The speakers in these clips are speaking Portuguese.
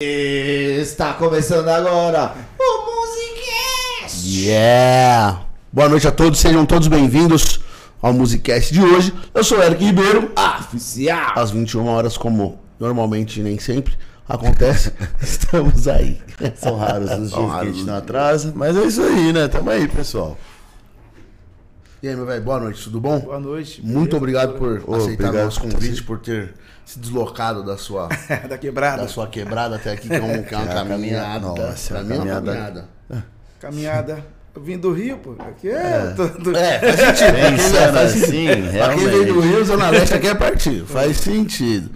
Está começando agora o Musicast! Yeah! Boa noite a todos, sejam todos bem-vindos ao Musicast de hoje. Eu sou o Eric Ribeiro. Oficial! Às 21 horas, como normalmente nem sempre acontece, estamos aí. São raros os dias que a gente não atrasa, mas é isso aí, né? Tamo aí, pessoal. E aí, meu velho, boa noite, tudo bom? Boa noite. Muito beleza? obrigado por Ô, aceitar obrigado nosso por convite, por ter se deslocado da sua, da quebrada. da sua quebrada até aqui, que é, um- que é uma É, caminhada. nossa, pra a mim é uma caminhada. caminhada. Caminhada. Eu vim do Rio, pô. Aqui é. tudo- É, faz sentido. Pensando Faz sentido. assim, Pra quem veio do. Rio, Zona Leste aqui é partir. Faz sentido.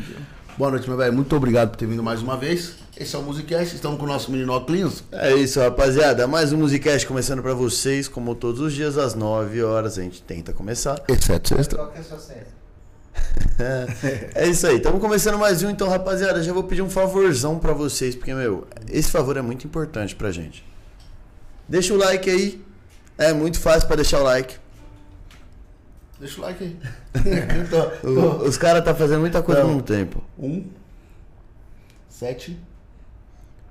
Boa noite, meu velho. Muito obrigado por ter vindo mais uma vez. Esse é o Musicast. Estamos com o nosso menino Oclinhos. É isso, rapaziada. Mais um Musicast começando pra vocês, como todos os dias, às 9 horas. A gente tenta começar. Exceto sexta. Qual que é a sua série? É isso aí, estamos começando mais um. Então, rapaziada, já vou pedir um favorzão pra vocês, porque, meu, esse favor é muito importante pra gente. Deixa o like aí. É muito fácil pra deixar o like. Deixa o like aí. O- os caras tá fazendo muita coisa ao Então. mesmo tempo. Um. Sete.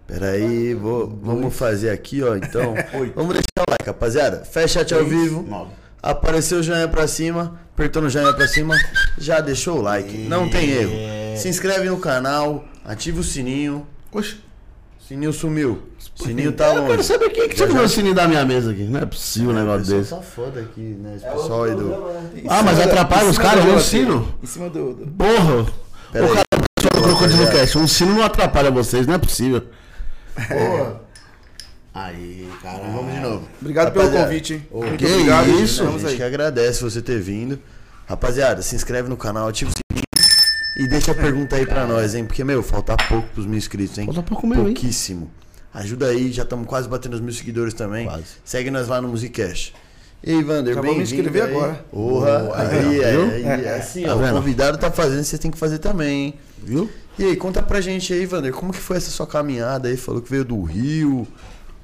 Peraí, vou, vamos fazer aqui, ó. Então, vamos deixar o like, rapaziada. Fecha chat ao vivo. Apareceu o joinha pra cima, apertou no joinha pra cima, já deixou o like. Não tem erro. Se inscreve no canal, ativa o sininho. Oxe. Sininho sumiu. Sininho tá Eu quero longe. saber quem é que Já, tirou já. o sininho da minha mesa aqui. Não é possível um negócio pessoal desse. tá foda aqui, né? Esse É pessoal aí do. né? Ah, mas atrapalha os caras, um sino? Em cima do. do- Porra. Pera o aí. cara só no rapaziada. cast. Um sino não atrapalha vocês, não é possível. Porra. Aí, caralho. Vamos de novo. Obrigado pelo Rapaziada, convite, hein? ô, Muito que obrigado. isso? A gente que agradece você ter vindo. Rapaziada, se inscreve no canal, ativa o sininho e deixa a pergunta aí pra nós, hein? Porque, meu, falta pouco pros mil inscritos, hein? Falta pouco mesmo, hein? Pouquíssimo. Ajuda aí, já estamos quase batendo os mil seguidores também. Quase. Segue nós lá no Musicast. E aí, Vander, vou me bem-vindo inscrever aí. agora. Porra, aí, aí, aí, é assim, Tá ó, o convidado tá fazendo, você tem que fazer também, hein? Viu? E aí, conta pra gente aí, Vander, como que foi essa sua caminhada aí? Falou que veio do Rio.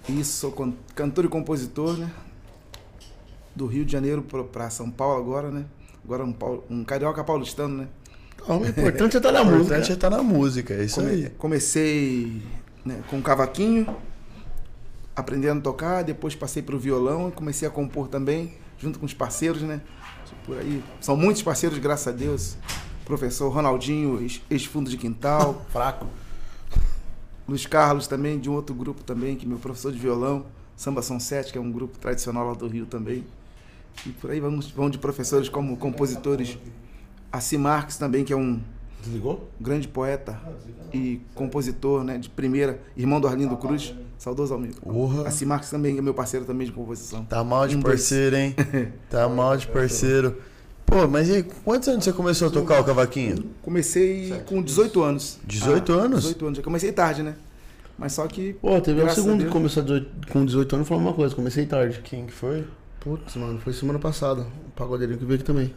Isso, sou cantor e compositor, né? Do Rio de Janeiro pra São Paulo agora, né? Agora um, Paulo- um carioca paulistano, né? Então, o importante é estar na O música. importante é estar na música, é isso Come- aí. Comecei né, com cavaquinho, aprendendo a tocar, depois passei pro violão e comecei a compor também, junto com os parceiros, né? Por aí. São muitos parceiros, graças a Deus. Professor Ronaldinho, ex- ex-fundo de quintal. Fraco. Luiz Carlos também, de um outro grupo também, que é meu professor de violão. Samba São Sete, que é um grupo tradicional lá do Rio também. E por aí vamos, vão de professores como compositores. Assi Marques também, que é um Desligou? grande poeta e compositor né, de primeira, irmão do Arlindo Cruz, saudoso amigo. Porra. Assi Marques também é meu parceiro também de composição. Tá mal de Um, dois. parceiro, hein? Tá mal de parceiro. Pô, mas e aí, quantos anos você começou a tocar o cavaquinho? Comecei com 18 anos. 18 anos? 18 anos. Já comecei tarde, né? Mas só que. Pô, teve um segundo que começou a 18 com 18 anos e falou uma coisa. Comecei tarde. Quem que foi? Putz, mano, foi semana passada. O pagodeirinho que veio aqui também.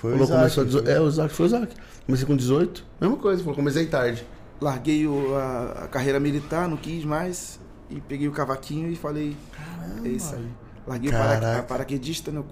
Foi falou, o Isaac, começou a 18. foi. É, o Isaac foi o Isaac. Comecei com 18. Mesma coisa, falou, comecei tarde. larguei o- a, a carreira militar, não quis mais. E peguei o cavaquinho e falei. É isso aí. Larguei o para, Caraca. a paraquedista, né?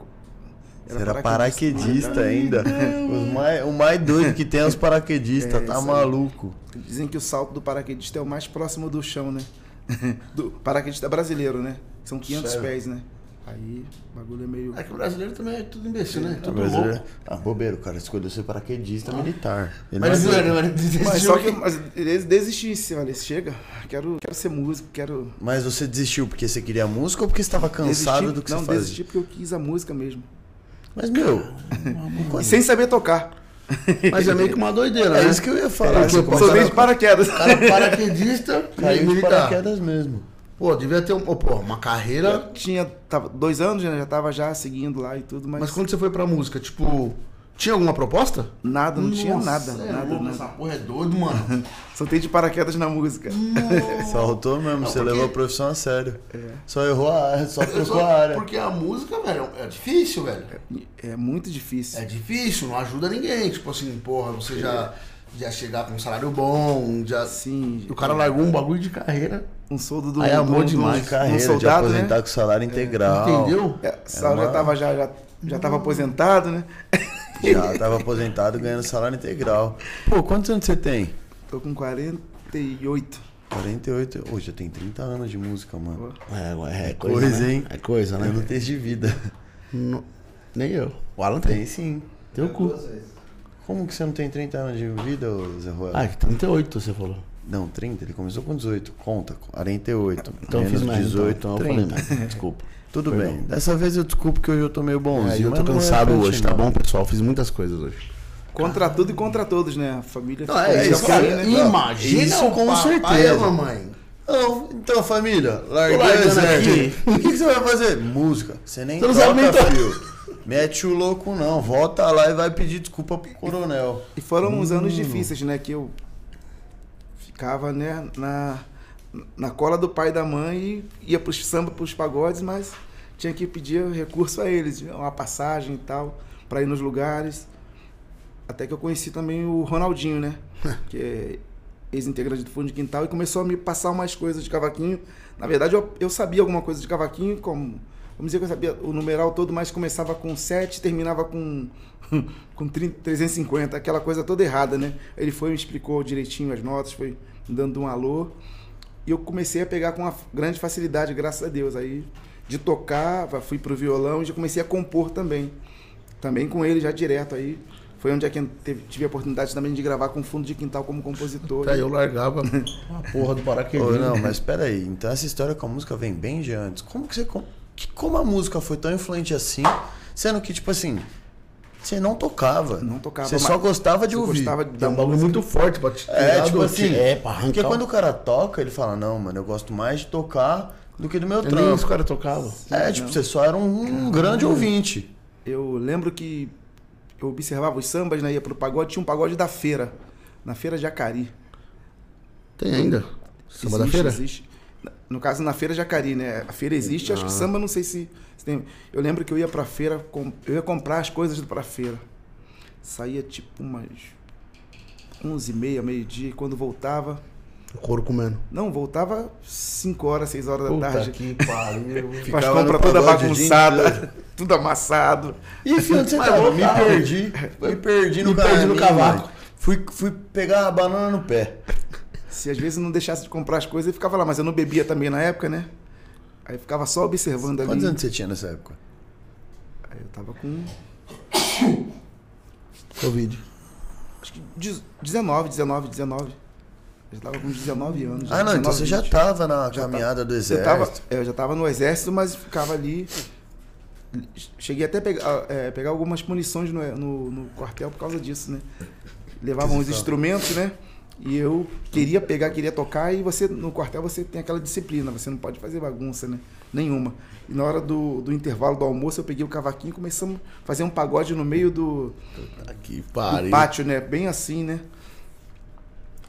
Você era paraquedista ainda. Os mais, o mais doido que tem é os paraquedistas, É, tá maluco. Dizem que o salto do paraquedista é o mais próximo do chão, né? do paraquedista brasileiro, né? São 500 Sério? pés, né? Aí o bagulho é meio. É que o brasileiro também é tudo imbecil, né? Tudo Mas louco. é- Ah, bobeiro, o cara escolheu ser paraquedista militar. Ele Mas, não- desistiu. Mas só que mas ele desistisse, olha, chega, quero, quero ser músico, quero. Mas você desistiu porque você queria música ou porque estava cansado Desisti- do que não, você fazia? desisti porque eu quis a música mesmo. Mas, meu, sem saber tocar. Mas é meio que uma doideira, é né? isso que eu ia falar. Pô, Sou a- desde paraquedas. Cara, paraquedista Caiu de militar. paraquedas mesmo. Pô, devia ter um, pô, uma carreira. Tinha tava, dois anos, né? Já tava já seguindo lá e tudo, mas, Mas quando você foi pra música, tipo, tinha alguma proposta? nada, não tinha Nossa, nada, é nada, louco, nada. Essa porra é doido, mano. Soltei de paraquedas na música. Saltou mesmo, você porque- levou a profissão a sério. Só errou a área, só trocou a área. Porque a música, velho, é difícil, velho. É muito difícil. É difícil, não ajuda ninguém. Tipo assim, porra, você já, já chegar com um salário bom, já. Sim. O cara largou um bagulho de carreira. Um soldo do. Aí amor do, demais. De carreira, um soldado, de né? aposentar com salário integral. Entendeu? É, Saulo uma- já tava já, já, já tava aposentado, né? Já tava aposentado ganhando salário integral. Pô, quantos anos você tem? Tô com 48. 48. Hoje já tem 30 anos de música, mano. É, é Coisa, coisa, né? hein? É coisa, Eu não né? tenho de vida. Não- Nem eu. O Alan tem. Tem sim. Teu cu. Como que você não tem 30 anos de vida, Zé Ruela? Ah, que 38 você falou. Não, 30. Ele começou com 18. Conta, 48. Então eu Menos fiz mais 18, então. Então eu 30. falei mais. Desculpa. Tudo Perdão. bem. Dessa vez eu desculpo que hoje eu tô meio bonzinho. É, eu tô não é cansado pra hoje, tá não. bom, pessoal? Fiz muitas coisas hoje. Contra tudo e contra todos, né? A família Não, é isso, cara. né? Imagina Isso o com papai certeza. mamãe. Não, então família, larguei o exército. aqui. O que, que você vai fazer? Música. Você nem Você não toca, sabe nem. Mete o louco não, volta lá e vai pedir desculpa pro coronel. E foram uns Hum. anos difíceis, né? Que eu ficava, né, na, na cola do pai e da mãe e ia pros samba, pros pagodes, mas tinha que pedir recurso a eles, uma passagem e tal, para ir nos lugares. Até que eu conheci também o Ronaldinho, né? Que é ex-integrante do Fundo de Quintal e começou a me passar umas coisas de cavaquinho. Na verdade, eu, eu sabia alguma coisa de cavaquinho, como vamos dizer que eu sabia o numeral todo, mas começava com 7, terminava com com 30, 350, aquela coisa toda errada, né? Ele foi me explicou direitinho as notas, foi dando um alô. E eu comecei a pegar com uma grande facilidade, graças a Deus. Aí de tocar, fui pro violão e já comecei a compor também. Também com ele já direto aí. Foi onde é que eu teve- tive a oportunidade também de gravar com fundo de quintal como compositor. Aí eu largava a porra do paraquedismo. Ô, não, mas espera aí. Então essa história com a música vem bem de antes. Como que você como a música foi tão influente assim, sendo que tipo assim, você não tocava. Não tocava, Você só gostava de eu ouvir. gostava É da um bagulho muito forte pra te É, tipo assim, É, pra arrancar. Porque quando o cara toca, ele fala: "Não, mano, eu gosto mais de tocar do que do meu Eu nem os trampo". caras tocavam. É, tipo, você só era um, um grande ouvinte. Eu lembro que eu observava os sambas, né? Ia pro pagode, tinha um pagode da feira, na feira de Acari. Tem ainda? Samba da Existe, feira? Existe. No caso, na feira de Acari, né? A feira existe, acho que samba, não sei se, se tem. Eu lembro que eu ia pra feira, com- eu ia comprar as coisas pra feira. Saía tipo umas 11 e meia, meio-dia, e quando voltava. O couro comendo. Não, voltava 5 horas, 6 horas da Puta tarde. que pariu. Com as Ficava no compras toda bagunçada, tudo amassado. E filho, onde você tava? Me perdi. Me perdi no Me perdi no cavaco. Fui, fui pegar a banana no pé. Se às vezes não deixasse de comprar as coisas, eu ficava lá, mas eu não bebia também na época, né? Aí ficava só observando ali. Quantos anos você tinha nessa época? Aí eu tava com Covid. acho que dez- 19, 19, 19. Eu já tava com 19 anos. Ah, não, então 19, você já 20. tava na Já caminhada do Eu exército. tava, é, eu já tava no exército, mas ficava ali. Cheguei até a pegar, é, pegar algumas munições no, no, no quartel por causa disso, né? Levavam os instrumentos, né? E eu queria pegar, queria tocar, e você, no quartel, você tem aquela disciplina, você não pode fazer bagunça, né? Nenhuma. E na hora do, do intervalo do almoço, eu peguei o cavaquinho e começamos a fazer um pagode no meio do, que do pátio, né? Bem assim, né?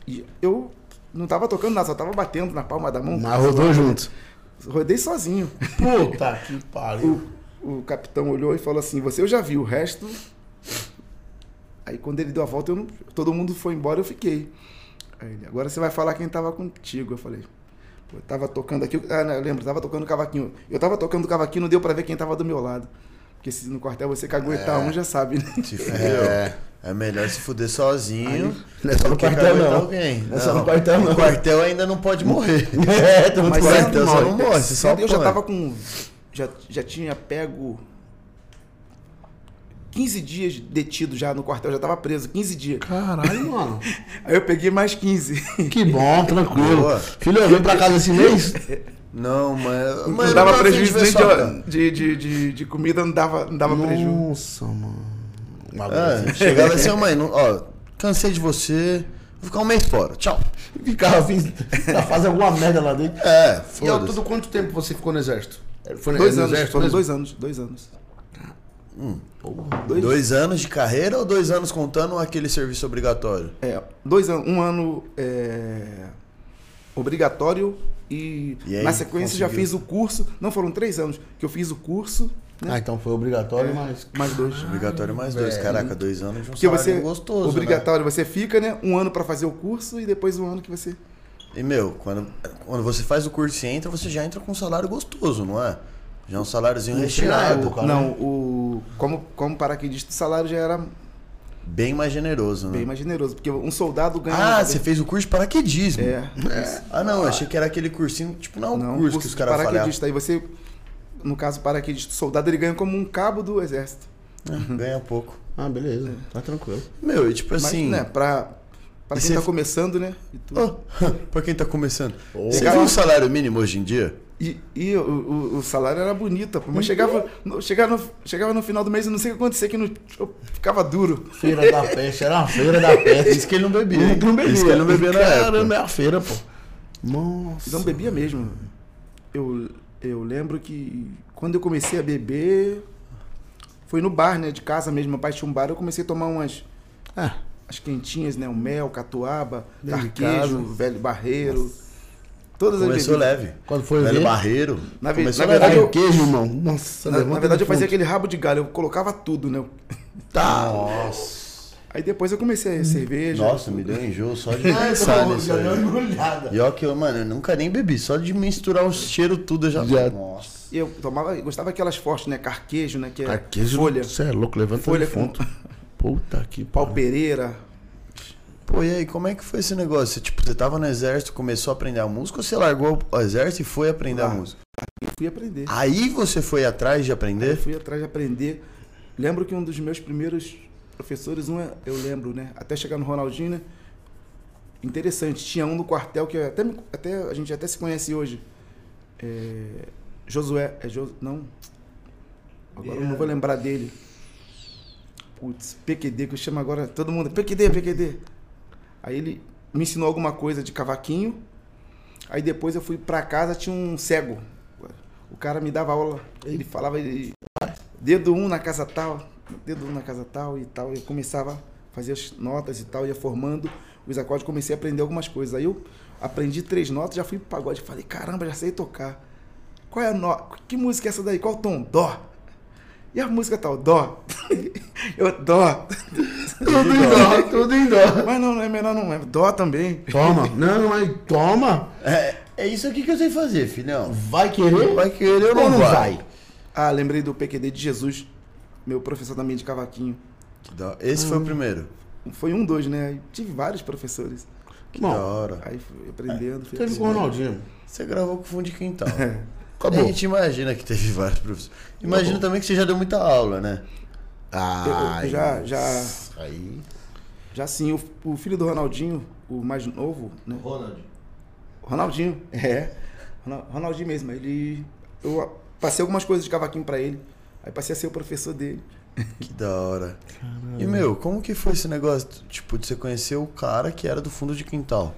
E eu não tava tocando nada, só tava batendo na palma da mão. Mas rodou junto. Rodei sozinho. Puta que pariu. O, o capitão olhou e falou assim: Você eu já vi, o resto. Aí quando ele deu a volta, não- todo mundo foi embora eu fiquei. Aí ele, agora você vai falar quem tava contigo. Eu falei, pô, eu tava tocando aqui. Ah, não, eu lembro, tava tocando cavaquinho. Eu tava tocando cavaquinho, não deu pra ver quem tava do meu lado. Porque se no quartel você caguetar um, já sabe, né? É. É. melhor se fuder sozinho. Não é só no quartel, não. alguém. Não é só no quartel, não. No quartel ainda não pode morrer. É, Mas quartel, você não não morre, você só eu já tava com. Já, já tinha pego 15 dias detido já no quartel, já tava preso, 15 dias. Caralho, mano. Aí eu peguei mais 15. Que bom, tranquilo. Boa. Filho, vim pra casa esse mês? Não, mas. Não mas dava tô afim prejuízo nem de, de, de, de comida, não dava, não dava prejuízo. Nossa, mano. É, assim. chegava assim, ó, mãe, não- ó, cansei de você, vou ficar um mês fora. Tchau. Ficava afim pra fazer alguma merda lá dentro. É, E ao foda-se. todo quanto tempo você ficou no exército? Foi no, Dois no anos, exército foram mesmo? dois anos, dois anos. Porra. Dois anos de carreira ou dois anos contando aquele serviço obrigatório? É, dois anos, um ano é, obrigatório e, E aí, na sequência já conseguiu? fiz o curso. Não, foram três anos que eu fiz o curso, Ah, então foi obrigatório, mas. mais dois. Obrigatório mais dois. velho. Caraca, dois anos de um salário você, gostoso, obrigatório, você fica, né? Um ano pra fazer o curso e depois um ano que você... né? E, meu, quando, quando você faz o curso e entra, você já entra com um salário gostoso, não é? Já é um saláriozinho Não recheado. época, né? Não, o, como, como paraquedista, o salário já era Bem mais generoso, né? Bem mais generoso, porque um soldado ganha. Ah, você fez o curso de paraquedismo. É. Ah, não, achei que era aquele cursinho, tipo, não, Não, um curso que os caras paraquedista. Aí você, no caso, paraquedista, soldado, ele ganha como um cabo do exército. Ganha pouco. Ah, beleza. Tá tranquilo. Meu, e tipo Mas, assim. né, pra, pra quem você- tá começando, né? Oh, pra quem tá começando. Você viu o salário mínimo hoje em dia? E, e o, o- salário era bonito, pô, mas chegava no, chegava, no, chegava no final do mês e não sei o que acontecia, que não, ficava duro. Feira da peste, era uma feira da peste. Isso que ele não bebia. hein? Não bebia. Isso que ele não bebia na Caramba, época. é a feira, pô. Nossa. Não bebia mesmo. Eu, eu lembro que quando eu comecei a beber, foi no bar, né, de casa mesmo. Meu pai tinha um bar, eu comecei a tomar umas Ah, as quentinhas, né, o mel, catuaba, Dentro de carquejo, velho barreiro. Todas as Começou bebidas. leve. quando foi Velho ver... Barreiro. Na Começou na verdade, eu- queijo, irmão. Nossa, Na, na verdade, eu fazia aquele rabo de galho, eu colocava tudo, né? Tá. Nossa. Aí depois eu comecei a cerveja. Nossa, me deu enjoo só de Ah, pensar nisso já deu. E ó que eu, mano, eu nunca nem bebi. Só de misturar o cheiro tudo eu já... Já. Nossa. E eu tomava, eu gostava daquelas fortes, né? Carquejo, né? Que é Carquejo, folha. Você é louco, levanta Folha defunto. Puta que pau. pereira. Pô, e aí, como é que foi esse negócio? Tipo, você tava no exército, começou a aprender a música ou você largou o exército e foi aprender a Ah. música? E fui aprender. Aí você foi atrás de Aí eu aprender? fui atrás de aprender. Lembro que um dos meus primeiros professores, um é- eu lembro, né? Até chegar no Ronaldinho, né? Interessante. Tinha um no quartel que até, até a gente até se conhece hoje. É, Josué. É Jos, não. Agora eu não vou lembrar dele. Putz, PQD, que eu chamo agora. Todo mundo. PQD, PQD. Aí ele me ensinou alguma coisa de cavaquinho. Aí depois eu fui pra casa, tinha um cego. O cara me dava aula. Ele falava, ele, dedo um na casa tal, dedo um na casa tal e tal. Eu começava a fazer as notas e tal, ia formando os acordes, comecei a aprender algumas coisas. Aí eu aprendi três notas, já fui pro pagode. Falei, caramba, já sei tocar. Qual é a nota? Que música é essa daí? Qual o tom? Dó. E a música tal? Dó. eu, dó. Tudo em dó, tudo em dó. Mas não, não é menor, não. É dó também. Toma. Não, mas toma. É, é isso aqui que eu sei fazer, filhão. Vai querer? Vai querer ou ou não vai? Ah, lembrei do PQD de Jesus, meu professor também de cavaquinho. Que da- Esse foi o primeiro. Foi um, dois, né? Aí tive vários professores. Que Bom, da hora. Aí fui aprendendo. fui Teve com o. Ronaldinho. Você gravou com o fundo de quintal. Acabou. A gente imagina que teve vários professores. Imagina também que você já deu muita aula, né? Ah, Eu- eu já- já- Aí. Já sim, o, o filho do Ronaldinho, o mais novo, né? Ronaldinho, é. Ronal- Ronaldinho mesmo, ele. Eu passei algumas coisas de cavaquinho pra ele. Aí passei a ser o professor dele. Que da hora. E, meu, como que foi esse negócio, tipo, de você conhecer o cara que era do fundo de quintal?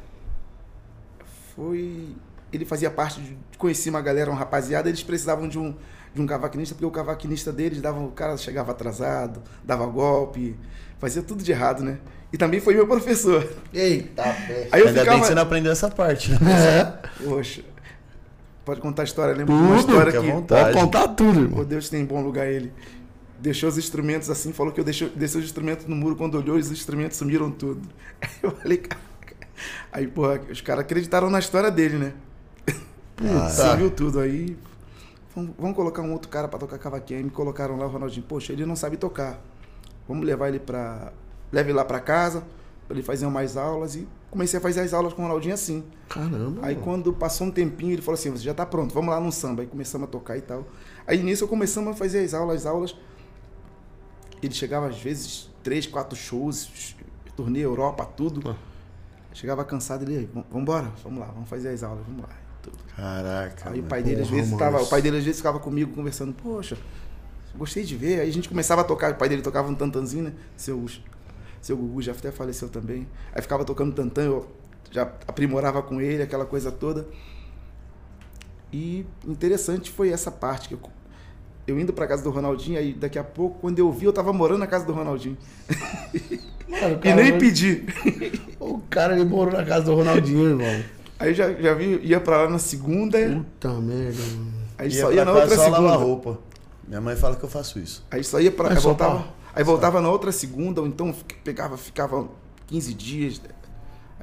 Foi. Ele fazia parte de. Conheci uma galera, uma rapaziada, eles precisavam de um, de um cavaquinista, porque o cavaquinista deles dava. O cara chegava atrasado, dava golpe, fazia tudo de errado, né? E também foi meu professor. Eita, peste. Aí eu Ainda ficava. bem que você não aprendeu essa parte, né? Poxa. Pode contar a história, lembra de uma história que. Pode contar tudo, Oh, irmão. Deus tem em bom lugar ele. Deixou os instrumentos assim, falou que eu deixei, desci os instrumentos no muro, quando olhou, os instrumentos sumiram tudo. Aí eu falei, caraca. Aí, porra, os caras acreditaram na história dele, né? Ah, Sumiu tudo. Aí, vamos, colocar um outro cara pra tocar cavaquinho. Aí me colocaram lá, o Ronaldinho. Poxa, ele não sabe tocar. Vamos levar ele pra. Leve ele lá pra casa, pra ele fazer mais aulas. E comecei a fazer as aulas com o Ronaldinho assim. Caramba. Aí quando passou um tempinho, ele falou assim, você já tá pronto, vamos lá no samba. Aí começamos a tocar e tal. Aí nisso eu começamos a fazer as aulas, as aulas. Ele chegava às vezes três, quatro shows, turnê Europa, tudo. Ah. Chegava cansado, ele, "Aí, vamos embora, vamos lá, vamos fazer as aulas, vamos lá. Tudo. Caraca. Aí o mano. pai dele às vezes tava, o pai dele às vezes ficava comigo conversando, poxa, gostei de ver. Aí a gente começava a tocar, o pai dele tocava um tantanzinho, né? Seu, seu Gugu já até faleceu também. Aí ficava tocando tantã, eu já aprimorava com ele, aquela coisa toda. E interessante foi essa parte que eu, eu indo pra casa do Ronaldinho, aí daqui a pouco, quando eu vi, eu tava morando na casa do Ronaldinho. Mano, E nem pedi. O cara ele morou na casa do Ronaldinho, irmão. Aí já, já vi, ia pra lá na segunda, Puta merda, mano. aí Ia só ia na outra só lavar segunda. roupa. Minha mãe fala que eu faço isso. Aí só ia pra. É aí voltava, pra- aí voltava na outra segunda, ou então pegava, ficava 15 dias.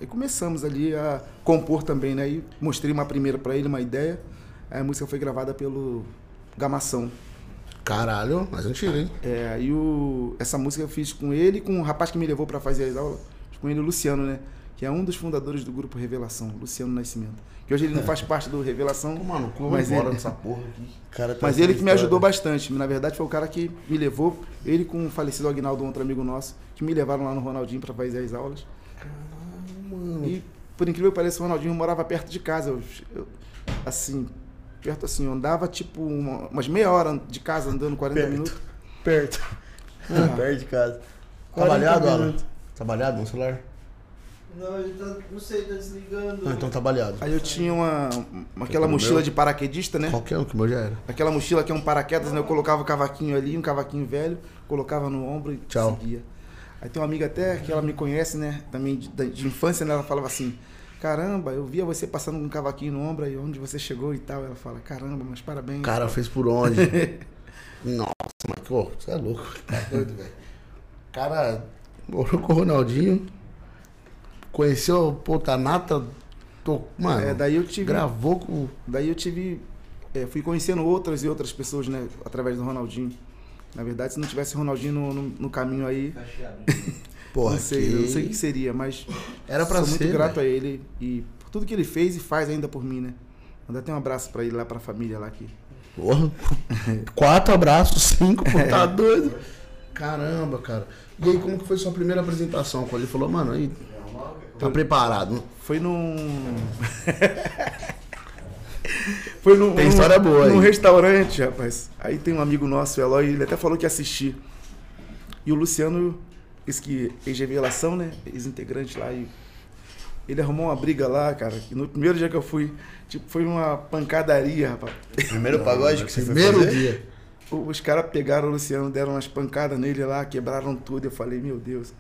Aí começamos ali a compor também, né? Aí mostrei uma primeira pra ele, uma ideia. Aí a música foi gravada pelo Gamação. Caralho, mais antigo, hein? É, aí o, essa música eu fiz com ele e com o rapaz que me levou pra fazer as aulas, com ele, o Luciano, né? Que é um dos fundadores do grupo Revelação, Luciano Nascimento. Que hoje ele não faz parte do Revelação, Mano, como mas embora ele, dessa porra aqui. Cara, tá mas ele que me história. ajudou bastante. Na verdade, foi o cara que me levou, ele com o falecido Agnaldo, um outro amigo nosso, que me levaram lá no Ronaldinho pra fazer as aulas. E, por incrível que pareça, o Ronaldinho morava perto de casa. Eu, eu, assim, perto assim, eu andava tipo uma- umas meia hora de casa, andando 40 Perto. minutos. Perto. Ah. Perto de casa. Trabalhado, 40 Alan? Trabalhado no celular? Não, ele tá. Não sei, tá desligando. Não, então trabalhado. Aí eu tinha uma, uma- aquela no mochila meu? de paraquedista, né? Qualquer um que o meu já era. Aquela mochila que é um paraquedas, né? Eu colocava o cavaquinho ali, um cavaquinho velho, colocava no ombro e Tchau. seguia. Aí tem uma amiga até que ela me conhece, né? Também de, de infância, né? Ela falava assim: Caramba, eu via você passando com um cavaquinho no ombro aí onde você chegou e tal. Ela fala: Caramba, mas parabéns. O cara fez por onde? Nossa, mas, pô, você é louco. Tá doido, velho. O cara morou com o Ronaldinho. Conheceu o Potanata. Tô, mano, É, daí eu tive. gravou com. Daí eu tive. é, fui conhecendo outras e outras pessoas, né? Através do Ronaldinho. Na verdade, se não tivesse Ronaldinho no, no- no caminho aí, Porra, não sei, que- não sei o que seria, mas Era pra sou ser. muito grato velho. a ele e por tudo que ele fez e faz ainda por mim, né? Mandar até um abraço pra ele lá, pra família lá aqui. Porra. Quatro abraços, cinco, pô, tá doido. Caramba, cara. E aí, como que foi sua primeira apresentação? Quando ele falou, mano, aí. Tá preparado? Foi num. Foi num. Tem num- história boa Num aí. restaurante, rapaz. Aí tem um amigo nosso, o Eloy, ele até falou que ia assistir. E o Luciano, esse que ex-revelação, né? Ex-integrante lá. E ele arrumou uma briga lá, cara. Que no primeiro dia que eu fui, tipo, foi uma pancadaria, rapaz. Primeiro pagode que você foi Primeiro fazer? dia. Os caras pegaram o Luciano, deram umas pancadas nele lá, quebraram tudo. Eu falei, meu Deus.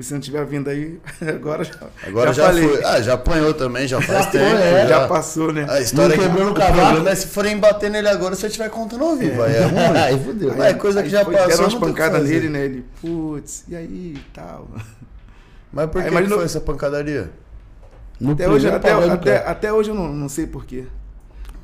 O Luciano estiver vindo aí, agora já. Agora já, falei. foi. Ah, já apanhou também, já faz Já tempo. foi, é. já passou, né? A história Não que quebrou no o cavaco. problema é se forem bater nele agora, se eu estiver contando ao vivo. Aí é ruim. Aí fudeu. Mas é coisa que Aí já foi, passou. Deram umas não que pancadas nele, né? Ele, putz, e aí e tal. Mas por Aí, que, mas que no- foi essa pancadaria? No Até hoje, até, pagode, até, até hoje eu não, não sei porquê.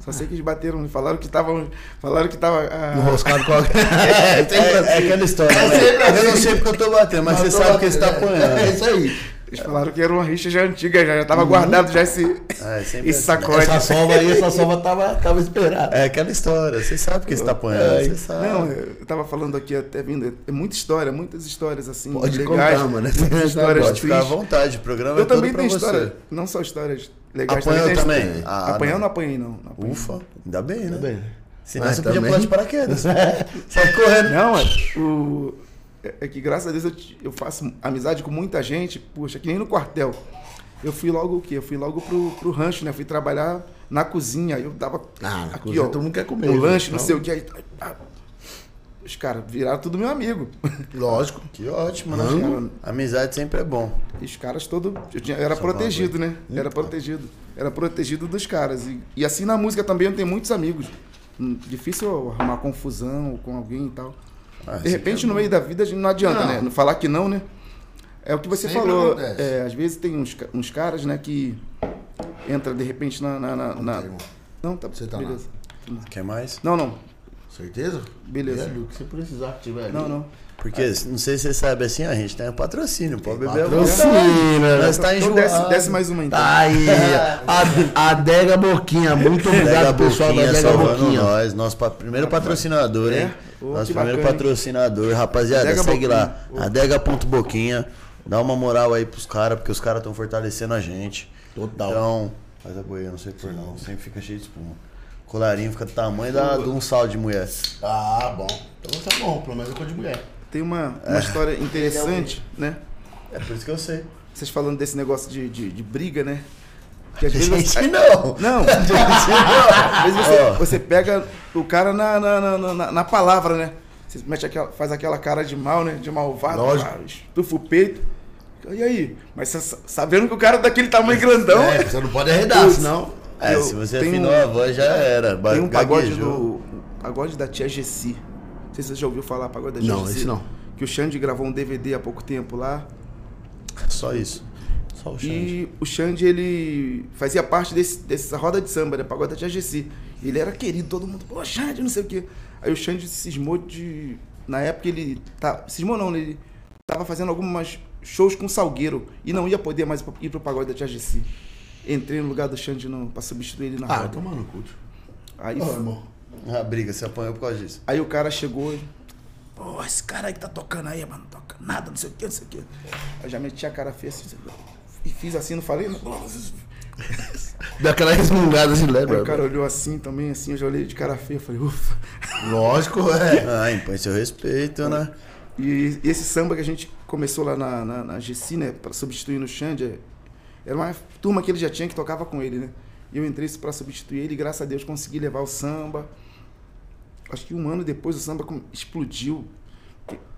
Só sei que eles bateram, falaram que estavam. Falaram que tava. ah, Enroscado com a. É, é aquela história, né? Eu não sei porque eu tô batendo, mas você sabe que você tá É apanhando. isso aí. eles falaram que era uma rixa já antiga, já, já tava guardado já esse, É, esse assim. sacode. Essa sova aí, essa sova tava, tava esperada. É aquela história, você sabe que você tá apanhando, você sabe. Não, eu tava falando aqui até vindo. É muita história, muitas histórias assim. Pode legais, contar, mano. Muitas histórias Pode ficar à vontade, o programa Eu é também tenho história, não só histórias legais. Apanhou também? história- Ah, eu não. apanhei, não. não apanhei. Ufa, ainda bem, né? bem. Senão Mas você podia também- pular de paraquedas. Sai correndo. Não, é, o, é, é que graças a Deus eu, eu faço amizade com muita gente, puxa, que nem no quartel. Eu fui logo o quê? Eu fui logo pro, pro rancho, né? Fui trabalhar na cozinha. Eu dava Ah, aqui, cozinha ó, todo mundo quer comer, um né? lanche, não sei o que. Aí, os caras viraram tudo meu amigo. Lógico. Que ótimo, né? Rango. Amizade sempre é bom. E os caras todos. Eu, tinha, eu era protegido, né? Era protegido. Era protegido dos caras. E, e assim na música também eu tenho muitos amigos. Hum, Difícil eu arrumar confusão com alguém e tal. Ah, De repente, é no meio da vida, a gente não adianta, Não. né? Não falar que não, né? É o que você Sempre falou. É, às vezes tem uns, uns caras, né, que entra de repente na. na, na- na-. Não, tá, Você tá beleza. Quer mais? Não, não. Certeza? Beleza. É, o que você precisar que tiver ali. Não, não. Porque, não sei se você sabe assim, a gente tem um patrocínio, pode beber Patrocínio, vontade. né? Nós tá Então enjoado. desce, desce mais uma então. Tá aí. A, a Dega Boquinha. Muito obrigado, pessoal da Boquinha Dega salvando Boquinha. nós, nosso pa- primeiro patrocinador, hein? É? Ô, Nosso primeiro bacana, hein? patrocinador, rapaziada, Adega segue lá, Boquinha. Ô. adega.boquinha, dá uma moral aí pros caras, porque os caras estão fortalecendo a gente. Total. Então, faz a boia, não sei por não, sempre fica cheio de espuma. Colarinho fica do tamanho da, de um sal de mulher. Ah, bom. Então tá bom, pelo menos é coisa de mulher. Tem uma, uma história interessante, né? É por isso que eu sei. Vocês falando desse negócio de, de, de briga, né? Que às vezes Gente, você- não! Não, Gente, às vezes você, Ó. você pega o cara na, na, na, na- na palavra, né? Você mete aquela, faz aquela cara de mal, né? De malvado, Lógico. pá, estufa o peito. E aí? Mas sabendo que o cara é daquele tamanho grandão. É, você não pode arredar, senão. É, Eu se você afinou um- a voz, já era. Tem um pagode gaguejou. do. Pagode da tia Gessi. Não sei se você já ouviu falar pagode da tia Não, Gessi. esse não. Que o Xande gravou um DVD há pouco tempo lá. Só isso. só o Xande. E o Xande, ele fazia parte desse, dessa roda de samba, né? Pagode da Tia Gessi. Ele era querido, todo mundo, pô, Xande, não sei o quê. Aí o Xande cismou de. Na época ele. Tá, cismou não, né? ele tava fazendo algumas shows com o Salgueiro e não ia poder mais ir pro pagode da Tia Gessi. Entrei no lugar do Xande no, pra substituir ele na Ah, roda. toma no cu. tio. Aí, irmão. A briga, você apanhou por causa disso. aí o cara chegou e. Pô, esse cara aí que tá tocando aí, mano, não toca nada, não sei o que, não sei o que. Eu já meti a cara feia assim, e fiz assim, não falei, não. Dá aquela resmungada de Aí lembra. o cara olhou assim também, assim, eu já olhei de cara feia, falei, ufa. Lógico, é. Ah, impõe seu respeito, né? E esse samba que a gente começou lá na, na, na GC, né, pra substituir no Xande, é- era uma turma que ele já tinha que tocava com ele, né? E eu entrei pra substituir ele e graças a Deus consegui levar o samba. Acho que um ano depois o samba explodiu.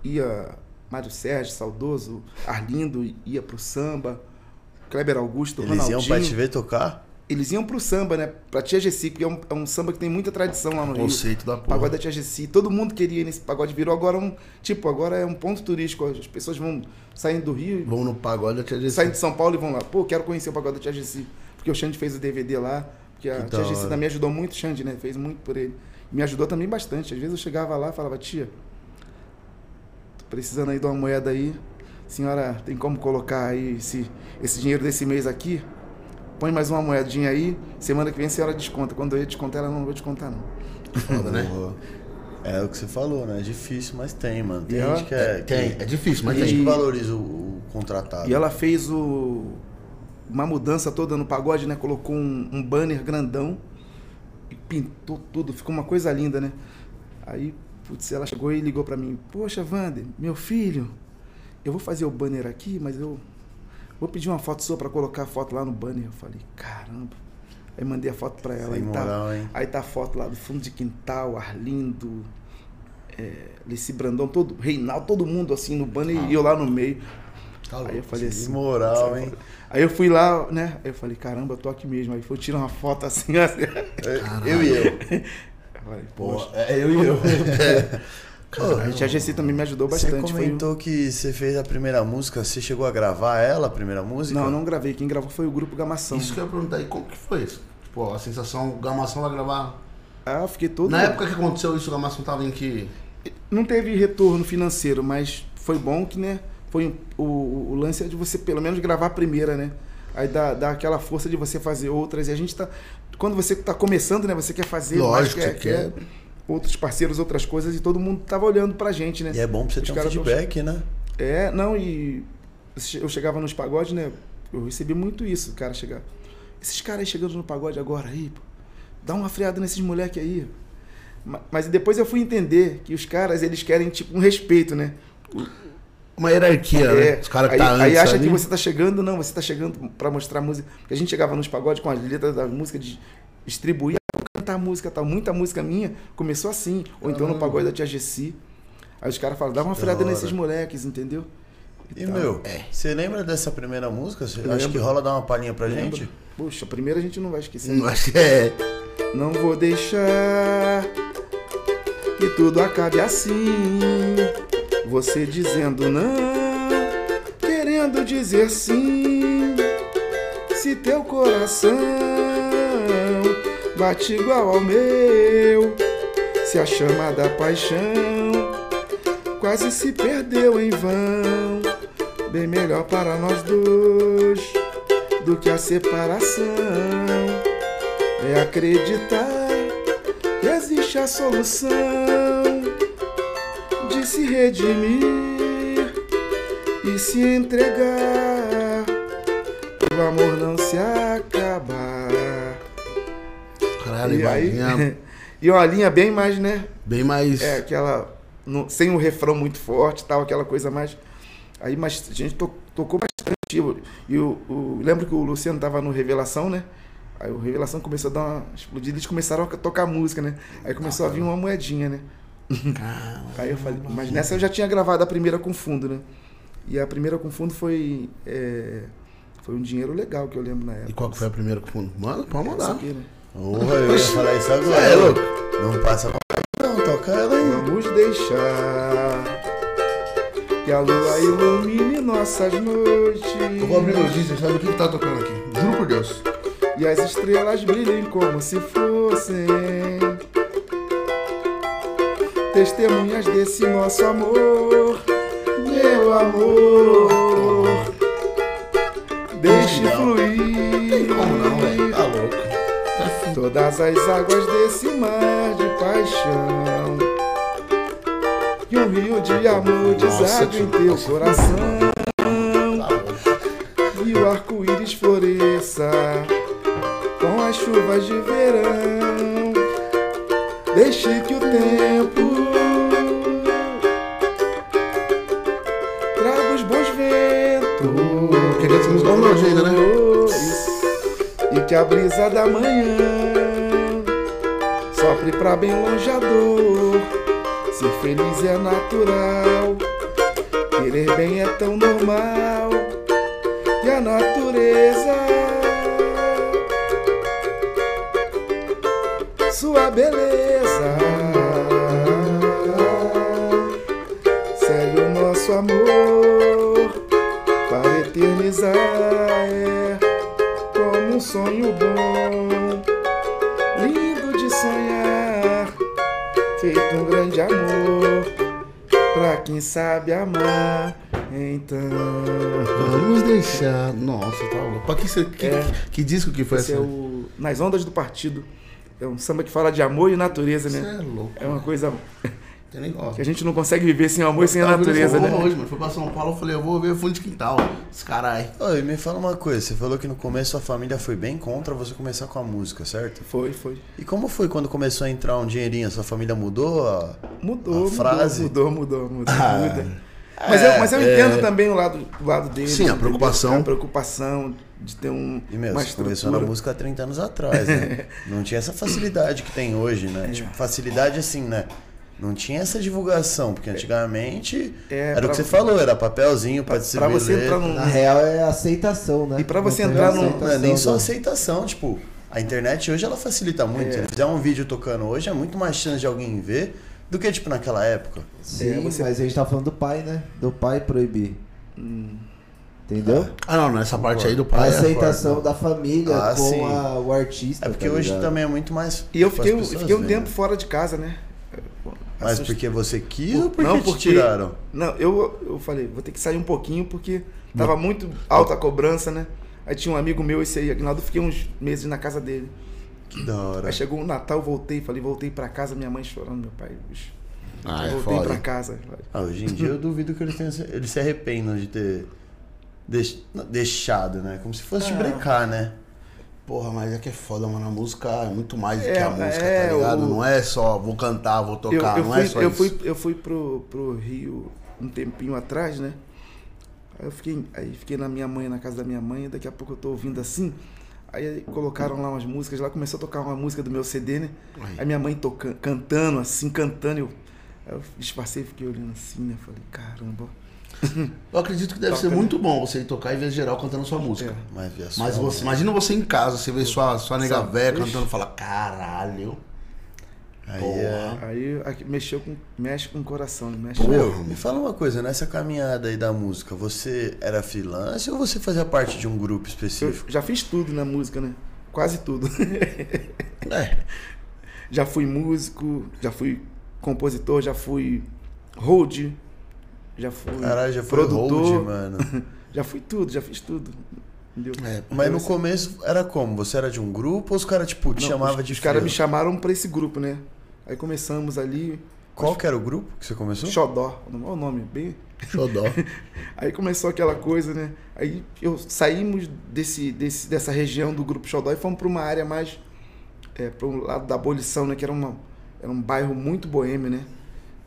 Ia Mário Sérgio, saudoso, Arlindo ia pro samba, Kleber Augusto, Eles iam Ronaldinho. pra te ver tocar? Eles iam pro samba, né? Pra Tia Gessi, porque é um, é um samba que tem muita tradição lá no Rio. Conceito da porra. Pagode da Tia Gessi. Todo mundo queria ir nesse pagode. Virou agora um. Tipo, agora é um ponto turístico. As pessoas vão saindo do Rio, Vamos no pagode, a tia disse. saindo de São Paulo e vão lá. Pô, quero conhecer o pagode da Tia Gessi. Porque o Xande fez o DVD lá. Porque a Tia da Gessi também ajudou muito o Xande, né? Fez muito por ele. Me ajudou também bastante. Às vezes eu chegava lá e falava, tia, tô precisando aí de uma moeda aí. Senhora, tem como colocar aí esse, esse dinheiro desse mês aqui? Põe mais uma moedinha aí. Semana que vem a senhora desconta. Quando eu ia descontar, ela não vou descontar, não. Foda, né? É o que você falou, né? É difícil, mas tem, mano. Tem ela- gente que é. Tem, é difícil, mas Tem gente que valoriza o, o contratado. E ela fez o, uma mudança toda no pagode, né? Colocou um, um banner grandão e pintou tudo, ficou uma coisa linda, né? Aí, putz, ela chegou e ligou pra mim: Poxa, Wander, meu filho, eu vou fazer o banner aqui, mas eu vou pedir uma foto sua pra colocar a foto lá no banner. Eu falei: Caramba. Aí mandei a foto pra ela. Sem aí, tá, moral, hein? aí tá a foto lá do fundo de quintal, Arlindo, é, Leci Brandão, todo, Reinaldo, todo mundo assim no banner e eu lá no meio. Tá Aí eu louco. falei Que assim. moral, hein? Aí eu fui lá, né? Aí eu falei, caramba, eu tô aqui mesmo. Aí foi tirar uma foto assim, assim. Eu e eu. Eu falei, Pô, é eu e eu. A gente, a GC também me ajudou Você bastante. Foi comentou que você fez a primeira música, você chegou a gravar ela, a primeira música? Não, não gravei. Quem gravou foi o grupo Gamação. Isso que eu ia perguntar aí, como que foi isso? Tipo, a sensação, o Gamação vai gravar. Ah, eu fiquei todo. Na época que aconteceu isso, o Gamação tava em que. Não teve retorno financeiro, mas foi bom que, né? Foi o, o lance é de você pelo menos gravar a primeira, né? Aí dá, dá aquela força de você fazer outras. E a gente tá. Quando você tá começando, né? Você quer fazer Lógico, mais, você quer, quer outros parceiros, outras coisas, e todo mundo tava olhando pra gente, né? E é bom pra você Os ter um caras tão- feedback, né? É, não, e eu chegava nos pagodes, né? Eu recebi muito isso, o cara chegar. Esses caras aí chegando no pagode agora aí, pô, dá uma freada nesses moleque aí. Ma- Mas depois eu fui entender que os caras, eles querem tipo um respeito, né? Uma hierarquia, né? Os caras que aí, tá antes. aí acha ali. que você tá chegando, não, você tá chegando pra mostrar música. Porque a gente chegava nos pagodes com as letras da música, de distribuir, vou cantar música tal. Muita música minha começou assim. Ou então no Caramba. pagode da Tia Gessi. Aí os caras falam, dá uma Da freada nesses moleques, entendeu? E, tal. meu, você lembra dessa primeira música? Acha lembro. que rola dar uma palhinha pra Lembro. gente? Poxa, a primeira a gente não vai esquecer. Não, acho é. Não vou deixar que tudo acabe assim. Você dizendo não, querendo dizer sim. Se teu coração bate igual ao meu, se a chama da paixão quase se perdeu em vão, bem melhor para nós dois do que a separação. É acreditar que existe a solução de se redimir e se entregar. O amor não se acabar. E aí, e uma linha bem mais, né? bem mais. É aquela no- sem um refrão muito forte, tal, aquela coisa mais aí mas a gente to- tocou bastante e o, o- lembro que o Luciano tava no Revelação, né? Aí o Revelação começou a dar uma explodida, eles começaram a tocar música, né? Aí começou a vir uma moedinha, né? Aí eu falei, mas nessa eu já tinha gravado a primeira com fundo, né? E a primeira com fundo foi é, foi um dinheiro legal que eu lembro na época. E qual que foi a primeira que fundo? Mano, pode Essa mandar. aqui, né? Porra, eu ia falar isso agora. É, louco. Não passa pra não, toca ela aí. Vamos deixar Que a lua ilumine nossas noites. Eu vou abrir discos, sabe o que, tá tocando aqui? Juro por Deus. E as estrelas brilhem como se fossem testemunhas desse nosso amor, meu amor. Deixe fluir Como não, velho? Tá louco. Todas as águas desse mar de paixão. E um rio de amor deságua em teu coração. E o arco-íris floresça com as chuvas de verão. Deixe que o tempo traga os bons ventos. Queria música no meu jeito, né? E que a brisa da manhã sopre pra bem longe a dor. Ser feliz é natural, querer bem é tão normal. E a natureza, sua beleza, quem sabe amar. Então, Vamos deixar. Nossa, tá louco. Pra que, você, que, É. que disco que foi esse essa? é o Nas Ondas do Partido. É um samba que fala de amor e natureza, né? é louco. É uma coisa Tem nem que a gente não consegue viver sem o amor e sem a natureza, né? Hoje, mano. Fui pra São Paulo, eu falei, eu vou ver fundo de quintal. Esse caralho. Oi, me fala uma coisa, você falou que no começo sua família foi bem contra você começar com a música, certo? Foi, foi. E como foi quando começou a entrar um dinheirinho? Sua família mudou? a- Mudou, A frase? mudou, mudou, mudou, mudou. Ah, muda. Mas, eu, mas eu é. entendo também o lado, o lado dele. Sim, a preocupação. A preocupação de ter um, E meu, uma você começou na música há 30 anos atrás, né? Não tinha essa facilidade que tem hoje, É. né? Tipo, facilidade assim, né? Não tinha essa divulgação, porque antigamente É, era o pra- que você falou, era papelzinho pra Pra distribuir. você entrar num. Na real é aceitação, né? E pra você Não entrar num- aceitação, Não é nem só aceitação, tipo, a internet hoje ela facilita muito. É. Se fizer um vídeo tocando hoje, é muito mais chance de alguém ver do que, tipo, naquela época. Sim, É, você- mas a gente tá falando do pai, né? Do pai proibir. Hum. Entendeu? Ah, não, nessa parte aí do A pai. é aceitação da família Ah, com a- o artista. É porque tá hoje também é muito mais. E eu fiquei, eu fiquei um tempo fora de casa, né? Mas Assust- porque você quis ou porque Não, te porque- tiraram? Não, eu, eu falei, vou ter que sair um pouquinho porque tava muito alta a cobrança, né? Aí tinha um amigo meu, esse aí, Aguinaldo, eu fiquei uns meses na casa dele. Que da hora. Aí chegou o Natal, voltei, falei, voltei pra casa, minha mãe chorando, meu pai, bicho. Ah, é voltei pra casa. Ah, hoje em dia eu duvido que eles, tenham, eles se arrependam de ter deix- deixado, né? Como se fosse Ah. brincar, né? Porra, mas é que é foda, mano. A música é muito mais do É, que a música, é, tá ligado? Não é só vou cantar, vou Eu, tocar, eu não fui, é só eu isso. fui, eu fui pro, pro Rio um tempinho atrás, né? Aí eu fiquei, aí fiquei na minha mãe, na casa da minha mãe, e daqui a pouco eu tô ouvindo assim. Aí colocaram lá umas músicas, lá começou a tocar uma música do meu CD, né? Aí. Aí minha mãe tocando, cantando, assim, cantando, eu, aí eu disfarcei, fiquei olhando assim, né? Falei, caramba. Eu acredito que deve Toca, ser né? muito bom você ir tocar e ver geral cantando sua música. É. Mas, sua Mas você, imagina você em casa, você vê sua, sua nega véia Ixi. cantando e fala, caralho. Aí Porra. é. Aí aqui, mexeu com, mexe com o coração, né? mexe Porra. Meu, me fala uma coisa, nessa caminhada aí da música, você era freelance ou você fazia parte de um grupo Eu específico? já fiz tudo na música, né? Quase tudo. É. já fui músico, já fui compositor, já fui hold, já fui Caralho, já foi produtor, hold, mano. já fui tudo, já fiz tudo. É, Mas no assim, começo era como? Você era de um grupo ou os caras, tipo, te não, chamavam os, de Os caras me chamaram pra esse grupo, né? Aí começamos ali, Qual que era o grupo que você começou? Xodó, olha o nome, bem... Xodó. Aí começou aquela coisa, né? Aí eu saímos desse, desse, dessa região do grupo Xodó e fomos para uma área mais é, para um lado da abolição, né? Que era, uma, era um bairro muito boêmio, né?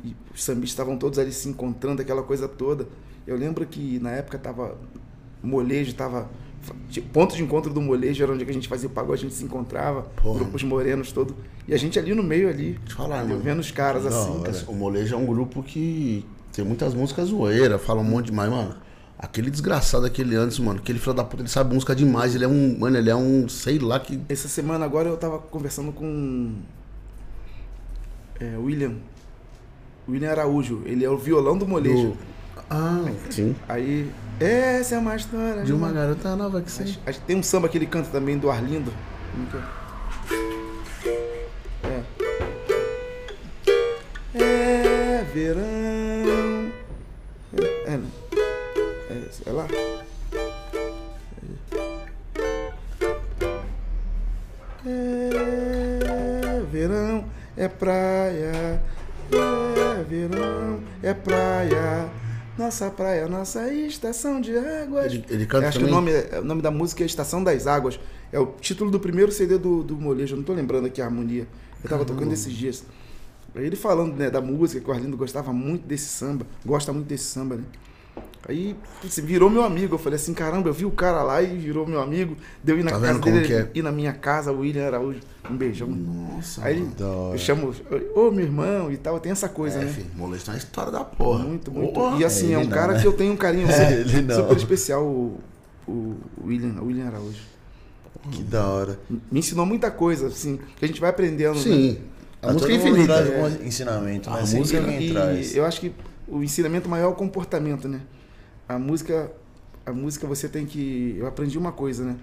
E os sambistas estavam todos ali se encontrando, aquela coisa toda. Eu lembro que na época tava molejo, tava ponto de encontro do molejo era onde a gente fazia o pagode, a gente se encontrava, Porra. grupos morenos todo. E a gente ali no meio ali, falar, mano. vendo os caras Da assim. hora. O Molejo é um grupo que tem muitas músicas zoeiras, fala um monte de mais, mano. Aquele desgraçado aquele antes, mano, aquele filho da puta, ele sabe música demais, ele é um, mano, ele é um, sei lá que Essa semana agora eu tava conversando com é, William. William Araújo. Ele é o violão do molejo. Ah, sim. Aí, essa é uma história. De uma garota nova que sei. Acho- acho que tem um samba que ele canta também do Arlindo. É? É. É verão. É, é, né? é, sei lá. É verão, é praia. É verão, é praia. Nossa praia, nossa estação de águas. Ele, ele canta Eu acho também? que o nome, é- o nome da música é Estação das Águas. É o título do primeiro CD do, do Molejo. Eu não tô lembrando aqui a harmonia. Eu tava tocando esses dias. Ele falando né, da música, que o Arlindo gostava muito desse samba. Gosta muito desse samba, né? Aí putz, virou meu amigo. Eu falei assim, caramba, eu vi o cara lá e virou meu amigo. Deu ir na Tá casa dele, é? ir na minha casa, o William Araújo. Um beijão. Nossa, Aí eu chamo, ô meu irmão e tal. Tem essa coisa, é, né? filho, moleque tá uma história da porra. Muito, muito. E assim, é, um ele não, cara né? que eu tenho um carinho É, super especial, o, o William, o William Araújo. Que da hora. Me ensinou muita coisa, assim, que a gente vai aprendendo. né? Sim. A Ah, música é todo mundo infinita. traz É. ensinamento, A né? Música- E traz. eu acho que o ensinamento maior é o comportamento, né? A música, a música você tem que. Eu aprendi uma coisa, né?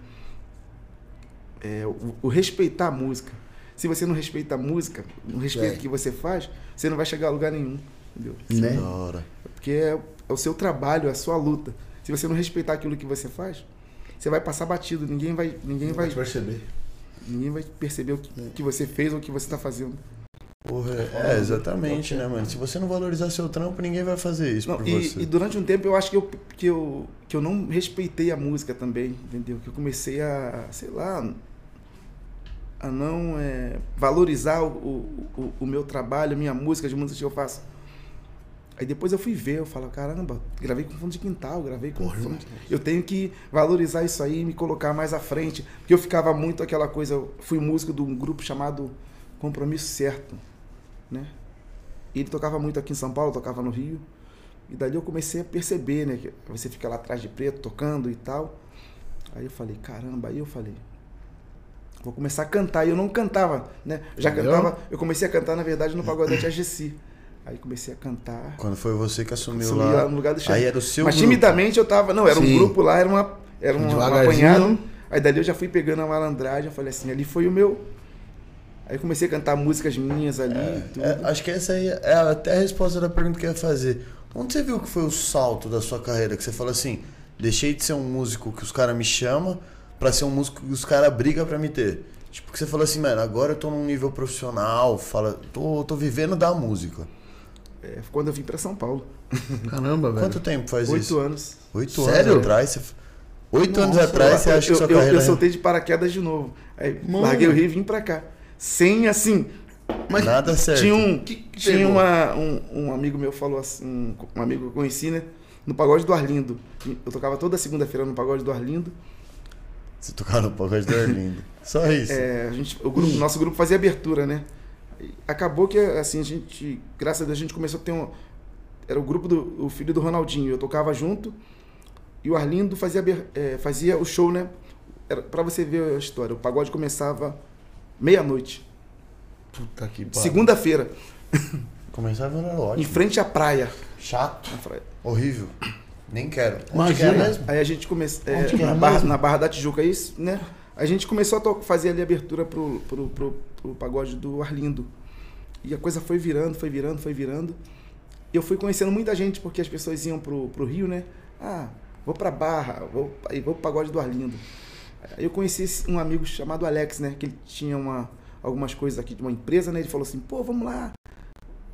É, o, o respeitar a música. Se você não respeita a música, não respeita É. o que você faz, você não vai chegar a lugar nenhum. Entendeu? Né? Hora. Porque é, é o seu trabalho, é a sua luta. Se você não respeitar aquilo que você faz, você vai passar batido. Ninguém vai, ninguém vai, perceber. ninguém vai perceber o que, que você fez ou o que você está fazendo. Porra, é, exatamente, né, mano? Se você não valorizar seu trampo, ninguém vai fazer isso Não, por e, você. e durante um tempo eu acho que eu, que, eu, que eu não respeitei a música também, entendeu? Que eu comecei a, sei lá, a não é, valorizar o, o, o, meu trabalho, a minha música, as músicas que eu faço. Aí depois eu fui ver, eu falo, caramba, gravei com fundo de quintal, gravei com fundo de... Eu tenho que valorizar isso aí e me colocar mais à frente. Porque eu ficava muito aquela coisa, eu fui músico de um grupo chamado Compromisso Certo, né? Ele tocava muito aqui em São Paulo, tocava no Rio. E dali eu comecei a perceber, né? Que você fica lá atrás de preto, tocando e tal. Aí eu falei, caramba, aí eu falei, vou começar a cantar. E eu não cantava, né? Eu já Entendeu? cantava, eu comecei a cantar, na verdade, no Pagodete AGC. Aí comecei a cantar. Quando foi você que assumiu Assumi lá, lá no lugar do chefe. aí era o seu Mas grupo. timidamente eu tava. Não, era um Sim. grupo lá, era uma. Era um, um apanhado. Aí dali eu já fui pegando a malandragem, eu falei assim, ali foi o meu. Aí comecei a cantar músicas minhas ali. tudo. É, acho que essa aí é até a resposta da pergunta que eu ia fazer. Onde você viu que foi o salto da sua carreira? Que você falou assim, deixei de ser um músico que os caras me chamam pra ser um músico que os caras brigam pra me ter. Tipo, que você falou assim, mano, agora eu tô num nível profissional, fala, tô, tô vivendo da música. É, quando eu vim pra São Paulo. Caramba, velho. Quanto tempo faz Oito isso? anos. Oito Sério? anos atrás? Você... Oito anos Nossa, atrás você eu, acha que eu, sua eu, carreira... eu soltei de paraquedas de novo. Aí Mano. larguei o Rio e vim pra cá. Sem assim. Mas Nada certo. Tinha um, Que que tinha pegou? uma, um, um amigo meu falou assim, um amigo que eu conheci, né? No pagode do Arlindo. Eu tocava toda segunda-feira no pagode do Arlindo. Você tocava no pagode do Arlindo. Só isso. É, a gente, o grupo, nosso grupo fazia abertura, né? Acabou que assim a gente, graças a Deus, a gente começou a ter um era o grupo do o filho do Ronaldinho. Eu tocava junto e o Arlindo fazia é, fazia o show, né? Era para você ver a história. O pagode começava meia-noite, Puta que pariu. segunda-feira, Começava era em ótimo. frente à praia. Chato. Na praia. Horrível. Nem quero. Onde Imagina. que é mesmo? Aí a gente começou que é na, barra, na Barra da Tijuca, isso, né? A gente começou a fazer ali a abertura pro, pro, pro, pro pagode do Arlindo. E a coisa foi virando, foi virando, foi virando. E eu fui conhecendo muita gente, porque as pessoas iam pro, pro Rio, né? Ah, vou pra Barra, vou, aí vou pro pagode do Arlindo. Eu conheci um amigo chamado Alex, né? Que ele tinha uma, algumas coisas aqui de uma empresa, né? Ele falou assim, pô, vamos lá.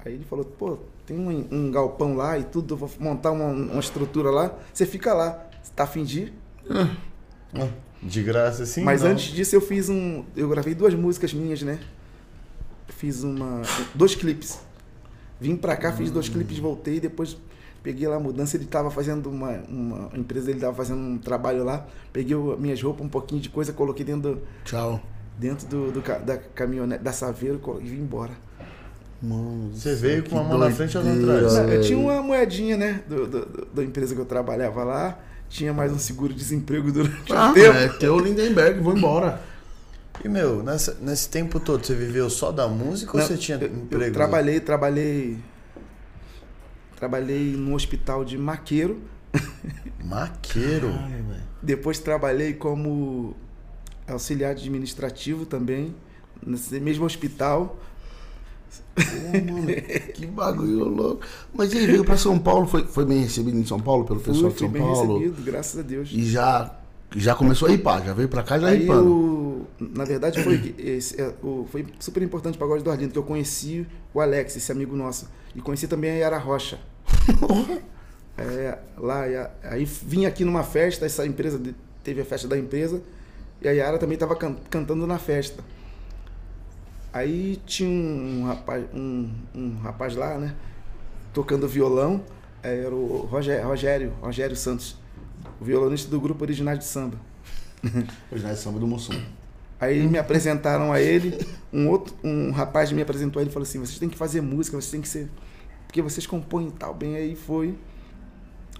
Aí ele falou, pô, tem um, um galpão lá e tudo, vou montar uma, uma estrutura lá, você fica lá. Você tá afim de ir? Ah, De graça assim? Mas não. antes disso eu fiz um. Eu gravei duas músicas minhas, né? Fiz uma. dois clipes. Vim pra cá, fiz dois clipes, voltei, depois peguei lá a mudança, ele tava fazendo uma. uma a empresa dele tava fazendo um trabalho lá, peguei o- minhas roupas, um pouquinho de coisa, coloquei dentro do, Tchau. dentro do, do da caminhonete, da Saveiro e vim embora. Mano, Você veio com uma mão na frente e outra doideira, atrás. Não, eu tinha uma moedinha, né? Do, do- do- da empresa que eu trabalhava lá, tinha mais um seguro-desemprego durante Ah, um tempo. é teu Lindenberg, vou embora. E, meu, nessa- nesse tempo todo, você viveu só da música ou Não, você tinha eu, eu emprego? trabalhei, trabalhei. Trabalhei no hospital de Maqueiro. Maqueiro. Depois trabalhei como auxiliar administrativo também, nesse mesmo hospital. Pô, mano, que bagulho louco. Mas ele veio pra São Paulo, foi, foi bem recebido em São Paulo pelo pessoal Fui, de São bem Paulo. recebido, graças a Deus. E já, já começou a ripar, já veio pra cá já Aí ripando. na verdade foi esse, é, o- foi super importante para Pagode do Arlindo que eu conheci o Alex, esse amigo nosso, e conheci também a Yara Rocha. É, lá, e aí vim aqui numa festa, essa empresa de- teve a festa da empresa e a Yara também estava cantando na festa. Aí tinha um rapaz, um, um rapaz lá, né, tocando violão, é, era o Rogério, Rogério, Rogério Santos, o violonista do grupo Originais de Samba. Hoje nós samba do Mussum. Aí me apresentaram a ele, um outro, um rapaz me apresentou a ele e falou assim: vocês têm que fazer música, vocês têm que ser. Porque vocês compõem e tal. Bem, aí foi.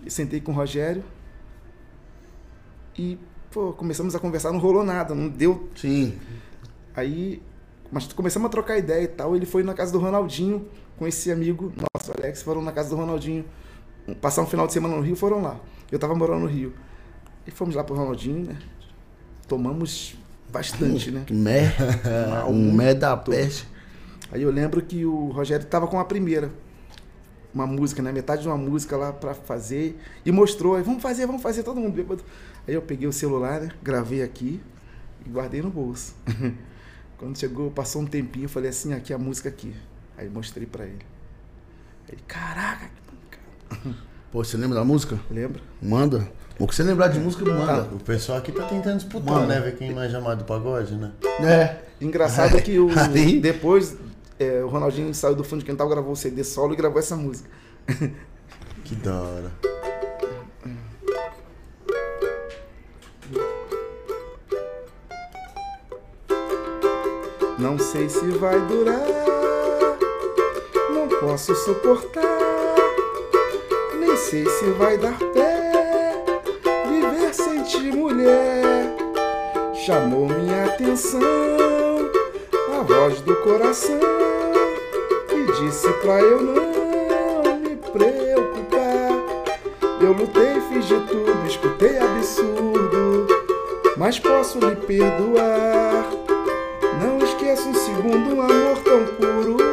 E sentei com o Rogério. E, pô, começamos a conversar, não rolou nada, não deu. Sim. Aí, mas começamos a trocar ideia e tal. Ele foi na casa do Ronaldinho com esse amigo nosso, Alex, foram na casa do Ronaldinho. Passar um final de semana no Rio, foram lá. Eu tava morando no Rio. E fomos lá pro Ronaldinho, né? Tomamos bastante, né? Mé, Mal, um mé da peste. Aí eu lembro que o Rogério tava com a primeira. Uma música, né? Metade de uma música lá pra fazer. E mostrou. Aí, vamos fazer, vamos fazer, todo mundo bêbado. Aí eu peguei o celular, né? Gravei aqui e guardei no bolso. Quando chegou, passou um tempinho, eu falei assim, aqui a música aqui. Aí mostrei pra ele. Ele, caraca, que. Pô, você lembra da música? Lembra? Manda. O que você lembrar de música, manda. O pessoal aqui tá tentando disputar, Mano. né? Ver quem mais do pagode, né? É. Engraçado que o, Aí- depois é, o Ronaldinho saiu do fundo de quintal, gravou o CD solo e gravou essa música. Que da hora. Não sei se vai durar, não posso suportar. Nem sei se vai dar pé, ti, mulher. Chamou minha atenção a voz do coração e disse pra eu não me preocupar. Eu lutei, fiz de tudo, escutei absurdo, mas posso lhe perdoar. Não esqueça um segundo um amor tão puro.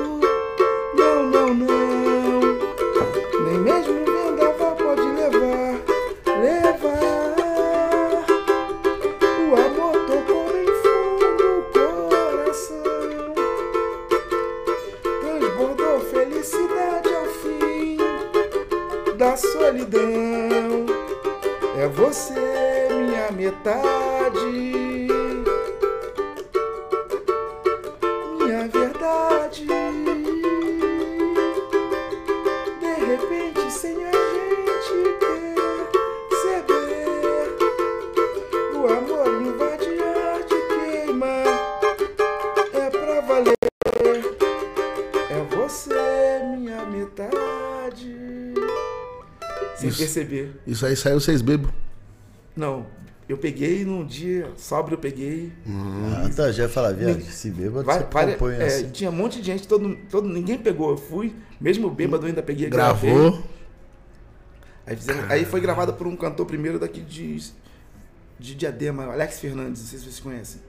Isso aí saiu vocês bebam. Não, eu peguei num dia, sóbrio eu peguei. Ah, tá, já ia falar, viado, se bêbado Vai- você compõe é, assim. tinha um monte de gente, todo, todo, ninguém pegou. Eu fui, mesmo bêbado, eu ainda peguei gravei. Gravou. Aí, fizemos- aí foi gravada por um cantor primeiro daqui de, de Diadema, Alex Fernandes, não sei se vocês conhecem.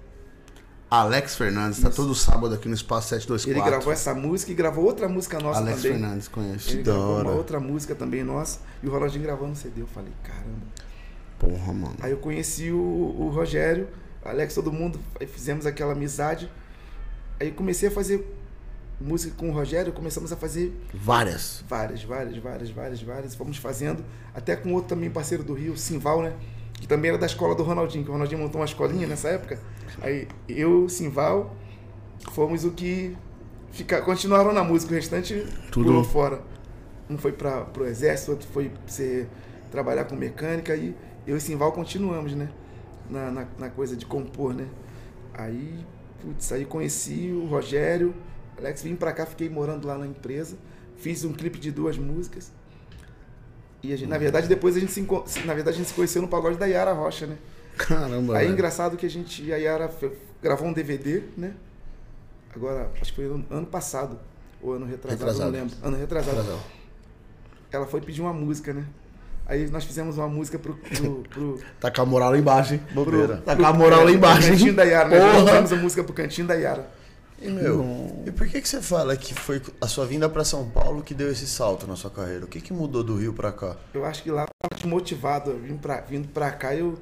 Alex Fernandes, tá todo sábado aqui no Espaço 724. Ele gravou essa música e gravou outra música nossa Alex também. Fernandes, conheço. Ele gravou uma outra música também nossa e o Ronaldinho gravou no CD. Eu falei, caramba. Porra, mano. Aí eu conheci o, o Rogério, Alex, todo mundo, fizemos aquela amizade. Aí comecei a fazer música com o Rogério, começamos a fazer Várias. várias, várias, várias, várias, várias. Fomos fazendo, até com outro também parceiro do Rio, Simval, né? Que também era da escola do Ronaldinho, que o Ronaldinho montou uma escolinha nessa época. Aí eu, Simval, fomos o que fica, continuaram na música, o restante Tudo- pulou fora. Um foi para o exército, outro foi ser, trabalhar com mecânica e eu e Simval continuamos, né? Na, na, na coisa de compor, né? Aí, putz, aí conheci o Rogério, Alex, vim pra cá, fiquei morando lá na empresa, fiz um clipe de duas músicas. E gente, na verdade, depois a gente se, na verdade, a gente se conheceu no pagode da Yara Rocha, né? Caramba, Aí é engraçado que a gente, a Yara gravou um DVD, né? Agora, acho que foi ano, ano passado, ou ano retrasado, Retrasado. não lembro. Ano retrasado. Retrasado. ela foi pedir uma música, né? Aí nós fizemos uma música pro. pro, pro Tá com a moral lá embaixo, hein? Bobeira. Tá com a moral lá embaixo, pro? Cantinho da Yara, né? Nós fizemos a música pro Cantinho da Yara. E, meu, e por que, que você fala que foi a sua vinda pra São Paulo que deu esse salto na sua carreira? O que, que mudou do Rio pra cá? Eu acho que lá eu vim pra, vindo pra cá eu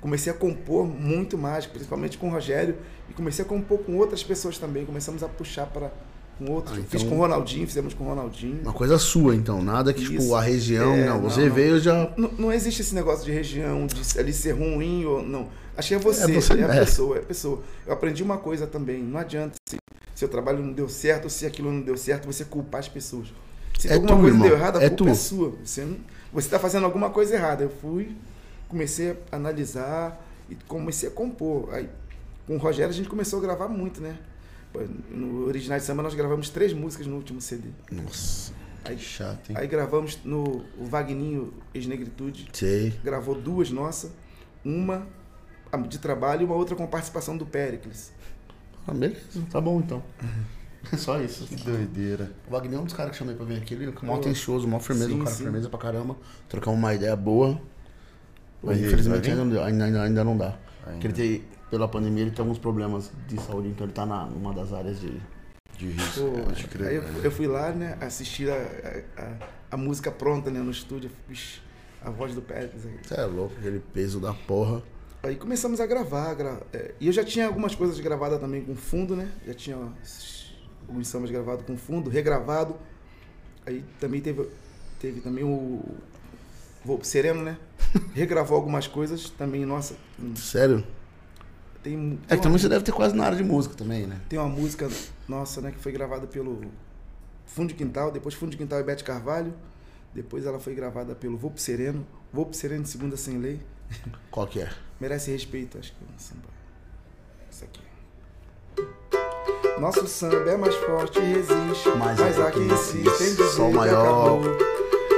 comecei a compor muito mais, principalmente com o Rogério. E comecei a compor com outras pessoas também. Começamos a puxar para com outros. Ah, Eu Fiz então- com o Ronaldinho, fizemos com o Ronaldinho. Uma coisa sua, então. Nada que, tipo, Isso. a região. É, não, não, você não. veio já. Não, não existe esse negócio de região, de ali ser ruim ou não. Acho que é você, É você, é a é. pessoa, é a pessoa. Eu aprendi uma coisa também, não adianta se seu trabalho não deu certo, ou se aquilo não deu certo, você culpar as pessoas. Se É alguma tu, coisa irmão, deu errado, a é culpa tu. é sua. Você não, você está fazendo alguma coisa errada. Eu fui, comecei a analisar e comecei a compor. Aí, com o Rogério a gente começou a gravar muito, né? No Original de Samba nós gravamos três músicas no último CD. Nossa. Aí, Chato, hein? aí gravamos no o Vagninho Ex-Negritude Sei. gravou duas nossas, uma de trabalho e uma outra com participação do Pericles. Ah, beleza. Tá bom, então. É só isso. Que doideira. O Wagner é um dos caras que chamei pra vir aqui. Ele é mó atencioso, mó firmeza. Sim, um cara sim. firmeza pra caramba. Trocamos uma ideia boa. Mas Infelizmente ainda, ainda, ainda não dá. Ainda. Porque ele tem, pela pandemia, ele tem alguns problemas de saúde, então ele tá na, numa das áreas de. De risco. Pô, pode crer. aí eu, eu fui lá, né, assistir a, a, a- música pronta né, no estúdio, a voz do. Aí. Você é louco, aquele peso da porra. Aí começamos a gravar. gra- é, e eu já tinha algumas coisas gravadas também com fundo, né? Já tinha alguns sambas gravados com fundo, regravado. Aí também teve, teve também o. Vou pro Sereno, né? Regravou algumas coisas também, nossa. hum, Sério? Tem, É tem, que uma, também você deve ter quase na área de música também, né? tem uma música nossa, né, que foi gravada pelo Fundo de Quintal, depois Fundo de Quintal e Bete Carvalho. Depois ela foi gravada pelo Vou pro Sereno. Vou pro Sereno de Segunda Sem Lei. Qual que é? Merece respeito, acho que é um samba. Isso aqui. Nosso samba é mais forte e resiste, Mas mas, é há quem que insiste em insiste, dizer só o que maior.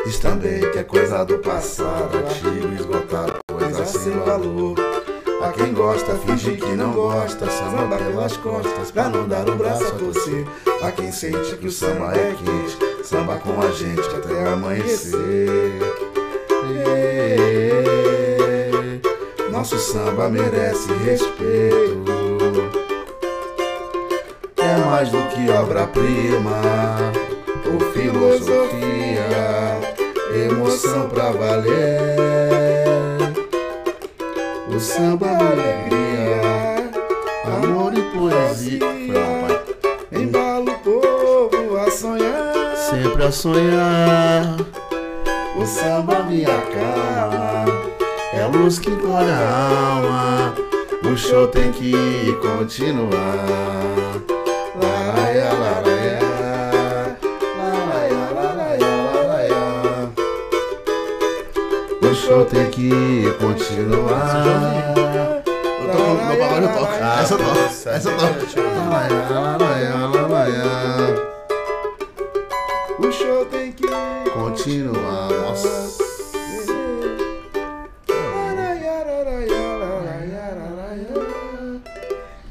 Diz também que é coisa do passado, antigo, esgotado, Coisa sem valor. A quem gosta, finge que não gosta, samba pelas costas, pra não dar o braço a torcer. A quem sente que o samba é quente, samba com a gente até amanhecer. Nosso samba merece respeito. É mais do que obra-prima, Ou filosofia, emoção pra valer. O samba é alegria, amor e poesia. Foi embala o povo a sonhar. Sempre a sonhar, O samba me acalma. é a luz que encolhe a alma. O show tem que continuar. Show tem que continuar. Eu toco, meu pagode eu toco. Essa eu toco, essa eu toco. O show tem que Continuar, nossa.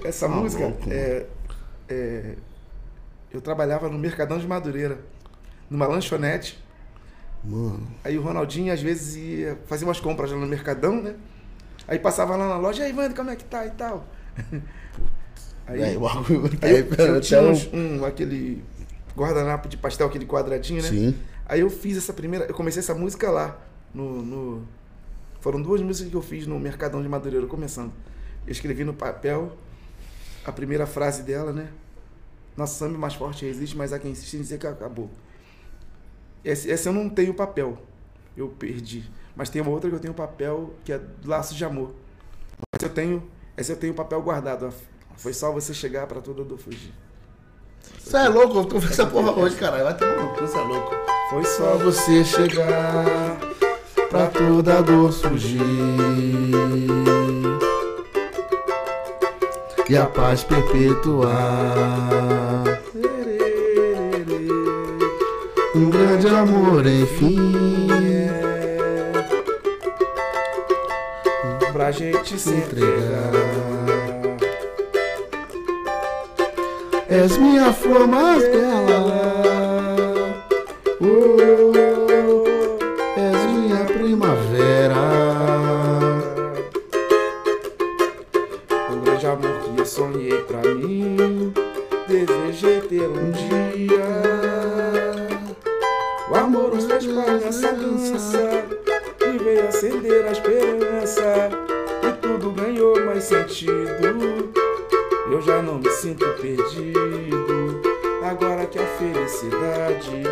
Essa Tá música é, é, eu trabalhava no Mercadão de Madureira, numa lanchonete. Mano, Aí o Ronaldinho às vezes ia fazer umas compras lá no Mercadão, né? Aí passava lá na loja, e aí, Wanda, como é que tá e tal? Aí, o tá aí eu, eu tinha uns- um- um, aquele guardanapo de pastel, aquele quadradinho, né? Sim. Aí eu fiz essa primeira, eu comecei essa música lá, no, no- foram duas músicas que eu fiz no Mercadão de Madureira, começando. Eu escrevi no papel a primeira frase dela, né? Nosso samba mais forte resiste, mas há quem insiste em dizer que acabou. Essa, essa eu não tenho papel, eu perdi. Mas tem uma outra que eu tenho papel, que é Laços de Amor. Essa eu tenho, essa eu tenho papel guardado. Foi só você chegar pra toda dor fugir. Você é louco, eu tô vendo essa porra hoje, caralho. Vai no cu, você é louco. Foi Só só você chegar pra toda dor surgir e a paz perpetuar. um grande amor, enfim. Pra gente se entregar. És minha flor mais bela. Oh, oh, oh, oh, és minha primavera. Um grande amor que eu sonhei pra mim. Desejei ter um dia. Nessa dança e veio acender a esperança. E tudo ganhou mais sentido. Eu já não me sinto perdido. Agora que a felicidade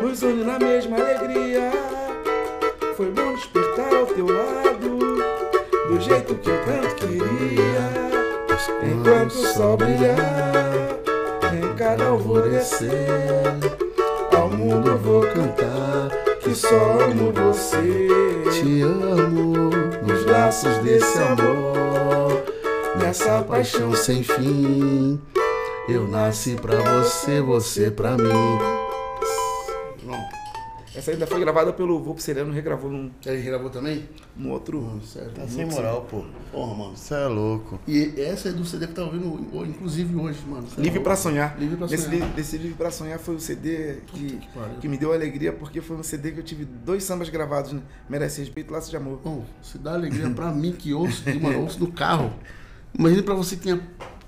nos une na mesma alegria. Foi bom despertar ao teu lado, do jeito que eu tanto queria. Enquanto o sol brilhar, em cada alvorecer, ao mundo vou cantar que só amo você. Te amo Nos laços desse amor, nessa paixão sem fim. Eu nasci pra você, você pra mim. Essa ainda foi gravada pelo Vulpo Sereno, regravou num, Ele gravou também? num outro. Certo. Tá sem moral, pô. Porra, mano. Você é louco. E essa é do CD que tá ouvindo, inclusive hoje, mano. Cê é Livre louco. pra Sonhar. Livre pra Esse, sonhar. esse Livre pra Sonhar foi o CD que, que que me deu alegria, porque foi um CD que eu tive dois sambas gravados, né? Merece Respeito Laço de Amor. Bom, se dá alegria pra mim que ouço, que, mano, ouço no carro. Imagina pra você que tem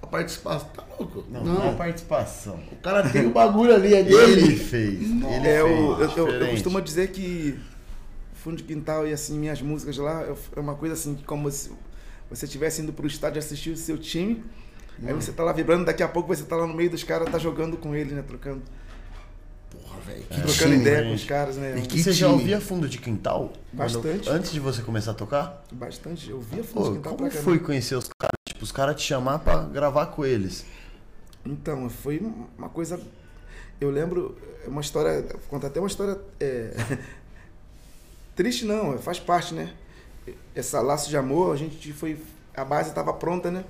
a, participação. Tá louco? Não, não, é participação. O cara tem o bagulho ali, é dele. Ele fez. Ele É, eu, fez. eu, eu- eu costumo dizer que fundo de quintal e assim, minhas músicas lá eu- é uma coisa assim, como se você estivesse indo pro estádio assistir o seu time, aí você tá lá vibrando, daqui a pouco você tá lá no meio dos caras, tá jogando com ele, né? Trocando, Porra, velho. Que trocando time, ideia gente. com os caras, né? E que Você já time. ouvia fundo de quintal? Bastante. Quando- antes de você começar a tocar? Bastante. Eu via fundo Pô, de quintal como pra foi conhecer os caras? Tipo, os caras te chamar pra gravar com eles. Então, foi uma coisa. Eu lembro, é uma história. vou Contar até uma história. é, triste, não, faz parte, né? Essa laço de amor, a gente foi. A base estava pronta, né?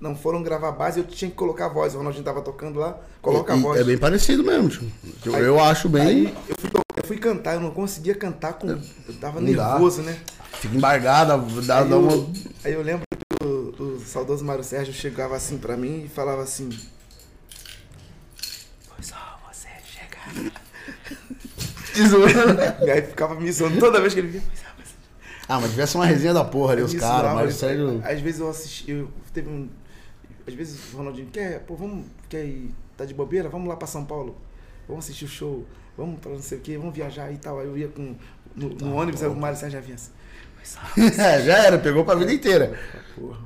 Não foram gravar a base, eu tinha que colocar a voz. O Ronaldinho tava tocando lá, coloca a E- voz. É bem parecido mesmo, tio. Eu, Aí- eu acho bem. Eu fui, eu fui cantar, eu não conseguia cantar com. Eu tava nervoso, né? Fica embargada, dá, Aí dá eu, uma. aí eu lembro o, o saudoso Mário Sérgio chegava assim pra mim e falava assim. Foi só você chegar. E aí ficava me zoando toda vez que ele via. "Foi só você Ah, mas tivesse uma resenha da porra ali, os caras, ele- sério. Às vezes eu assisti. Eu teve um. Às vezes o Ronaldinho quer, pô, vamos. Quer ir. Tá de bobeira? Vamos lá pra São Paulo. Vamos assistir o show. Vamos pra não sei o quê, vamos viajar e tal. Aí eu ia com. No, no Tá ônibus, aí o Mário Sérgio já vinha assim. É, já era, pegou pra vida inteira. porra.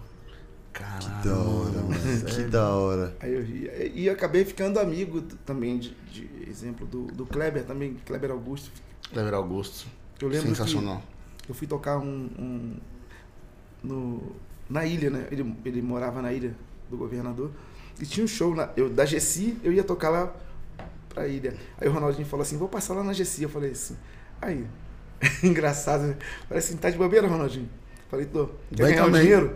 Caralho. Da hora, mano. Que da hora. Aí eu ri. E e acabei ficando amigo também, de, de exemplo, do, do Kleber também, Kleber Augusto. Cleber Augusto. Eu lembro Sensacional. que eu fui tocar um, um- no, na ilha, né? Ele, ele morava na ilha do governador. E tinha um show na, eu, da Gessi, eu ia tocar lá pra ilha. Aí o Ronaldinho falou assim, vou passar lá na Gessi. Eu falei assim, aí, engraçado, né? Falei assim, tá de bobeira, Ronaldinho? Falei, tô. Quer Vai ganhar um também. dinheiro?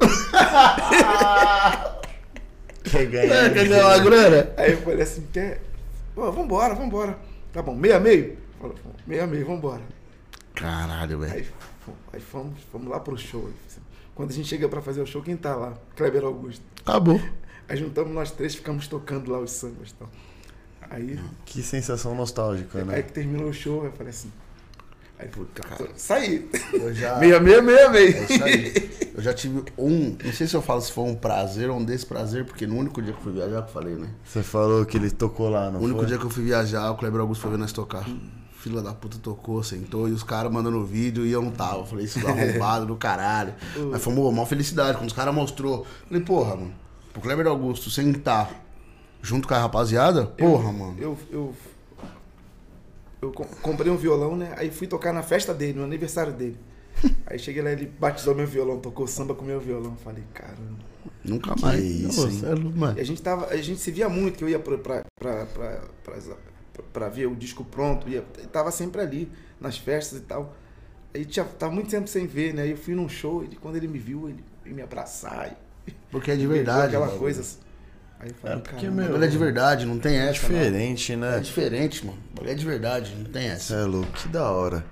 Quer É, ganhar? quer ganhar uma grana? Aí eu falei assim, quer? Pô, vambora, vambora. Tá bom, meia meio? Falou, meia meio, vambora. Caralho, velho. Aí, aí fomos, fomos lá pro show. Quando a gente chega pra fazer o show, quem tá lá? Kleber Augusto. Acabou. Aí juntamos nós três, ficamos tocando lá os sambas e tal. Aí, Que sensação nostálgica, aí né? que terminou o show, eu falei assim. Aí, puta, saí. Eu já. Meia meia, meia É meia. isso aí. Eu já tive um. Não sei se eu falo se foi um prazer ou um desprazer, porque no único dia que eu fui viajar, que eu falei, né? Você falou que ele tocou lá, não O único foi? dia que eu fui viajar, o Kleber Augusto foi ver nós tocar. Fila da puta tocou, sentou, e os caras mandando vídeo e eu não tava. Eu falei, isso é arrombado do caralho. Mas foi uma maior felicidade. Quando os caras mostrou, eu falei, porra, mano, pro Kleber Augusto sentar junto com a rapaziada, porra, mano. Eu, eu, eu com- comprei um violão, né? Aí fui tocar na festa dele, no aniversário dele. Aí cheguei lá, ele batizou meu violão, tocou samba com meu violão. Falei, caramba. Nunca mais. isso, mano. E a gente tava, a gente se via muito, que eu ia pra, pra, pra, pra, pra, pra ver o disco pronto, ia, ele tava sempre ali, nas festas e tal. Aí tinha, tava muito tempo sem ver, né? Aí eu fui num show, ele, quando ele me viu, ele me abraçar. E, Porque é de verdade. Aquela mano. coisa. Aí eu falei, É, porque, caramba, meu, é de verdade, não tem É essa. não. diferente, É né? diferente, mano. É de verdade, não tem Você essa. é louco, que da hora.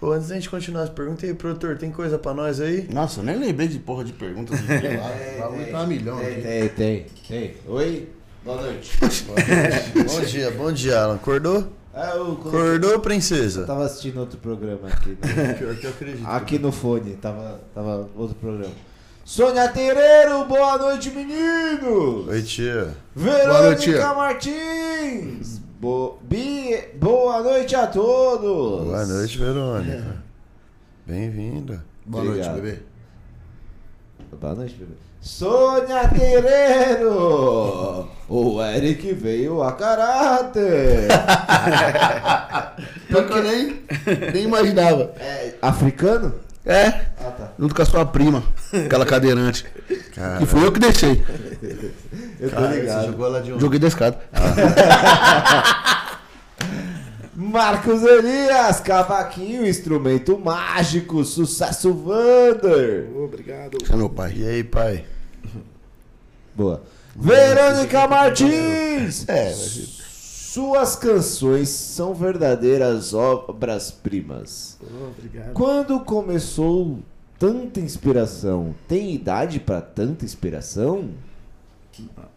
Pô, antes da gente continuar as perguntas, e aí, produtor, tem coisa pra nós aí? Nossa, eu nem lembrei de porra de perguntas. O bagulho tá um milhão Tem, tem, tem, tem. Oi? Boa noite. bom dia, bom dia, Alan. Acordou? Ah, eu Acordou, Eu princesa? tava assistindo outro programa aqui. né? Pior que eu acredito. Aqui no fone, tava, tava outro programa. Sônia Tereiro, boa noite, menino. Oi, tia. Boa noite, tia. Verônica Martins, bo... Bi... boa noite a todos. Boa noite, Verônica. Bem-vinda. Boa Obrigado. noite, bebê. Boa noite, bebê. Sônia Tereiro, o Eric veio a caráter. Pior que eu nem, nem imaginava. Africano? É, Ah, tá. junto com a sua prima, aquela cadeirante. Cara, E fui eu que deixei. Eu tô cara, você ligado. jogou ela de um. Joguei da escada. Marcos Elias, cavaquinho, instrumento mágico, sucesso Vander. Obrigado. Esse é meu pai. E aí, pai? Boa. Verônica Martins. É, Suas canções são verdadeiras obras-primas. Obrigado. Quando começou tanta inspiração? Tem idade pra tanta inspiração?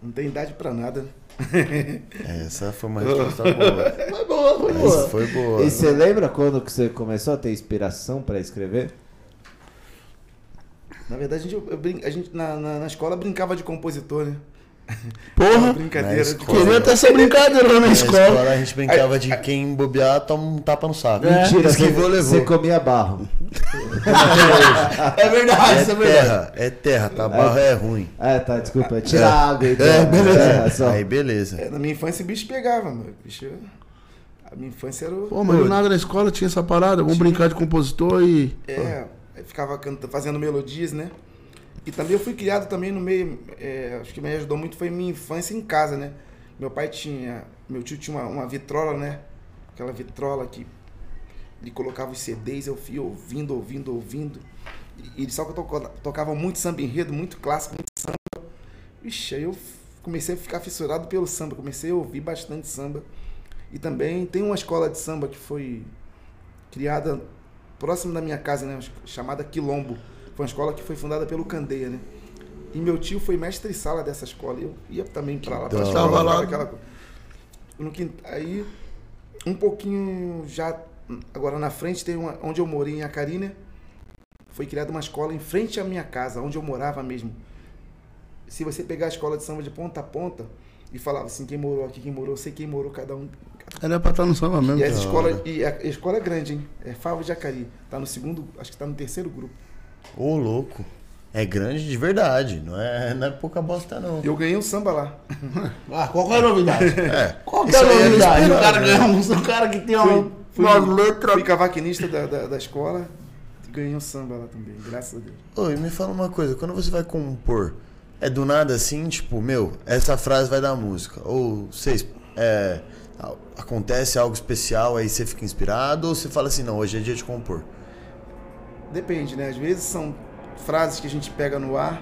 Não tem idade pra nada. Essa foi uma resposta boa. Foi boa, foi Essa boa. foi boa. E você lembra quando que você começou a ter inspiração pra escrever? Na verdade, a gente, eu brin- a gente na, na, na escola brincava de compositor, né? Porra, Brincadeira Na de escola. queria ter essa brincadeira lá na Na escola. escola a gente brincava de quem bobear toma um tapa no saco. Mentira, você, Esquivou, levou. você comia barro. É verdade, É isso é verdade. terra, é terra, tá? Barro é ruim. Ah, tá, desculpa. Tira a água então. É, beleza. É, só. Aí, beleza. É, na minha infância o bicho pegava, mano. O bicho. A minha infância era o. Pô, mas do nada na escola tinha essa parada. Vamos brincar de compositor e. É, aí ficava canta, fazendo melodias, né? E também eu fui criado também no meio, é, acho que me ajudou muito foi minha infância em casa, né? Meu pai tinha, meu tio tinha uma, uma vitrola, né? Aquela vitrola que ele colocava os CDs, eu fui ouvindo, ouvindo, ouvindo. E só que eu toco- tocava muito samba enredo, muito clássico, muito samba. Ixi, aí eu comecei a ficar fissurado pelo samba, comecei a ouvir bastante samba. E também tem uma escola de samba que foi criada próximo da minha casa, né? Chamada Quilombo. Foi uma escola que foi fundada pelo Candeia, né? E meu tio foi mestre sala dessa escola. Eu ia também pra lá, pra da escola, lá, aquela. No quint- Aí, um pouquinho já, agora na frente, tem uma, onde eu morei em Acari, né? Foi criada uma escola em frente à minha casa, onde eu morava mesmo. Se você pegar a escola de samba de ponta a ponta e falava assim, quem morou aqui, quem morou, sei quem morou cada um. Era pra estar no samba mesmo. E essa escola, e a, a escola é grande, hein? É Favo de Acari. Tá no segundo, acho que tá no terceiro grupo. Ô, louco. É grande de verdade, não é, não é pouca bosta, não. Eu ganhei um samba lá. Ah, qual que é a novidade? É. Qual é a era novidade? O cara ganha um, o cara que tem uma, Fui, uma letra. fui cavaquinista da, da, da escola e ganhei um samba lá também, graças a Deus. Ô, e me fala uma coisa, quando você vai compor, é do nada assim, tipo, meu, essa frase vai dar música? Ou vocês, é, acontece algo especial, aí você fica inspirado, ou você fala assim, não, hoje é dia de compor? Depende, né? Às vezes são frases que a gente pega no ar.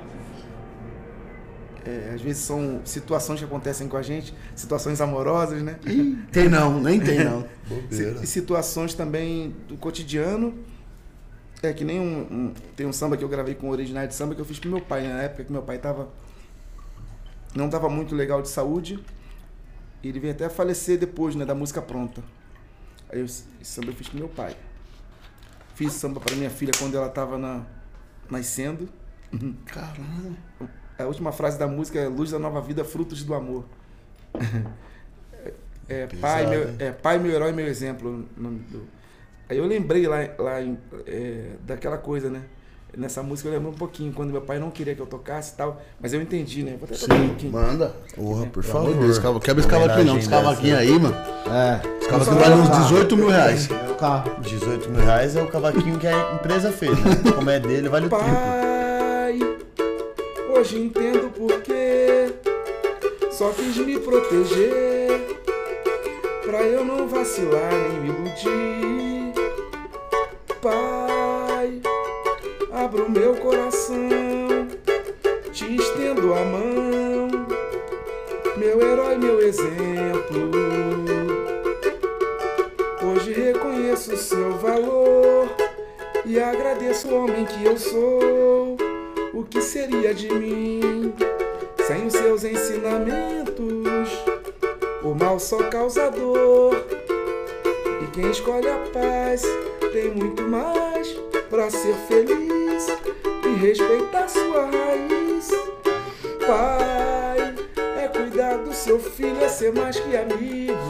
É, às vezes são situações que acontecem com a gente, situações amorosas, né? Ih, tem não, nem tem não. E situações também do cotidiano. É que nem um, um- Tem um samba que eu gravei com originais de samba que eu fiz pro meu pai, né? na época que meu pai tava. Não tava muito legal de saúde. E ele veio até a falecer depois, né? Da música pronta. Aí eu, esse samba eu fiz pro meu pai. Fiz samba para minha filha quando ela tava na, nascendo. Caramba. A última frase da música é Luz da Nova Vida, Frutos do Amor. É, pai, Pesado, meu, hein? é pai, meu herói, meu exemplo. do- Aí eu lembrei lá, lá é, daquela coisa, né? Nessa música eu lembro um pouquinho, quando meu pai não queria que eu tocasse e tal, mas eu entendi, né? Vou até tocar um pouquinho. manda. Porra, por amor favor. de Deus, cava- quebra esse cavaquinho não. Esse cavaquinho aí, mano. É. Esse cavaquinho vale uns 18 mil reais. Meu carro. 18 mil reais é o cavaquinho que a empresa fez, né? Como é dele, vale o triplo. Pai, hoje entendo porquê. Só quis me proteger. Pra eu não vacilar nem me iludir. Pai, abro meu coração. Te estendo a mão. Meu herói, meu exemplo. Hoje reconheço o seu valor. E agradeço o homem que eu sou. O que seria de mim sem os seus ensinamentos? O mal só causa dor. E quem escolhe a paz tem muito mais pra ser feliz respeitar sua raiz. Pai, é cuidar do seu filho, é ser mais que amigo.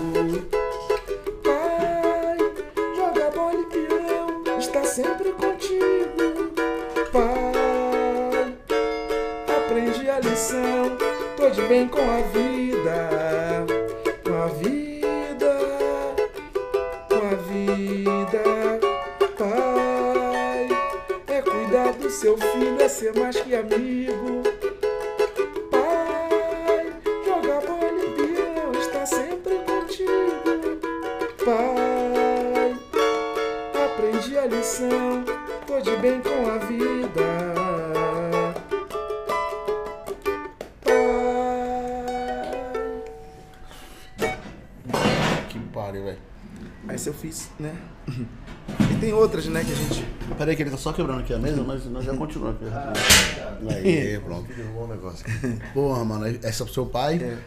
Só quebrando aqui a mesa, mas nós já continuamos aqui. Aí, pronto. Derrubou um negócio. Porra, mano, essa é pro seu pai É.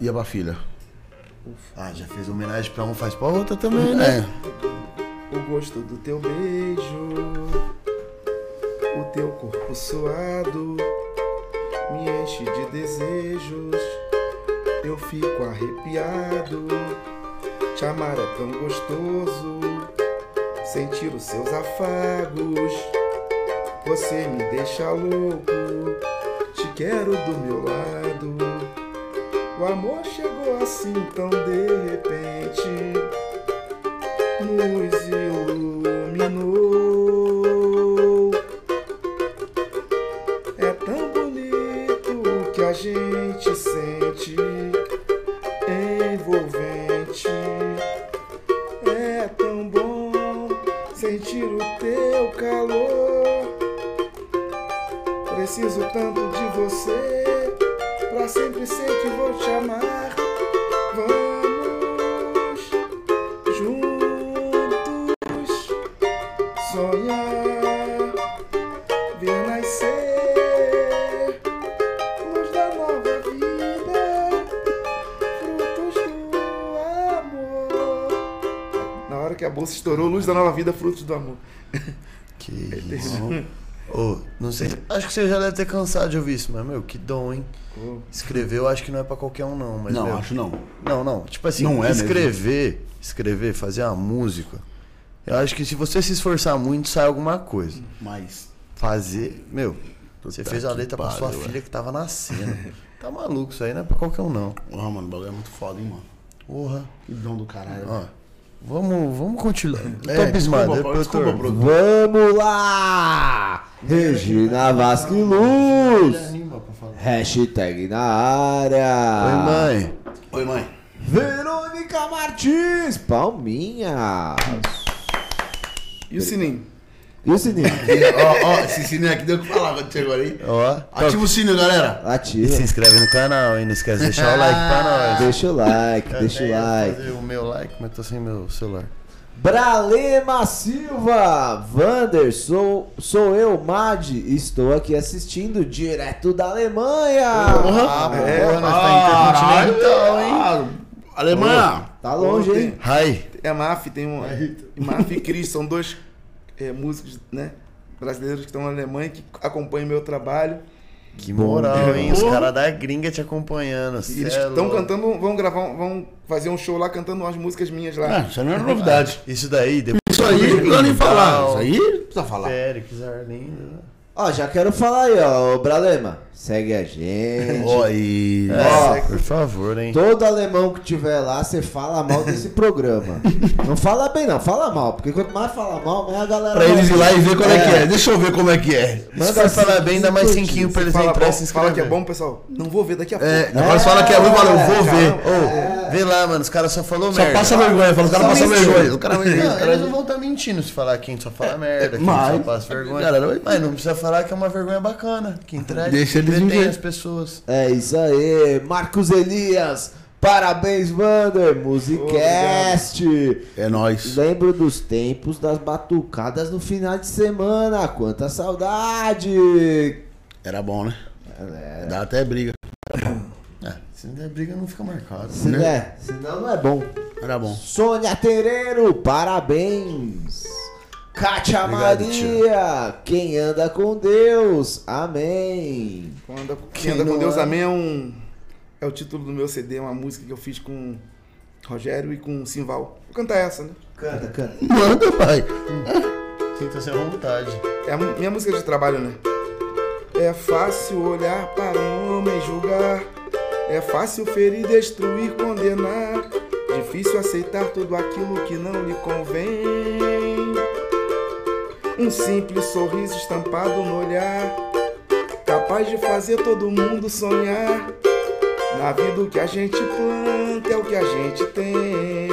e a pra filha. Ah, já fez homenagem pra um, faz pra outra também, né? É. O gosto do teu beijo, luz da nova vida, frutos do amor. Que isso. Ô, não sei. Acho que você já deve ter cansado de ouvir isso, mas, meu, que dom, hein? Escrever eu acho que não é pra qualquer um, não. Mas, Não, meu, acho não. Não, não. Tipo assim, Não é mesmo. escrever, escrever, fazer uma música. Eu acho que se você se esforçar muito, sai alguma coisa. Mas. Fazer, meu, você fez a letra pra sua filha que tava nascendo. tá maluco, isso aí não é pra qualquer um, não. Porra, mano, o bagulho é muito foda, hein, mano. Porra. Que dom do caralho. Ó, vamos, vamos continuar. É, Tô abismado. desculpa, Desculpa, desculpa. Vamos lá! Regina Vasque Luz. Hashtag na área. Oi, mãe. Oi, mãe. Verônica Martins. Palminha. E o sininho? E o sininho? ó, ó, esse sininho aqui deu o que falar quando chegou aí. Ó, Ativa o sininho, galera. e Ativa. se inscreve no canal, hein? Não esquece de deixar o like pra nós. Deixa o like, Eu deixa o like. fazer o meu like, mas tô sem meu celular. Bralema Silva, Vander, sou, sou eu, Mad, estou aqui assistindo direto da Alemanha. Ah, porra, nós tá intercontinental, hein? Ah, Alemanha. Tá longe, Ô, hein? Hi. É a MAF, tem um. MAF e Cris são dois é, músicos, né? Brasileiros que estão na Alemanha que acompanham meu trabalho. Que moral, hein? Os caras da gringa te acompanhando. E eles é estão louco. cantando, vão gravar, um- vão fazer um show lá cantando umas músicas minhas lá. Ah, isso não é novidade. Isso daí, depois. Isso aí, não precisa nem falar. Isso aí, não precisa falar. Félix, Arlindo. Ó, já quero falar aí, ó, ô, Bralema, segue a gente. Oi. Ó, É, por favor, hein? Todo alemão que tiver lá, você fala mal desse programa. Não fala bem, não, fala mal, porque quanto mais fala mal, mais a galera. Pra eles ir lá e ver qual é, que é. Deixa eu ver como é que é. Se Manda for falar bem, dá mais cinquinho pra eles Fala, entrarem e bom, se fala inscrever. que é bom, pessoal. Não vou ver daqui a pouco. É, agora você fala que é ruim, fala, eu vou ver. Ô, vê lá, mano, os caras só falou Só merda. passa vergonha, fala, os caras Só passam mentiu. vergonha. O cara vai Não, eles não vão estar mentindo se falar que a gente só fala merda, que a mas- gente só passa vergonha. Galera, vai- mas não precisa falar que é uma vergonha bacana, que entrega, Deixa que eles entretém viver. as pessoas. É isso aí, Marcos Elias. Parabéns, Vander. Musicast. É nóis. Lembro dos tempos das batucadas no final de semana. Quanta saudade. Era bom, né? É, Dá até briga. É, se não der briga, não fica marcado. se Né? der, senão não é bom. Era bom. Sônia Tereiro, parabéns. Kátia Obrigado, Maria, quem anda com Deus, amém. Quem anda, quem Quem anda com Deus, é? amém, é um. É o título do meu CD, uma música que eu fiz com Rogério e com Simval. Vou cantar essa, né? Canta, canta. Manda, pai. Sinta-se à vontade. É a minha música de trabalho, né? É fácil olhar para um homem e julgar. É fácil ferir, destruir, condenar. Difícil aceitar tudo aquilo que não lhe convém. Um simples sorriso estampado no olhar. Capaz de fazer todo mundo sonhar. Na vida o que a gente planta é o que a gente tem.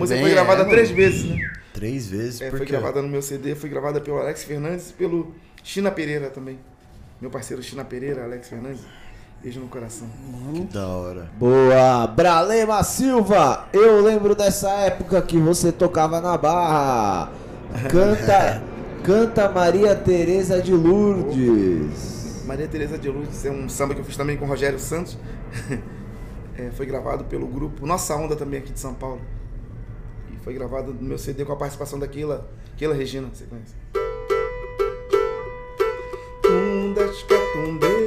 Música bem- foi gravada é, três mano. vezes, né? Três vezes, É, foi quê? gravada no meu CD, foi gravada pelo Alex Fernandes e pelo China Pereira também. Meu parceiro China Pereira, Alex Fernandes. Beijo no coração. Que da hora. Boa, Bralema Silva, eu lembro dessa época que você tocava na barra. Canta, canta Maria Teresa de Lourdes. Maria Teresa de Luz é um samba que eu fiz também com o Rogério Santos. É, foi gravado pelo grupo Nossa Onda também aqui de São Paulo. Foi gravado no meu CD com a participação da Keila, Keila Regina, conhece? Tundas catumbe,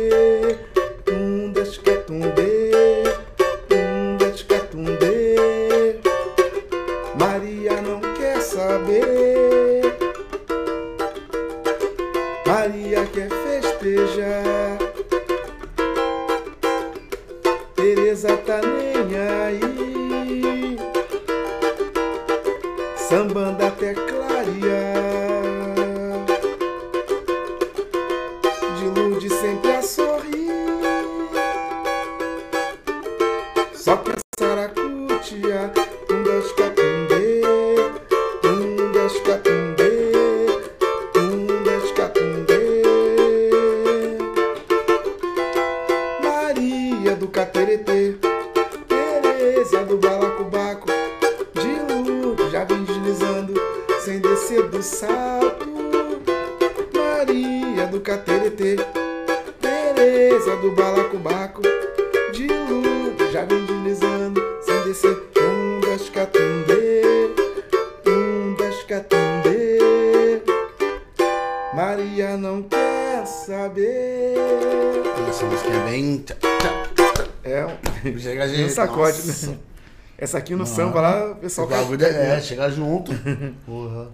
Aqui no samba lá, o pessoal O bagulho é, é, chega junto. Porra.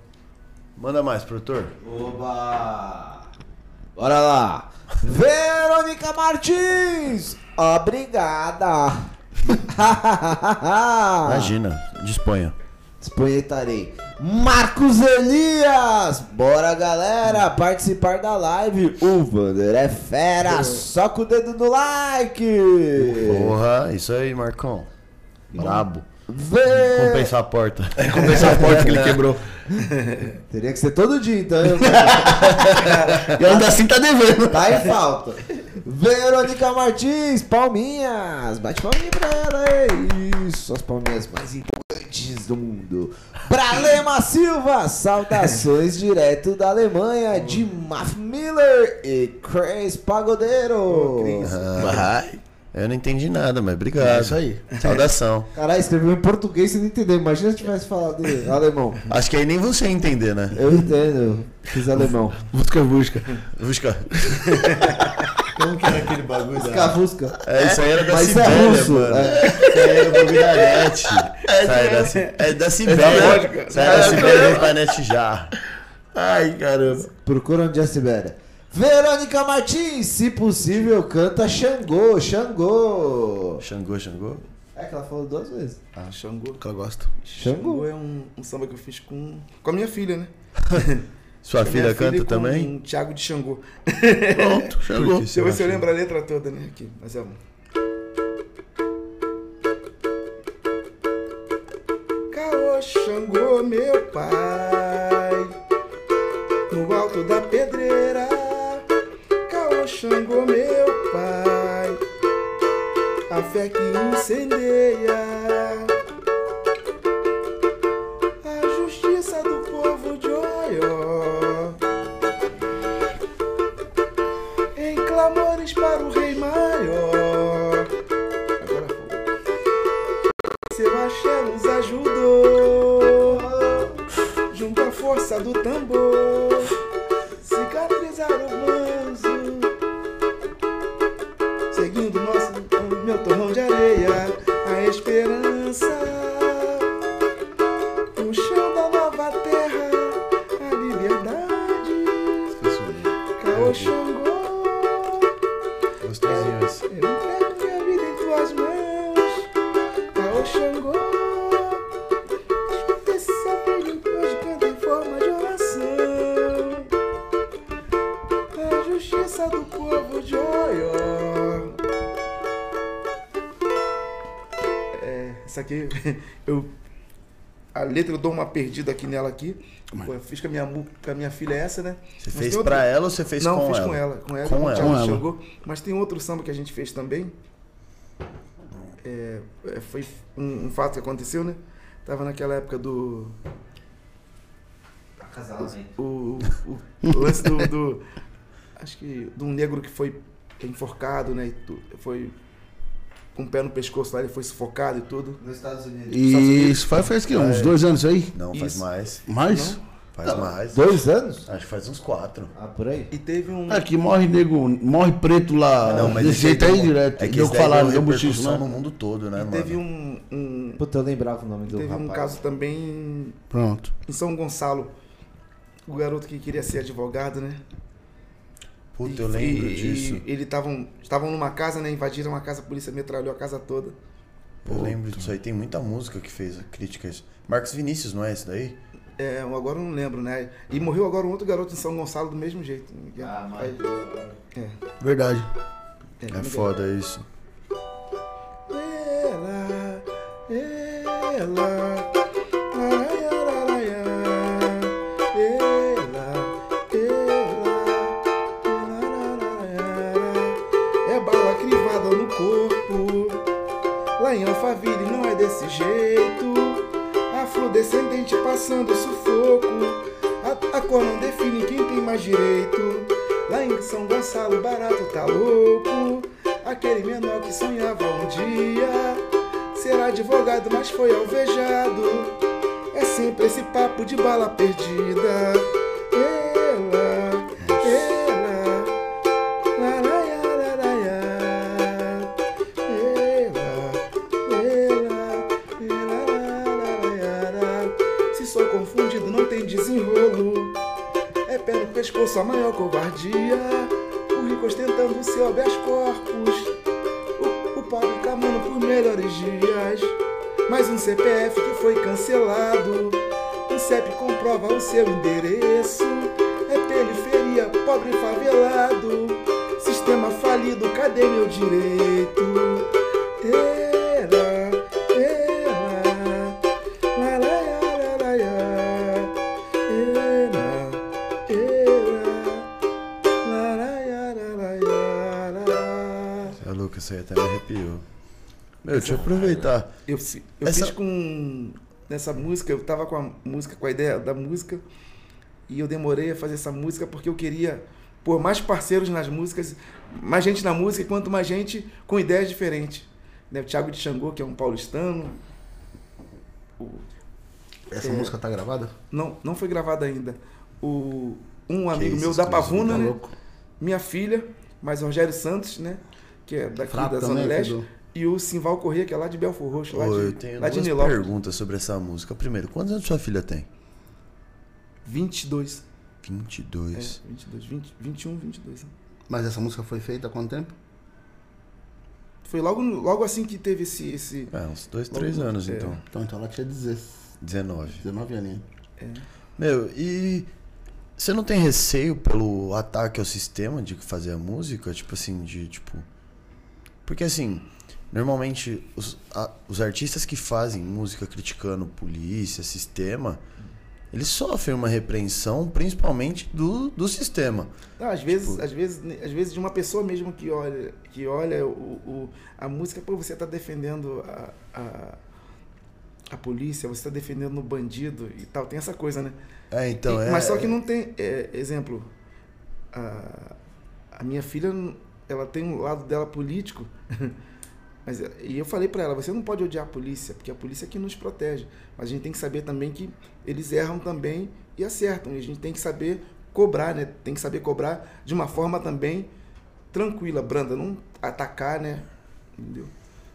Manda mais, produtor. Oba! Bora lá! Verônica Martins! Obrigada! Imagina, disponha. Esponhetarei. Marcos Elias! Bora, galera, participar da live. O Vander é fera, só com o dedo no like! Porra, isso aí, Marcão. Brabo. Vê... Compensar a porta. Compensar a porta que ele quebrou. Teria que ser todo dia, então. eu- E ainda assim tá devendo. Tá em falta. Verônica Martins, palminhas. Bate palminha pra ela, é isso. As palminhas mais importantes. do mundo. Bralema Silva, saudações direto da Alemanha, de Maf Miller e Chris Pagodeiro. Vai. Eu não entendi nada, mas obrigado. É isso aí. Saudação. Caralho, escreveu em português sem não entender. Imagina se tivesse falado em alemão. Acho que aí nem você ia entender, né? Eu entendo, fiz alemão. Busca, busca. Busca. Como que era aquele bagulho da... Cavusca. É, isso aí era da Mas isso é Sibéria, russo, mano. é. Isso aí era o bagulho da net. É da, Ci- é da Sibéria. Isso aí é da Sibéria vem pra net já. Ai, caramba. Procura onde é a Sibéria. Verônica Martins, se possível, canta Xangô, Xangô. Xangô, Xangô? É que ela falou duas vezes. Ah, Xangô. Que ela gosta. Xangô. Xangô é um, um samba que eu fiz com, com a minha filha, né? Sua filha minha canta com também? o Thiago de Xangô. Pronto, chegou. Deixa eu ver se eu lembro a letra toda, né? Aqui, mas é um. Caô Xangô, meu pai, incendeia. Letra eu dou uma perdida aqui nela aqui. Pô, Eu fiz com a minha, com a minha filha essa, né? Você Mas fez tem outra- pra ela ou você fez não, com fiz ela? com ela. Com ela, Com ela. Com ela. Xangô. Mas tem outro samba que a gente fez também. É, é, foi um, um fato que aconteceu, né? Tava naquela época do. O, o, o lance do, do- Acho que. De um negro que foi enforcado, né? E foi com o pé no pescoço lá, ele foi sufocado e tudo. Nos Estados Unidos. E isso faz, faz que, uns dois anos aí? Não, faz Isso. mais. Mais? Faz mais. Dois anos? Acho que faz uns quatro. Ah, por aí. E teve um. Aqui morre nego, morre preto lá. Não, mas desse jeito aí direto. É que que daí falar, deu deu bochicho, repercussão no mundo todo, né, e mano? teve um, um- Puta, eu lembrava o nome do teve um rapaz. caso também Pronto. em São Gonçalo. O garoto que queria ser advogado, né? Puta, E- eu lembro e- disso. E eles estavam estavam numa casa, né? Invadiram uma casa, a polícia metralhou a casa toda. Eu lembro disso aí. Tem muita música que fez a crítica a isso. Marcos Vinícius, não é esse daí? É, agora eu não lembro, né? E morreu agora um outro garoto em São Gonçalo do mesmo jeito. Ah, Aí- mas... é, Verdade. é, É foda isso. Ela, ela, Lá em Alphaville não é desse jeito. Afrodescendente passando sufoco. A, a cor não define quem tem mais direito. Lá em São Gonçalo, barato tá louco. Aquele menor que sonhava um dia ser advogado, mas foi alvejado. É sempre esse papo de bala perdida. Pescoço a maior covardia. O rico ostentando seu habeas corpus. O, o pobre clamando por melhores dias. Mais um CPF que foi cancelado. O CEP comprova o seu endereço. É periferia, pobre favelado. Sistema falido, cadê meu direito? Meu, deixa eu aproveitar. Eu, eu Essa- fiz com nessa música, eu tava com a música, com a ideia da música, e eu demorei a fazer essa música porque eu queria pôr mais parceiros nas músicas, mais gente na música, e quanto mais gente com ideias diferentes. Né? O Thiago de Xangô, que é um paulistano. O- Essa É. música tá gravada? não, não foi gravada ainda. O, um amigo isso, meu da Pavuna, Tá né? minha filha, mais Rogério Santos, né? Que é daqui Fraco da Zona também, Leste. E o Simval Corrêa, que é lá de Belfor Roxo, lá Ô, de, eu tenho lá de duas Nilópolis. perguntas sobre essa música. Primeiro, quantos anos sua filha tem? 22. 22. É, 22, 20, 21, 22. né? Mas essa música foi feita há quanto tempo? Foi logo, logo assim que teve esse. esse É, uns dois, três Logo- anos é. então. Então, então ela tinha 19, 19. 19 aninhos. Meu, e você não tem receio pelo ataque ao sistema de fazer a música? Tipo assim, de tipo. Porque assim, normalmente os, a- os artistas que fazem música criticando polícia, sistema, eles sofrem uma repreensão, principalmente do, do sistema. Não, às vezes, Tipo- às vezes, às vezes de uma pessoa mesmo que olha, que olha o, o- a música, pô, você está defendendo a, a, a polícia, você está defendendo o bandido e tal. Tem essa coisa, né? É, então E- é. Mas só que não tem. é, exemplo, a, a minha filha, ela tem um lado dela político. Mas, é, e eu falei pra ela, você não pode odiar a polícia, porque a polícia é que nos protege. Mas a gente tem que saber também que eles erram também e acertam. E a gente tem que saber cobrar, né? Tem que saber cobrar de uma forma também tranquila, branda, não atacar, né? Entendeu?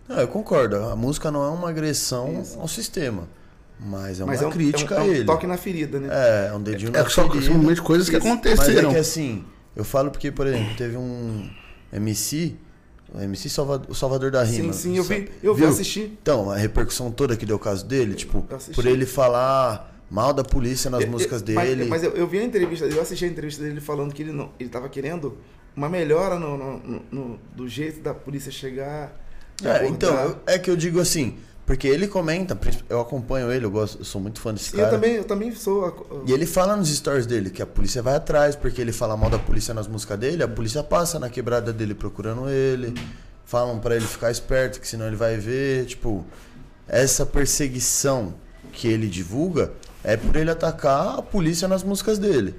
Não, eu concordo. A música não é uma agressão Isso. ao sistema. Mas é uma Mas é um, crítica é um, a é um ele. toque na ferida, né? É, é um dedinho na É só ferida. são realmente coisas que Isso. Mas é aconteceram. que assim, eu falo porque, por exemplo, teve um MC, o MC Salvador, o Salvador da sim, Rima. sim, eu vi, eu vi, assisti. Então, a repercussão toda que deu o caso dele, tipo, por ele falar mal da polícia nas Eu- músicas eu- mas- dele. Mas, eu, eu vi a entrevista dele, eu assisti a entrevista dele falando que ele não, ele tava querendo uma melhora no, no- no- no- do jeito da polícia chegar. É, abordar. então, é que eu digo assim, porque ele comenta, eu acompanho ele, eu gosto, eu sou muito fã desse cara. eu também, eu também sou. E ele fala nos stories dele que a polícia vai atrás, porque ele fala mal da polícia nas músicas dele, a polícia passa na quebrada dele procurando ele, falam pra ele ficar esperto, que senão ele vai ver, tipo, essa perseguição que ele divulga é por ele atacar a polícia nas músicas dele.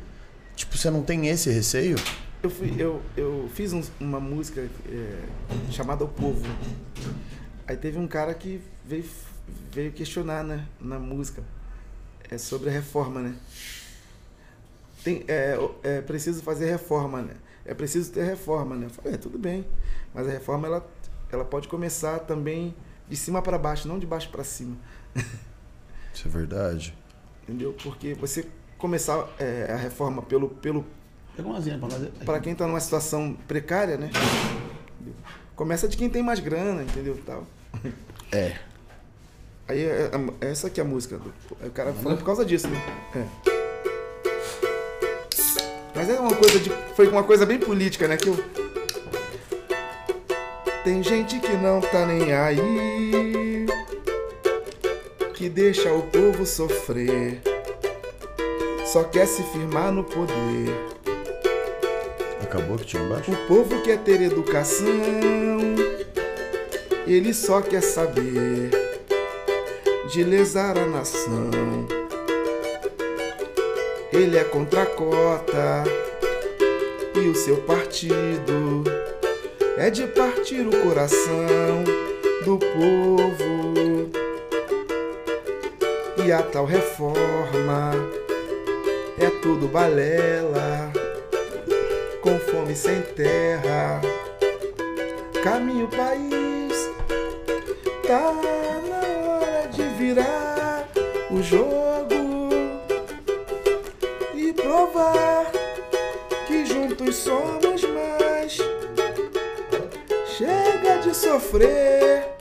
Tipo, você não tem esse receio? Eu, fui, eu, eu fiz um- uma música é, chamada O Povo. Aí teve um cara que veio, veio questionar né, na música é, sobre a reforma, né? Tem, é, é preciso fazer reforma, né? É preciso ter reforma, né? Eu falei, é, tudo bem. Mas a reforma, ela, ela pode começar também de cima para baixo, não de baixo para cima. Isso é verdade. Entendeu? Porque você começar é, a reforma pelo, pelo Pega uma asinha pra nós. para quem está numa situação precária, né? Começa de quem tem mais grana, entendeu? Tal. É. Aí é, é essa aqui é a música. Do, o cara falando por causa disso, né? É. Mas é uma coisa de. Foi uma coisa bem política, né? Que eu. Tem gente que não tá nem aí. Que deixa o povo sofrer. Só quer se firmar no poder. Acabou que tinha embaixo? O povo quer ter educação, ele só quer saber de lesar a nação. Ele é contra a cota e o seu partido é de partir o coração do povo. E a tal reforma é tudo balela com fome sem terra. Caminho país, jogo e provar que juntos somos mais. Chega de sofrer,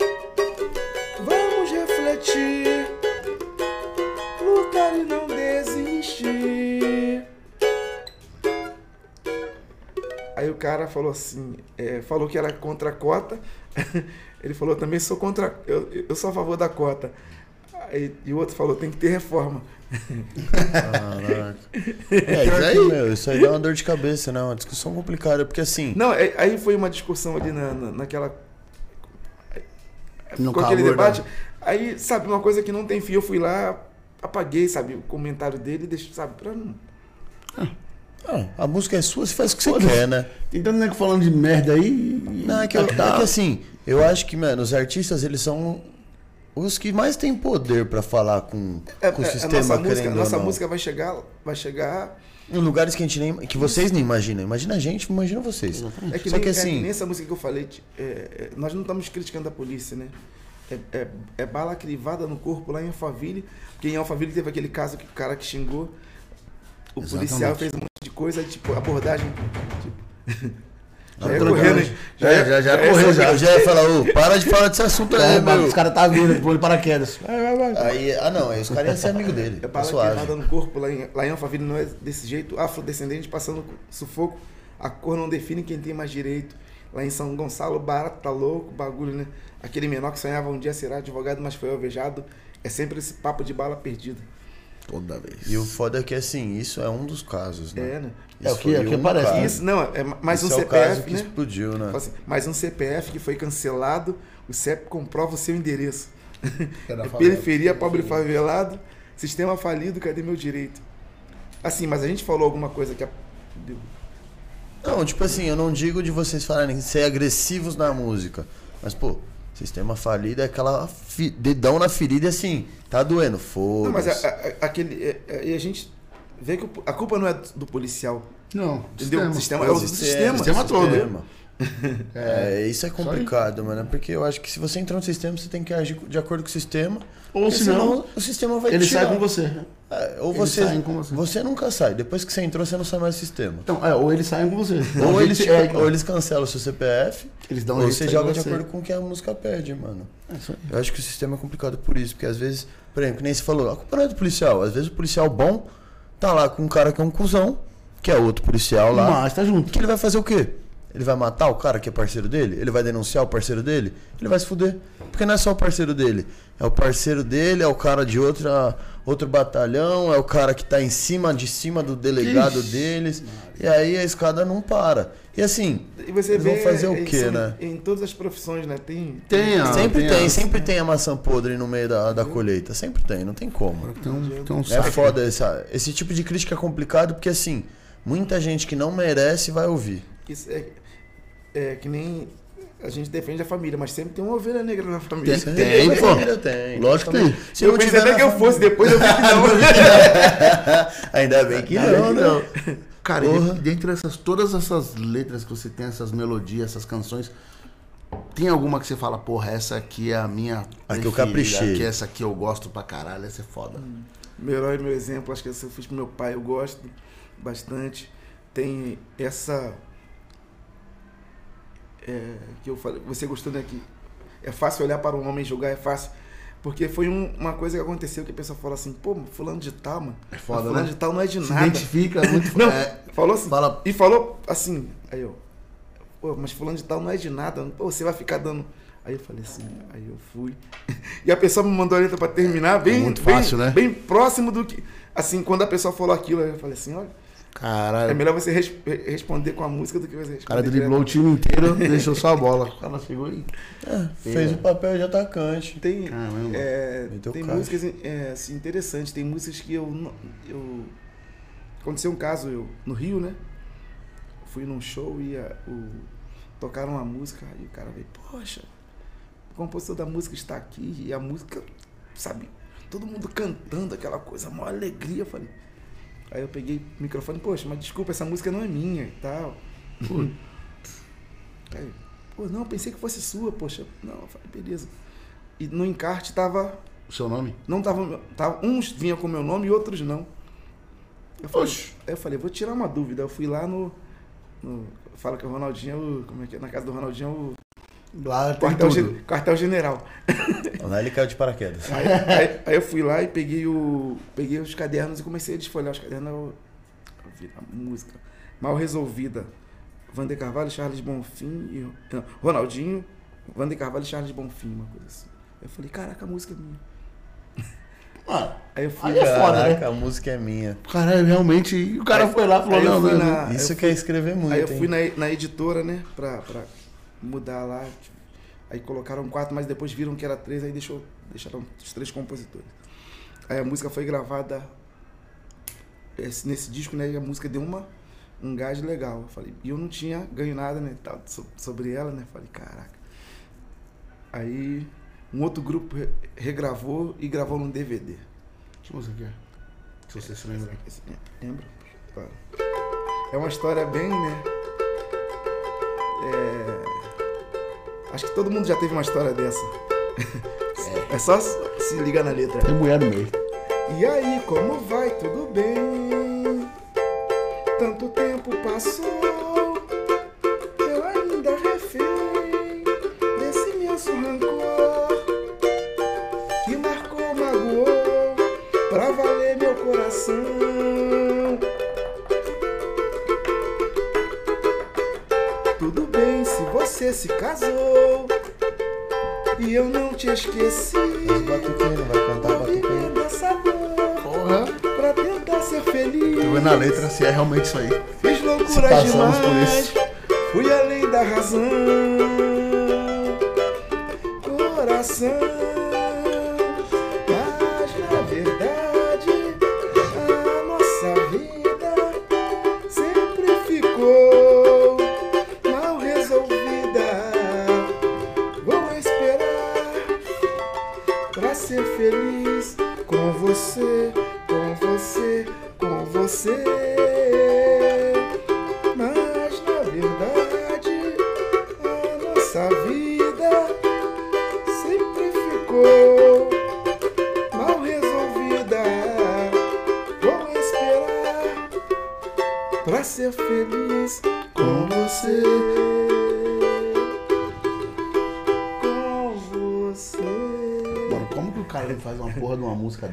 vamos refletir, lutar e não desistir. Aí o cara falou assim, é, falou que era contra a cota. Ele falou também sou contra, eu, eu sou a favor da cota. Aí, e o outro falou tem que ter reforma. Caraca. É, isso aí, meu, isso aí dá uma dor de cabeça, né? Uma discussão complicada, porque assim. Não, é- aí foi uma discussão ali na, na- naquela No com aquele calor, debate. né? Aí, sabe, uma coisa que não tem fio, eu fui lá, apaguei, sabe, o comentário dele e deixei, sabe, pra não. Ah, a música é sua, você faz o que você quer, né? Tem tanto nego falando de merda aí. Não, é que, eu- tá. é que assim, eu acho que, mano, os artistas, eles são os que mais têm poder pra falar com, É, com o é, sistema, a nossa música, a nossa música vai chegar, vai chegar. Em lugares que a gente nem. que vocês nem imaginam. Imagina a gente, imagina vocês. É que, Só nem, que é assim. nem essa música que eu falei, é, é, nós não estamos criticando a polícia, né? É, é- é bala crivada no corpo lá em Alphaville, porque em Alphaville teve aquele caso que o cara que xingou, o Exatamente. policial fez um monte de coisa, tipo, abordagem. Tipo, já ia tranquilo. correndo, hein? Já, já, já, ia correu, já. Eu já ia falar, ô, para de falar desse assunto aí, meu. os caras tá vindo, pulando paraquedas. Vai, vai, vai. Aí, ah não, aí os caras iam ser amigo dele. É Tá bala suave. queimada no corpo lá em, lá em Alphaville não é desse jeito. Afrodescendente passando sufoco. A cor não define quem tem mais direito. Lá em São Gonçalo, barato tá louco, bagulho, né? Aquele menor que sonhava um dia ser advogado, mas foi alvejado. É sempre esse papo de bala perdida. Toda vez. E o foda é que assim, isso é um dos casos, né? É, né? É, o que- é o que um parece, caso. né? Isso, não, é mais Esse um é o caso CPF, que né? explodiu, né? Assim, mais um CPF que foi cancelado, o CEP comprova o seu endereço. Era É periferia, pobre favelado, sistema falido, cadê meu direito? Assim, mas a gente falou alguma coisa que... a- Não, tipo assim, eu não digo de vocês falarem ser agressivos na música. Mas, pô, sistema falido é aquela fi- dedão na ferida e assim, tá doendo, Não, mas a- a- aquele. é- é- E a gente vê que a culpa não é do policial. Não, Entendeu? O sistema é O do sistema. sistema todo. sistema. É, isso é complicado, mano. Porque eu acho que se você entrar no sistema, você tem que agir de acordo com o sistema. Ou porque senão, o sistema vai ele tirar. sai com você. É, ou você, você. você nunca sai. Depois que você entrou, você não sai mais do sistema. Então, é, ou eles saem com você. Ou eles, é, ou eles cancelam o seu CPF, eles dão um ou você joga de você. acordo com o que a música pede, mano. É isso aí. Eu acho que o sistema é complicado por isso, porque às vezes, por exemplo, que nem você falou, a culpa não é do policial. Às vezes o policial bom tá lá com um cara que é um cuzão, que é outro policial lá. Mas tá junto. Que ele vai fazer o quê? Ele vai matar o cara que é parceiro dele? Ele vai denunciar o parceiro dele? Ele vai se fuder. Porque não é só o parceiro dele. É o parceiro dele, é o cara de outra, outro batalhão, é o cara que tá em cima de cima do delegado Ixi, deles. E aí a escada não para. E assim, E você Eles vê. vão fazer o em- quê, né? Em todas as profissões, né? Tem. Tem, a- sempre tem, a- sempre tem a maçã podre no meio da, da colheita. Sempre tem, não tem como. Tem um, tem um É foda essa, esse tipo de crítica é complicado porque assim, muita gente que não merece vai ouvir. Isso é, é que nem. A gente defende a família, mas sempre tem uma ovelha negra na família. Tem, tem, pô. Família tem. Lógico que tem. Se eu pensei tiver até que eu fosse, depois eu vi que não. Ainda bem que não, não. Cara, Porra. e dentre essas, todas essas letras que você tem, essas melodias, essas canções, tem alguma que você fala, porra, essa aqui é a minha. A que eu caprichei. Que essa aqui eu gosto pra caralho, essa é foda. Meu herói, meu exemplo, acho que essa eu fiz pro meu pai, eu gosto bastante. Tem essa. É, que eu falei, você gostou, né? Que é fácil olhar para um homem e julgar, é fácil. Porque foi um- uma coisa que aconteceu que a pessoa falou assim, pô, fulano de tal, mano. É foda, fulano né? de tal não é de Se nada. identifica muito. Não, é, falou assim. fala, E falou assim, aí eu, pô, mas fulano de tal não é de nada, pô, você vai ficar dando. Aí eu falei assim, aí eu fui. E a pessoa me mandou a letra pra terminar, bem, muito bem- fácil, né? bem próximo do que. Assim, quando a pessoa falou aquilo, aí eu falei assim, olha, caralho. é melhor você res- re- responder com a música do que você O responder. cara direto. driblou o time inteiro, deixou só a bola. O cara chegou e. Fez o papel de atacante. Tem, Caramba. é, tem caixa. músicas é, assim, interessantes, tem músicas que eu, eu. Aconteceu um caso eu, no Rio, né? Fui num show e a- o, tocaram uma música e o cara veio, poxa, o compositor da música está aqui e a música, sabe, todo mundo cantando aquela coisa, maior alegria. Eu falei. Aí eu peguei o microfone, poxa, mas desculpa, essa música não é minha e tal. Aí, pô, não, pensei que fosse sua, poxa. Não, eu falei, beleza. E no encarte tava. O seu nome? Não tava, tava. Uns vinham com meu nome e outros não. Eu falei, eu falei, vou tirar uma dúvida. Eu fui lá no. no fala que o Ronaldinho é o. Como é que é? Na casa do Ronaldinho é o. Lá tem Quartel, tudo. quartel general. Lá ele caiu de paraquedas. Aí, aí- aí eu fui lá e peguei, o, peguei os cadernos e comecei a desfolhar os cadernos. Eu, eu vi a música. Mal resolvida. Vander Carvalho, Charles Bonfim e. não, Ronaldinho, Vander Carvalho e Charles Bonfim, uma coisa assim. Eu falei, caraca, a música é minha. Mano, Aí eu fui. Aí é foda, né? Caraca, a música é minha. caralho, realmente. E o cara Aí- foi lá e falou, não, não, na- Isso que é escrever muito, Aí eu hein? fui na, na editora, né, pra, pra mudar lá. tipo, Aí colocaram quatro, mas depois viram que era três, aí deixou, deixaram os três compositores. Aí a música foi gravada esse- nesse disco, né? E a música deu uma, um gás legal. Eu falei, e eu não tinha ganho nada, né? tal, so- sobre ela, né? Falei, caraca. Aí um outro grupo re- regravou e gravou num DVD. Que música que é? Se você se lembra. Claro. É uma história bem, né? É, Acho que todo mundo já teve uma história dessa. É, só se ligar na letra. Tem mulher no meio. E aí, como vai? Tudo bem? Tanto tempo passou, eu ainda refém desse imenso rancor que marcou, magoou, pra valer meu coração. Tudo bem se você se casou e eu não te esqueci. Mas batuquinho, não vai cantar batuquinho. Porra. pra tentar ser feliz. Tô vendo a letra se é realmente isso aí. Fiz Se loucura passamos por demais. isso. Fui além da razão. Coração.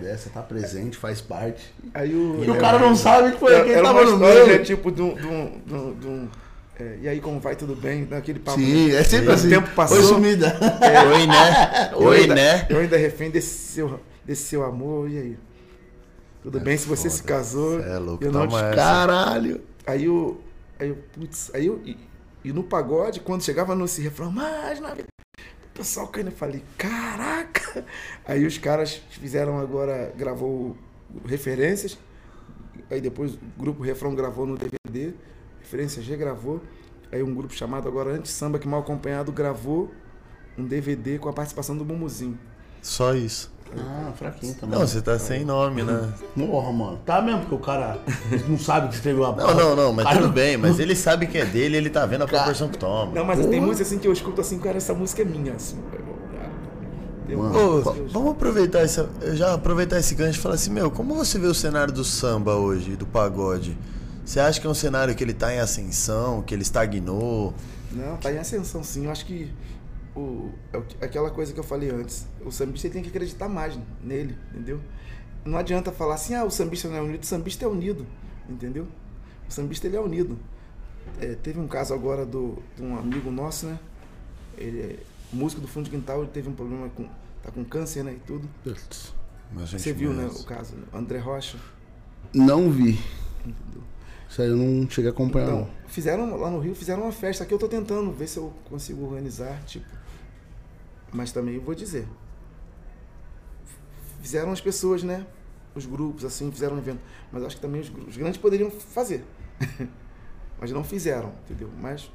Dessa, tá presente, faz parte? Aí o, E o cara não sabe que foi Era- quem era tava uma no meio. né, tipo, de um. de um- de um- de um, é, e aí, como vai, tudo bem? Naquele papo. Sim, é sempre O assim. tempo passou. Oi, sumida. Oi, né? Eu Oi, ainda- né? Eu ainda refém desse seu, desse seu amor, e aí? Tudo bem se você se casou? Cê é louco, eu não toma te- essa. Caralho. Aí eu. Aí eu, putz, aí eu. E, e no pagode, quando chegava nesse refrão, mas na vida. O pessoal caindo, eu falei, caraca! Aí os caras fizeram agora, gravou referências, aí depois o grupo Refrão gravou no DVD, referências regravou, aí um grupo chamado agora Anti Samba, que mal acompanhado, gravou um DVD com a participação do Mumuzinho. Só isso. Ah, fraquinho também. Não, você tá sem nome, né? Porra, mano. Tá mesmo, porque o cara não sabe que escreveu a Não, não, não, mas Cara, tudo bem, mas ele sabe que é dele, ele tá vendo a proporção que toma. Não, mas tem música assim que eu escuto assim, cara, essa música é minha. Assim, Mano. Ô, vamos aproveitar essa, já aproveitar esse gancho e falar assim, meu, como você vê o cenário do samba hoje, do pagode? Você acha que é um cenário que ele tá em ascensão, que ele estagnou? Não, tá em ascensão sim. Eu acho que o, é que- aquela coisa que eu falei antes. O sambista tem que acreditar mais nele, entendeu? Não adianta falar assim, ah, o sambista não é unido. O sambista é unido, entendeu? O sambista ele é unido. É, teve um caso agora do, de um amigo nosso, né? Ele é músico do fundo de quintal, ele teve um problema com. Tá com câncer, né? E tudo. Putz. Mas a gente Você viu, né? O caso. né? André Rocha. Não vi. Entendeu? Isso aí eu não cheguei a acompanhar. Então, não. fizeram lá no Rio, fizeram uma festa aqui. Eu tô tentando ver se eu consigo organizar, tipo. Mas também eu vou dizer. Fizeram as pessoas, né? Os grupos, assim, fizeram um evento. Mas acho que também os, os grandes poderiam fazer. Mas não fizeram, entendeu? Mas,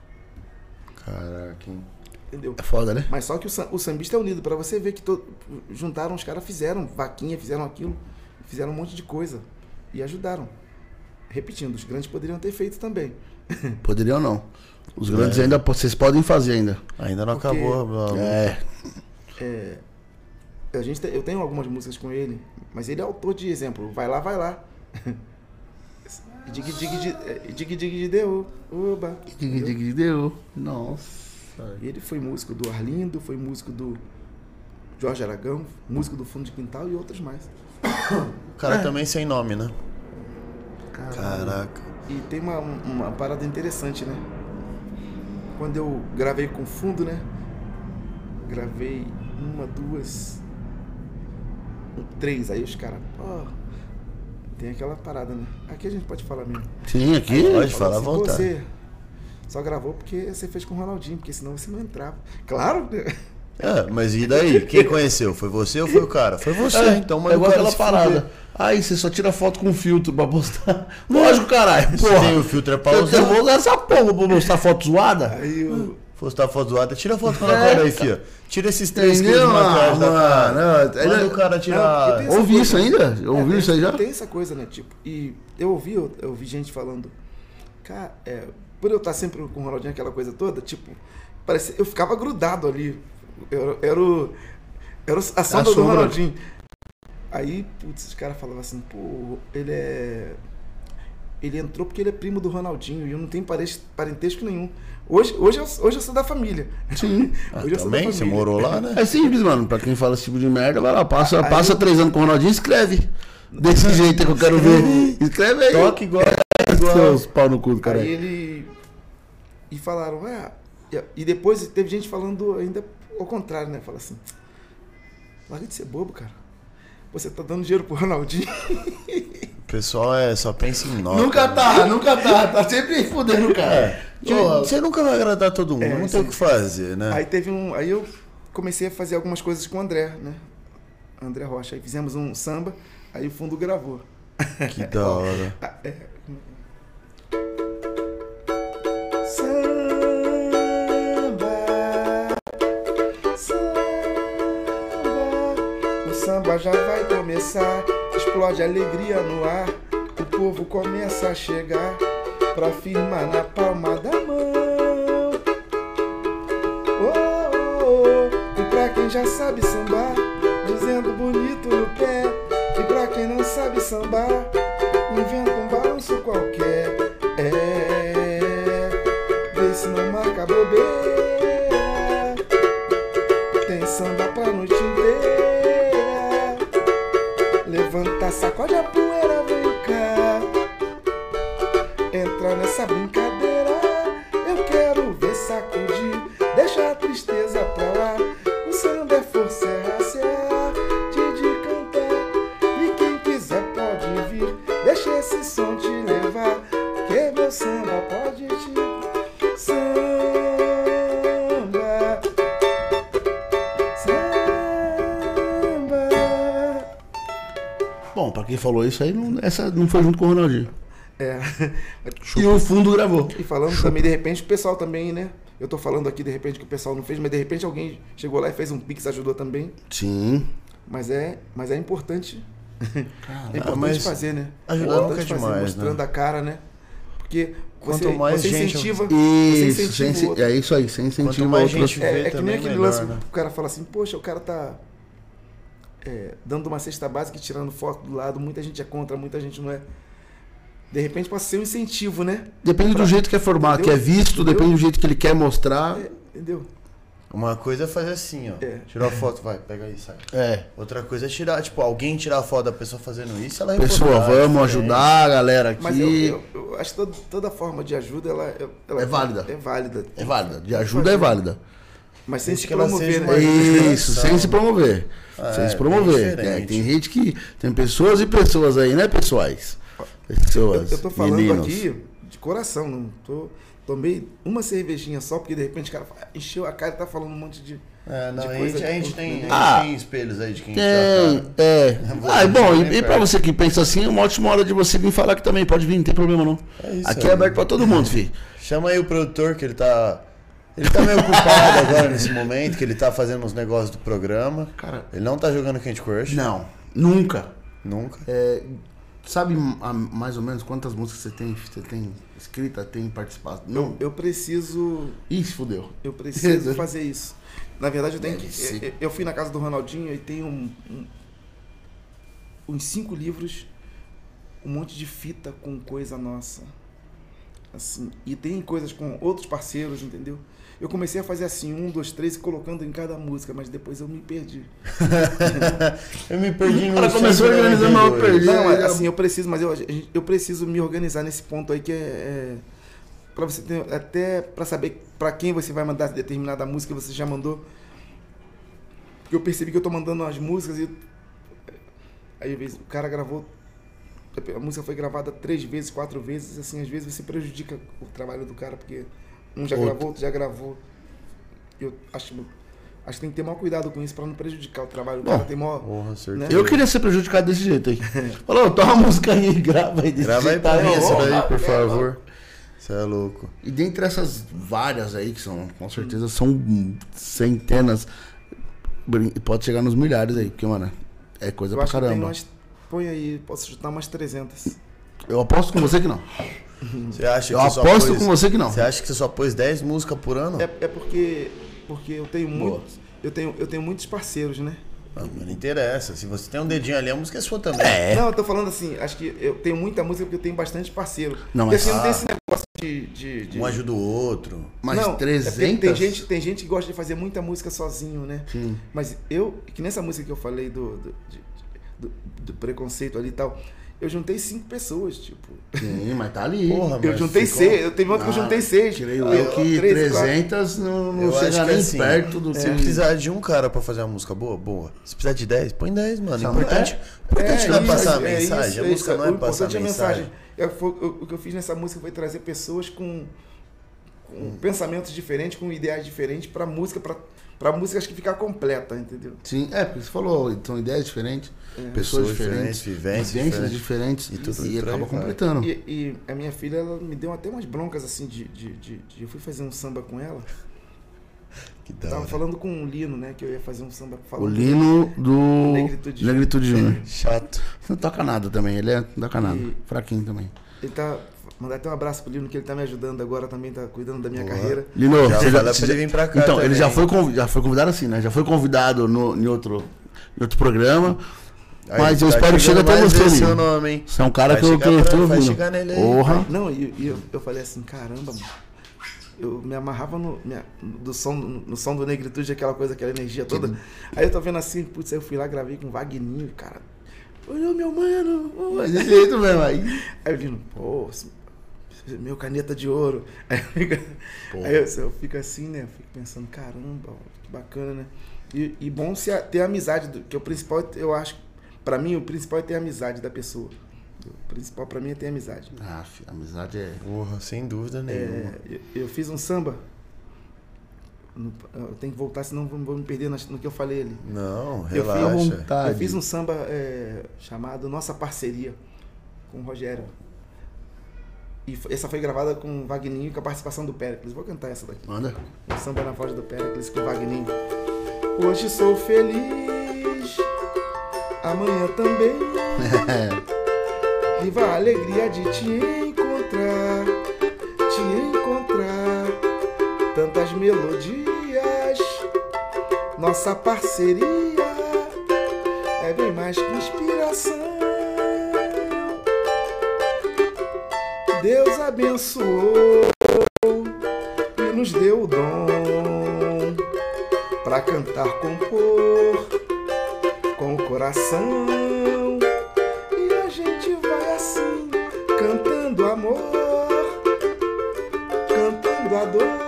Caraca, hein? Entendeu? É foda, né? Mas só que o, o sambista é unido. Pra você ver que to- juntaram os caras, fizeram vaquinha, fizeram aquilo, fizeram um monte de coisa. E ajudaram. Repetindo, os grandes poderiam ter feito também. Poderia ou não. Os grandes ainda, vocês podem fazer ainda. Ainda não Porque- acabou. É. É, a gente tem- eu tenho algumas músicas com ele, mas ele é autor de exemplo. Vai lá, vai lá. dig dig de é, dig dig de deu, oba. Dig, dig, deu. Nossa. E Ele foi músico do Arlindo, foi músico do Jorge Aragão, músico do Fundo de Quintal e outros mais. O cara também sem nome, né? Caraca. E tem uma, uma parada interessante, né? Quando eu gravei com fundo, né? Gravei uma, duas, três. Aí os caras, pô, tem aquela parada, né? Aqui a gente pode falar mesmo. Sim, aqui. Pode falar à assim, "Pô, vontade. Você só gravou porque você fez com o Ronaldinho, porque senão você não entrava. Claro, né? É, mas e daí? Quem conheceu? Foi você ou foi o cara? Foi você, É, então é manda o igual aquela parada. fuder. Aí você só tira foto com filtro pra postar. Lógico, caralho. Se Porra. tem o filtro é pra Eu, usar. eu vou usar essa porra pra postar foto zoada. Aí eu. Postar foto zoada, tira foto com a É, cara aí, filha. Tira esses três quilos de maquiagem da Ah, cara. não, Manda ele- o cara tirar. Não, Ouvi isso coisa, ainda? Ouviu tem- isso aí já? Tem essa coisa, né? Tipo, e eu ouvi, eu, eu ouvi gente falando, cara, é, por eu estar sempre com o Ronaldinho, aquela coisa toda, tipo, parecia, eu ficava grudado ali. Eu, era o. Era o- a sombra do. Ronaldinho. Aí, putz, os caras falavam assim, pô, ele é. Ele entrou porque ele é primo do Ronaldinho e eu não tenho parente- parentesco nenhum. Hoje, hoje, eu, hoje eu sou da família. Sim. Ah, hoje eu sou da também? Você família. morou lá, né? É simples, mano. Pra quem fala esse tipo de merda, vai lá, passa, Aí passa eu- três anos com o Ronaldinho e escreve. Desse jeito que eu quero ver. Escreve aí. Toque igual. Igual. Seus pau no cu do cara. Aí ele. E falaram, ah. e- depois teve gente falando ainda ao contrário, né? Fala assim. Larga de ser bobo, cara. Você tá dando dinheiro pro Ronaldinho. O pessoal é, só pensa em nós. Nunca tá, nunca tá. Tá sempre fudendo o cara. Porra. Você nunca vai agradar todo mundo, É, não tem o que fazer, né? Aí teve um. Aí eu comecei a fazer algumas coisas com o André, né? André Rocha. Aí fizemos um samba, aí o fundo gravou. Que da hora. Já vai começar, explode alegria no ar, o povo começa a chegar pra firmar na palma da mão. Oh, oh, oh. E pra quem já sabe sambar, dizendo bonito no pé. E pra quem não sabe sambar, inventa um balanço qualquer. É, vê se não marca bobeira. Sacode a poeira, vem cá. Entra nessa brincadeira. Eu quero ver sacudir. Deixa a tristeza Bom, pra quem falou isso aí, não, essa não foi junto com o Ronaldinho. É. E o fundo gravou. E falando também, de repente, o pessoal também, né? Eu tô falando aqui, de repente, que o pessoal não fez, mas de repente alguém chegou lá e fez um pix, ajudou também. Sim. Mas é, mas é importante. é importante mas fazer, né? ajudar é importante é demais, mostrando né? a cara, né? Porque Quanto você, mais você gente- incentiva, você Isso, incentiva sem, é isso aí, sem Quanto incentivo mais outros. gente É, vê é que nem aquele melhor, lance, né? o cara fala assim, poxa, o cara tá é, dando uma cesta básica e tirando foto do lado, muita gente é contra, muita gente não é. De repente pode ser um incentivo, né? Depende do jeito que é formado, que é Entendeu? visto, Entendeu? depende do jeito que ele quer mostrar. É, entendeu? Uma coisa é fazer assim, ó. É. Tirar a foto, vai, pega aí, sai. É. Outra coisa é tirar, tipo, alguém tirar a foto da pessoa fazendo isso, ela Pessoa, reportar, vamos diferente. ajudar a galera aqui. Mas eu, eu- eu acho que toda, toda forma de ajuda ela, ela- É válida. É válida. É válida. De ajuda é válida. Mas sem se promover, né? Isso, sem se promover. É, se bem promover. É, tem gente que. Tem pessoas e pessoas aí, né, pessoais? Eu, Pessoas. eu tô falando meninos. aqui de coração, não tô. Tomei uma cervejinha só, porque de repente o cara fala, encheu a cara e tá falando um monte de. É, não, de a, gente, a gente que- tem, a gente Ah. tem espelhos aí de quem Tem, já tá. é. Ah, e bom, e, e pra você que pensa assim, é uma ótima hora de você vir falar aqui também. Pode vir, não tem problema não. É isso aqui é aberto pra todo mundo, filho. Chama aí o produtor que ele tá. Ele tá meio ocupado agora nesse momento, que ele tá fazendo os negócios do programa. Cara, Ele não tá jogando Candy Crush. não, nunca. Nunca. É, sabe a- mais ou menos quantas músicas você tem, você tem escrita, tem participado? Não. Eu preciso. Ih, fudeu. Eu preciso fazer isso. Na verdade, eu tenho que. Eu, eu fui na casa do Ronaldinho e tem um, um- uns cinco livros, um monte de fita com coisa nossa. Assim. E tem coisas com outros parceiros, entendeu? Eu comecei a fazer assim, um, dois, três, colocando em cada música, mas depois eu me perdi. Eu me perdi no cara começou organizando, mas eu perdi. Não, é, assim, eu preciso, mas eu, eu preciso me organizar nesse ponto aí que é. é para você ter, até para saber para quem você vai mandar determinada música você já mandou. Porque eu percebi que eu tô mandando as músicas e. Aí às vezes, o cara gravou. A música foi gravada três vezes, quatro vezes, assim, às vezes você prejudica o trabalho do cara, porque um já Outro. gravou, outro já gravou. Eu acho. Acho que tem que ter maior cuidado com isso pra não prejudicar o trabalho. O cara tem maior. Porra, Né? Eu queria ser prejudicado desse jeito aí. Falou, toma a música aí, grava aí desse Grava aí jeito pra mim essa daí, por favor. Você é louco. E dentre essas várias aí, que são, com certeza, são centenas, pode chegar nos milhares aí, porque, mano, é coisa Eu pra acho que tem caramba. umas. Põe aí, posso chutar umas 300. Eu aposto com você que não. Você acha Eu que você só aposto pôs- com você que não. Você acha que você só pôs 10 músicas por ano? É, é porque. Porque eu tenho Boa. muitos. Eu tenho, eu tenho muitos parceiros, né? Ah, mas não interessa. Se você tem um dedinho ali, a música é sua também. Não, eu tô falando assim, acho que eu tenho muita música porque eu tenho bastante parceiro. Não, porque mas- assim, não tem Ah. esse negócio de. de, de- Um ajuda o outro. Mas não, é porque 300... Tem gente, tem gente que gosta de fazer muita música sozinho, né? Sim. Mas eu, que nessa música que eu falei do, do, de- do- do preconceito ali e tal, eu juntei cinco pessoas, tipo. Sim, mas tá ali. Porra, Eu mas juntei ficou- seis, eu teve outra que eu Ah, juntei seis. Tirei Eu- o que três, quatro. 300 não, não Eu chega que nem assim, perto do Se que... precisar de um cara pra fazer uma música boa, boa. Se precisar de 10, põe 10, mano. Só- Importante, é. importante não é isso, passar a é mensagem. isso, a é música isso. não é O passar a importante é a mensagem. Eu- foi- eu- o que eu fiz nessa música foi trazer pessoas com, com Hum. pensamentos diferentes, com ideais diferentes pra música, pra, pra música acho que ficar completa, entendeu? Sim, é, porque você falou, são ideias diferentes, pessoas, Pessoas diferentes, diferentes, vivências diferentes. diferentes, E e, tudo aí acaba completando. E, e a minha filha, ela me deu até umas broncas assim de. de, de- de- eu fui fazer um samba com ela. Que da Tava falando com o Lino, né? Que eu ia fazer um samba O falando. Lino do Negritude Negritude Júnior. Chato. Não toca nada também, ele é, não toca nada. E- Fraquinho também. Ele tá. Mandar até um abraço pro Lino, que ele tá me ajudando agora também, tá cuidando da minha Boa. carreira. Lino, Já você pra ele vir pra cá Então, ele também. já foi, já foi convidado assim, né? Já foi convidado no, em, outro, em outro programa. Aí, Mas eu espero que chegue até você, esse seu Lino. nome, hein? Você é um cara Vai que eu, que eu tô vai ouvindo. Porra. Não, e, e eu, eu falei assim, caramba, mano. Eu me amarrava no, minha- do som, no som do Negritude, aquela coisa, aquela energia toda. Aí eu tô vendo assim, putz, aí eu fui lá, gravei com o Vagninho, cara. Olhou meu mano. desse jeito mesmo aí. Aí o Lino, pô, meu caneta de ouro. Aí eu fico, Porra. aí eu, eu fico assim, né? Fico pensando, caramba, que bacana, né? E, e bom se a- ter amizade, do- que o principal, eu acho, pra mim, o principal é ter a amizade da pessoa. O principal pra mim é ter amizade. Ah, filho, amizade é. Porra, sem dúvida nenhuma. É, eu, eu fiz um samba. Eu tenho que voltar, senão vou, vou me perder no que eu falei ali. Não, Eu fiz, relaxa. eu fiz um samba é, chamado Nossa Parceria com o Rogério. E essa foi gravada com o Vagninho com a participação do Péricles. Vou cantar essa daqui. Manda. Um samba na voz do Péricles com o Vagninho. Hoje sou feliz, amanhã também. Viva a alegria de te encontrar, te encontrar. Tantas melodias, nossa parceria é bem mais que inspiração. Deus abençoou e nos deu o dom para cantar, compor com o coração. E a gente vai assim, cantando amor, cantando a dor,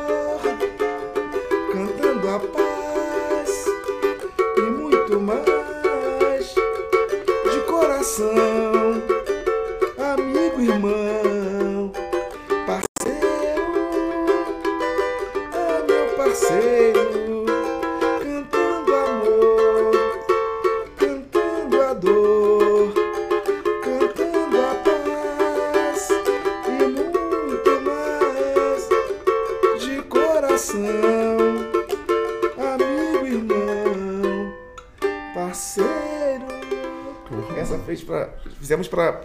para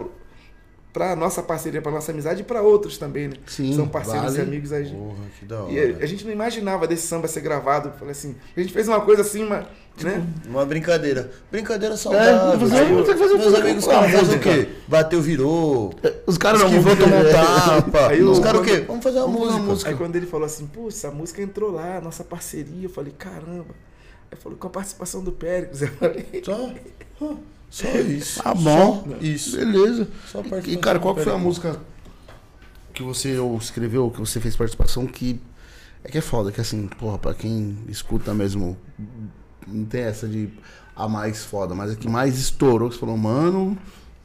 para nossa parceria, para nossa amizade e para outros também, né? Sim, São parceiros vale. e amigos aí. Porra, que da hora. E a, a gente não imaginava desse samba ser gravado. Falei assim, a gente fez uma coisa assim, mas, né? Uma brincadeira. Brincadeira saudável. fazer- tipo, vamos ter que fazer meus música amigos caras a fazem o música. quê? Bateu, virou. Os caras não vão tomou um ver. tapa. Aí Os caras o quê? Vamos fazer uma Vamos uma música. Aí quando ele falou assim, pô, essa música entrou lá, nossa parceria, eu falei, caramba. Aí falou, com a participação do Péricles. Eu falei, Só, só isso. Tá bom. Só isso. Beleza. Só E, cara, qual foi a música que você escreveu, que você fez participação, que é que é foda, que assim, porra, pra quem escuta mesmo, não tem essa de a mais foda, mas é que mais estourou, que você falou, mano,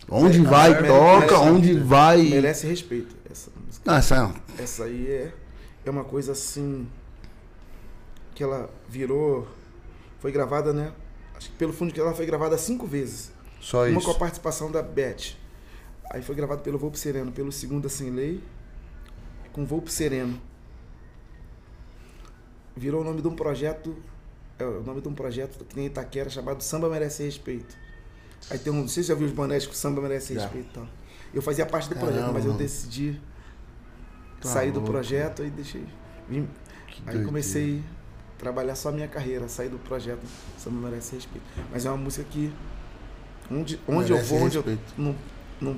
onde É, vai, merece- toca, merece- onde vai. merece respeito. Essa música. Ah, essa é. Essa aí é, é uma coisa assim. Que ela virou. foi gravada, né? Acho que pelo fundo que ela foi gravada cinco vezes. Só Uma isso. com a participação da Beth. Aí foi gravado pelo Volpo Sereno, pelo Segunda Sem Lei, com Volpo Sereno. Virou o nome de um projeto, é o nome de um projeto que tem em Itaquera chamado Samba Merece Respeito. Aí tem um, não sei se já viu os bonés com Samba Merece Já. Respeito e tal. Eu fazia parte do projeto, Caramba, mas eu decidi Tá sair do louco. projeto e deixei. vim- aí doideira. comecei a trabalhar só a minha carreira, sair do projeto Samba Merece Respeito. Mas é uma música que onde, onde eu vou, onde eu respeito. não, não,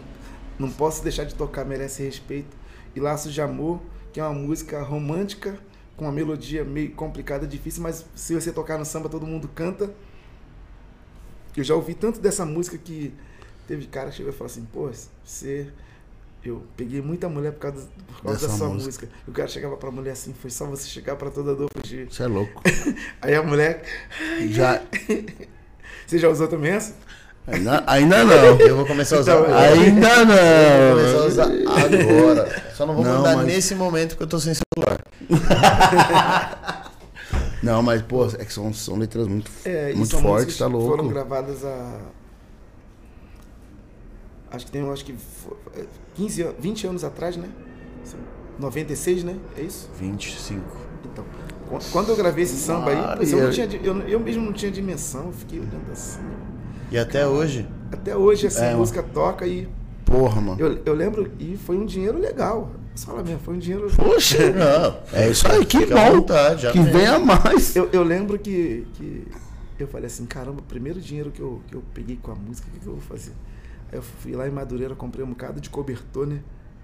não posso deixar de tocar Merece Respeito. E Laços de Amor, que é uma música romântica, com uma melodia meio complicada, difícil, mas se você tocar no samba, todo mundo canta. Eu já ouvi tanto dessa música que teve cara que chegou e falou assim, pô, você. Eu peguei muita mulher por causa, por causa da sua música. música. O cara chegava pra mulher assim, foi só você chegar pra toda dor fugir. Você é louco. Aí a mulher. Já, Você já usou também essa? Ainda, ainda não. Eu vou começar a usar Então, agora. Ainda Eu vou começar a não. usar agora. Só não vou Não, mandar mas- nesse momento porque eu tô sem celular. Não, mas, pô, é que são, são letras muito, É, muito são fortes, tá louco. Foram gravadas a. Acho que tem, acho que fo- é, 15, an- 20 anos atrás, né? 96, né? É isso? 25. Então, qu- quando eu gravei esse samba aí, eu, não tinha, eu, eu mesmo não tinha dimensão, eu fiquei olhando assim. E até hoje, Até hoje essa É, música toca e Porra, mano. eu, eu lembro, e foi um dinheiro legal. Você fala mesmo, foi um dinheiro. Poxa, não. é isso aí, que bom. vontade, que venha mais. Eu, eu lembro que, que eu falei assim, caramba, o primeiro dinheiro que eu, que eu peguei com a música, o que, que eu vou fazer? Aí eu fui lá em Madureira, comprei um bocado de cobertor, né?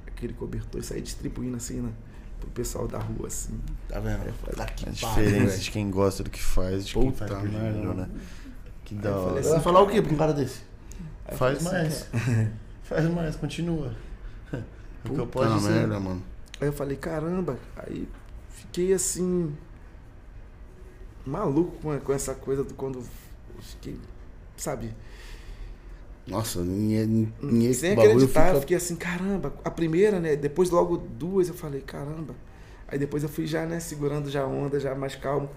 Aquele cobertor e saí distribuindo assim, né? Pro pessoal da rua, assim. Tá vendo? Tá que A pariu, diferença velho. de quem gosta do que faz, de quem Puta faz por merda. dinheiro, né? Que da eu hora. Você vai falar o quê pra um cara desse? Aí eu Faz falei mais. Faz mais, continua. O que eu posso dizer. merda, mano. Aí eu falei, caramba, aí fiquei assim. maluco com, com essa coisa do quando. eu Fiquei, sabe? Nossa, ninguém, ninguém Sem acreditar, eu fica- fiquei assim, caramba, a primeira, né? Depois logo duas, eu falei, caramba. Aí depois eu fui já, né, segurando já a onda, já mais calmo.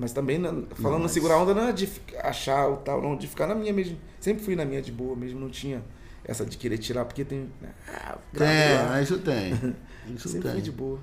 Mas também, não- falando mas- em segurar onda, não é de achar o tal, não, de ficar na minha mesmo. Sempre fui na minha de boa mesmo, não tinha essa de querer tirar, porque tem. Ah, gravo lá. Tem, isso tem. Isso Sempre fui tem. de boa.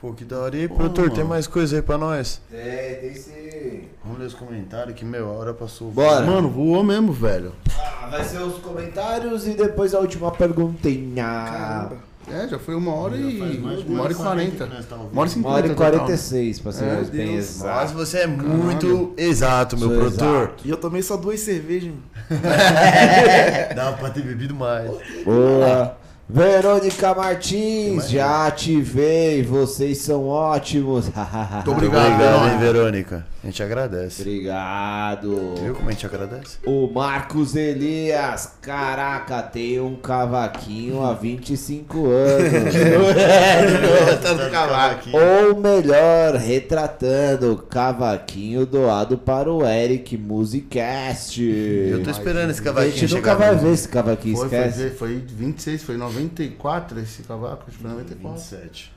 Pô, que da hora. E aí, Pô, produtor, tem mais coisa aí pra nós? Tem, tem sim. Vamos ler os comentários que, meu, a hora passou. Bora. Mano, voou mesmo, velho. Ah, vai ser os comentários e depois a última perguntinha. Caramba. É, já foi uma hora e. Uma hora e quarenta. tá. Uma hora e Uma hora e cinquenta. total. 46, pra ser É, mais bem exato. Mas você é muito exato, meu Sou produtor. exato. E eu tomei só duas cervejas. Dá pra ter bebido mais. Boa. Verônica Martins, já ativei, vocês são ótimos. Muito Obrigado, obrigado, hein, Verônica. A gente agradece. Obrigado. Viu como a gente agradece? O Marcos Elias, caraca, tem um cavaquinho há 25 anos. Tá cavaco. Ou melhor, retratando o cavaquinho doado para o Eric Musicast. Eu tô esperando esse A cavaquinho gente nunca vai no- ver esse cavaquinho, Foi, foi, esquece. foi 26, foi 94 esse cavaco, acho que foi 94. 27.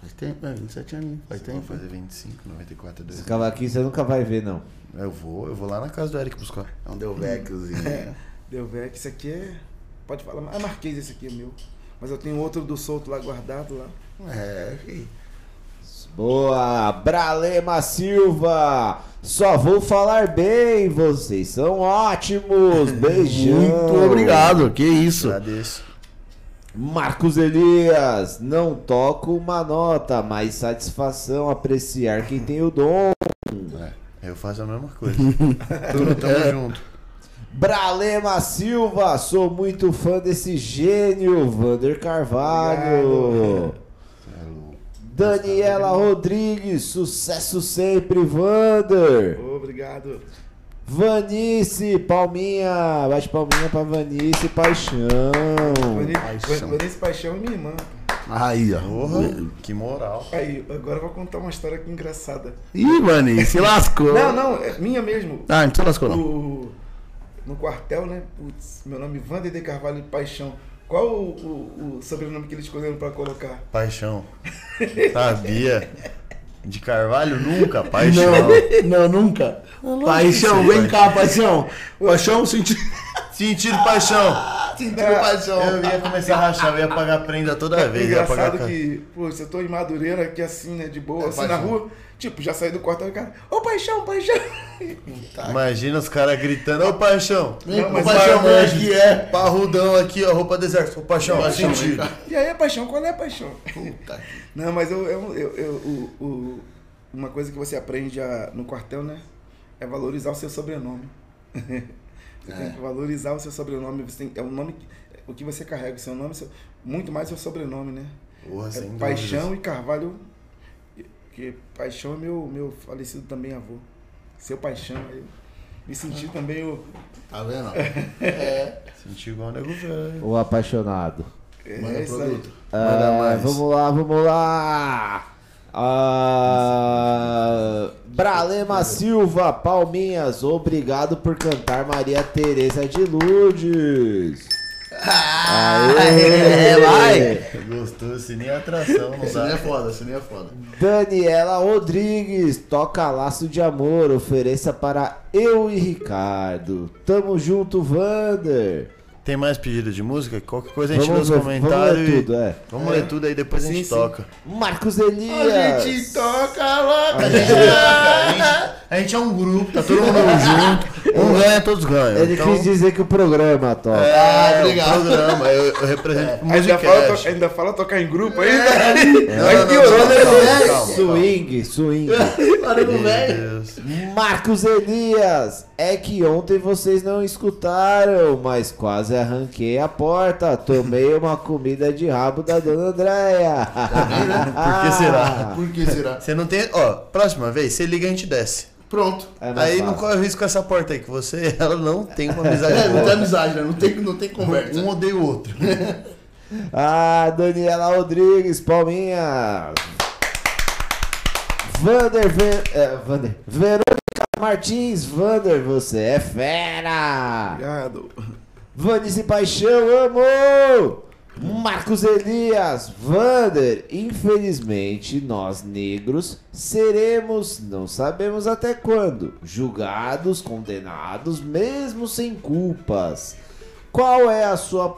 Faz tempo, é, 27 anos. Faz Vai tempo. fazer 25, 94 é Esse dois. cavaquinho você nunca vai ver, não. Eu vou, eu vou lá na casa do Eric buscar. É um deu vecchiozinho. Deu velho, esse aqui é. Pode falar, ah, Marquês, esse aqui é meu. Mas eu tenho outro do solto lá guardado lá. É, fi. Boa, Bralema Silva. Só vou falar bem, vocês são ótimos. Beijão. Muito obrigado, que isso. Agradeço. Marcos Elias, não toco uma nota, mas satisfação apreciar quem tem o dom. É, eu faço a mesma coisa. Tudo tamo junto. Bralema Silva, sou muito fã desse gênio, Vander Carvalho. É. Daniela Rodrigues, sucesso sempre, Vander. Obrigado. Vanice, palminha, bate palminha pra Vanice Paixão. paixão. Vanessa Paixão é minha irmã. Aí, ó. Porra, que moral. Aí, agora eu vou contar uma história aqui engraçada. Ih, mano, se lascou. Não, não, é minha mesmo. Ah, não se lascou, não. O, no quartel, né? Putz, meu nome é Vander de Carvalho Paixão. Qual o, o- o sobrenome que eles escolheram pra colocar? Paixão. Sabia. De Carvalho? Nunca, paixão. Não, não, nunca. Paixão, sim, vem cá, paixão. Paixão, sentido. Sentido paixão. Sentido paixão. Eu ia começar a rachar, eu ia pagar prenda toda É vez. ia pagar engraçado que, pô, se eu tô em Madureira aqui assim, né, de boa, É, assim na paixão. rua, tipo, já saí do quarto e o cara, ô paixão, paixão. Imagina os caras gritando, ô paixão. Vem, Não, mas paixão, Marmanjo. aqui, é. Parrudão aqui, ó, roupa do exército. Ô paixão, Paixão, vem sentido. E aí, paixão, qual é a paixão? Puta. Não, mas eu, eu, eu, eu- o- o- uma coisa que você aprende a- no quartel, né, é valorizar o seu sobrenome. Você tem É. que valorizar o seu sobrenome. Você tem, é o nome, que- o que você carrega, o seu nome, seu- muito mais o seu sobrenome, né? Porra, É sem Paixão dúvidas. e Carvalho, que Paixão é meu, meu falecido também avô. Seu Paixão, aí eu me senti também o. Tá vendo? É. Senti igual o nego velho. O apaixonado. É, Manda produto. Manda Ah, mais. Vamos lá, vamos lá. Ah, Bralema Silva, Palminhas, obrigado por cantar Maria Tereza de Lourdes. Aê, vai. Gostou, se nem atração, não nem é foda, nem é foda. Daniela Rodrigues, toca laço de amor, ofereça para eu e Ricardo. Tamo junto, Vander. Tem mais pedido de música? Qualquer coisa a gente Vamos lê ver- os vamos comentários. ler tudo, é. Vamos ler tudo aí, depois a Sim, gente sim. toca. Marcos A Elias. gente toca louca. A gente, a, gente, a gente é um grupo, tá todo mundo junto. Um ganha, todos ganham. Ele então, quis dizer que o programa toca. é, Ah, o obrigado. programa, eu, eu represento o Ainda fala, to- ainda fala tocar em grupo ainda. Né? calma, calma, calma. Swing, swing. Marcos Elias, é que ontem vocês não escutaram, mas quase arranquei a porta. Tomei uma comida de rabo da dona Andréia. Por que será? Por que será? Você não tem. Ó, próxima vez, você liga e a gente desce. Pronto. É mais aí não fácil. corre risco com essa porta aí, que você ela não tem uma amizade É, não boa. tem amizade, né? Não tem, não tem conversa. Um odeia o outro. Ah, Daniela Rodrigues, Palminha. Vander, Ver, é, Vander, Verônica Martins, Vander, você é fera. Obrigado. Vanice Paixão, amo! Marcos Elias, Vander, infelizmente nós negros seremos, não sabemos até quando, julgados, condenados, mesmo sem culpas. Qual é a sua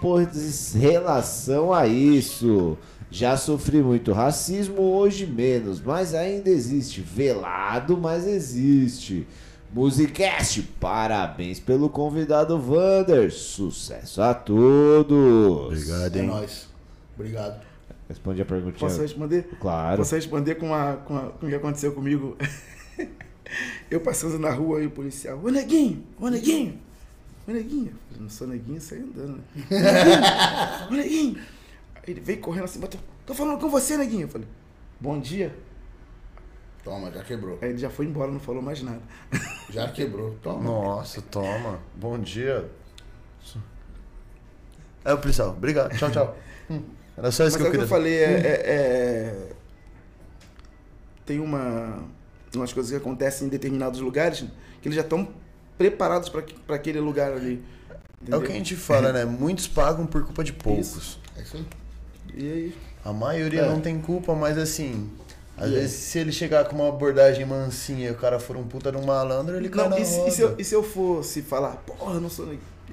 relação a isso? Já sofri muito racismo, hoje menos, mas ainda existe. Velado, mas existe. Musicast, parabéns pelo convidado Vander. Sucesso a todos. Obrigado, É hein? nóis. Obrigado. Responde a perguntinha. Posso responder? Claro. Posso responder com, a, com, a- com o que aconteceu comigo? Eu passando na rua e o policial, ô neguinho, ô neguinho, ô neguinho. Eu não sou neguinho, saí andando, né? Ô neguinho, ô neguinho. Aí ele veio correndo assim, bateu, tô falando com você, neguinho. Eu falei, bom dia. Toma, já quebrou. Aí ele já foi embora, não falou mais nada. Já quebrou. Toma. Nossa, toma. Bom dia. É o policial. Obrigado. Tchau, tau. Hum, Era só isso Mas que é eu o que eu queria. falei, é, é- é- tem uma, umas coisas que acontecem em determinados lugares que eles já estão preparados para aquele lugar ali. É o entendeu? que a gente fala, né? Muitos pagam por culpa de poucos. É isso aí. E aí, A maioria É. não tem culpa, mas assim. Às E vezes, se ele chegar com uma abordagem mansinha e o cara for um puta de um malandro, ele cai não, na e, se, roda. e se eu, e se eu fosse falar, porra, eu não sou?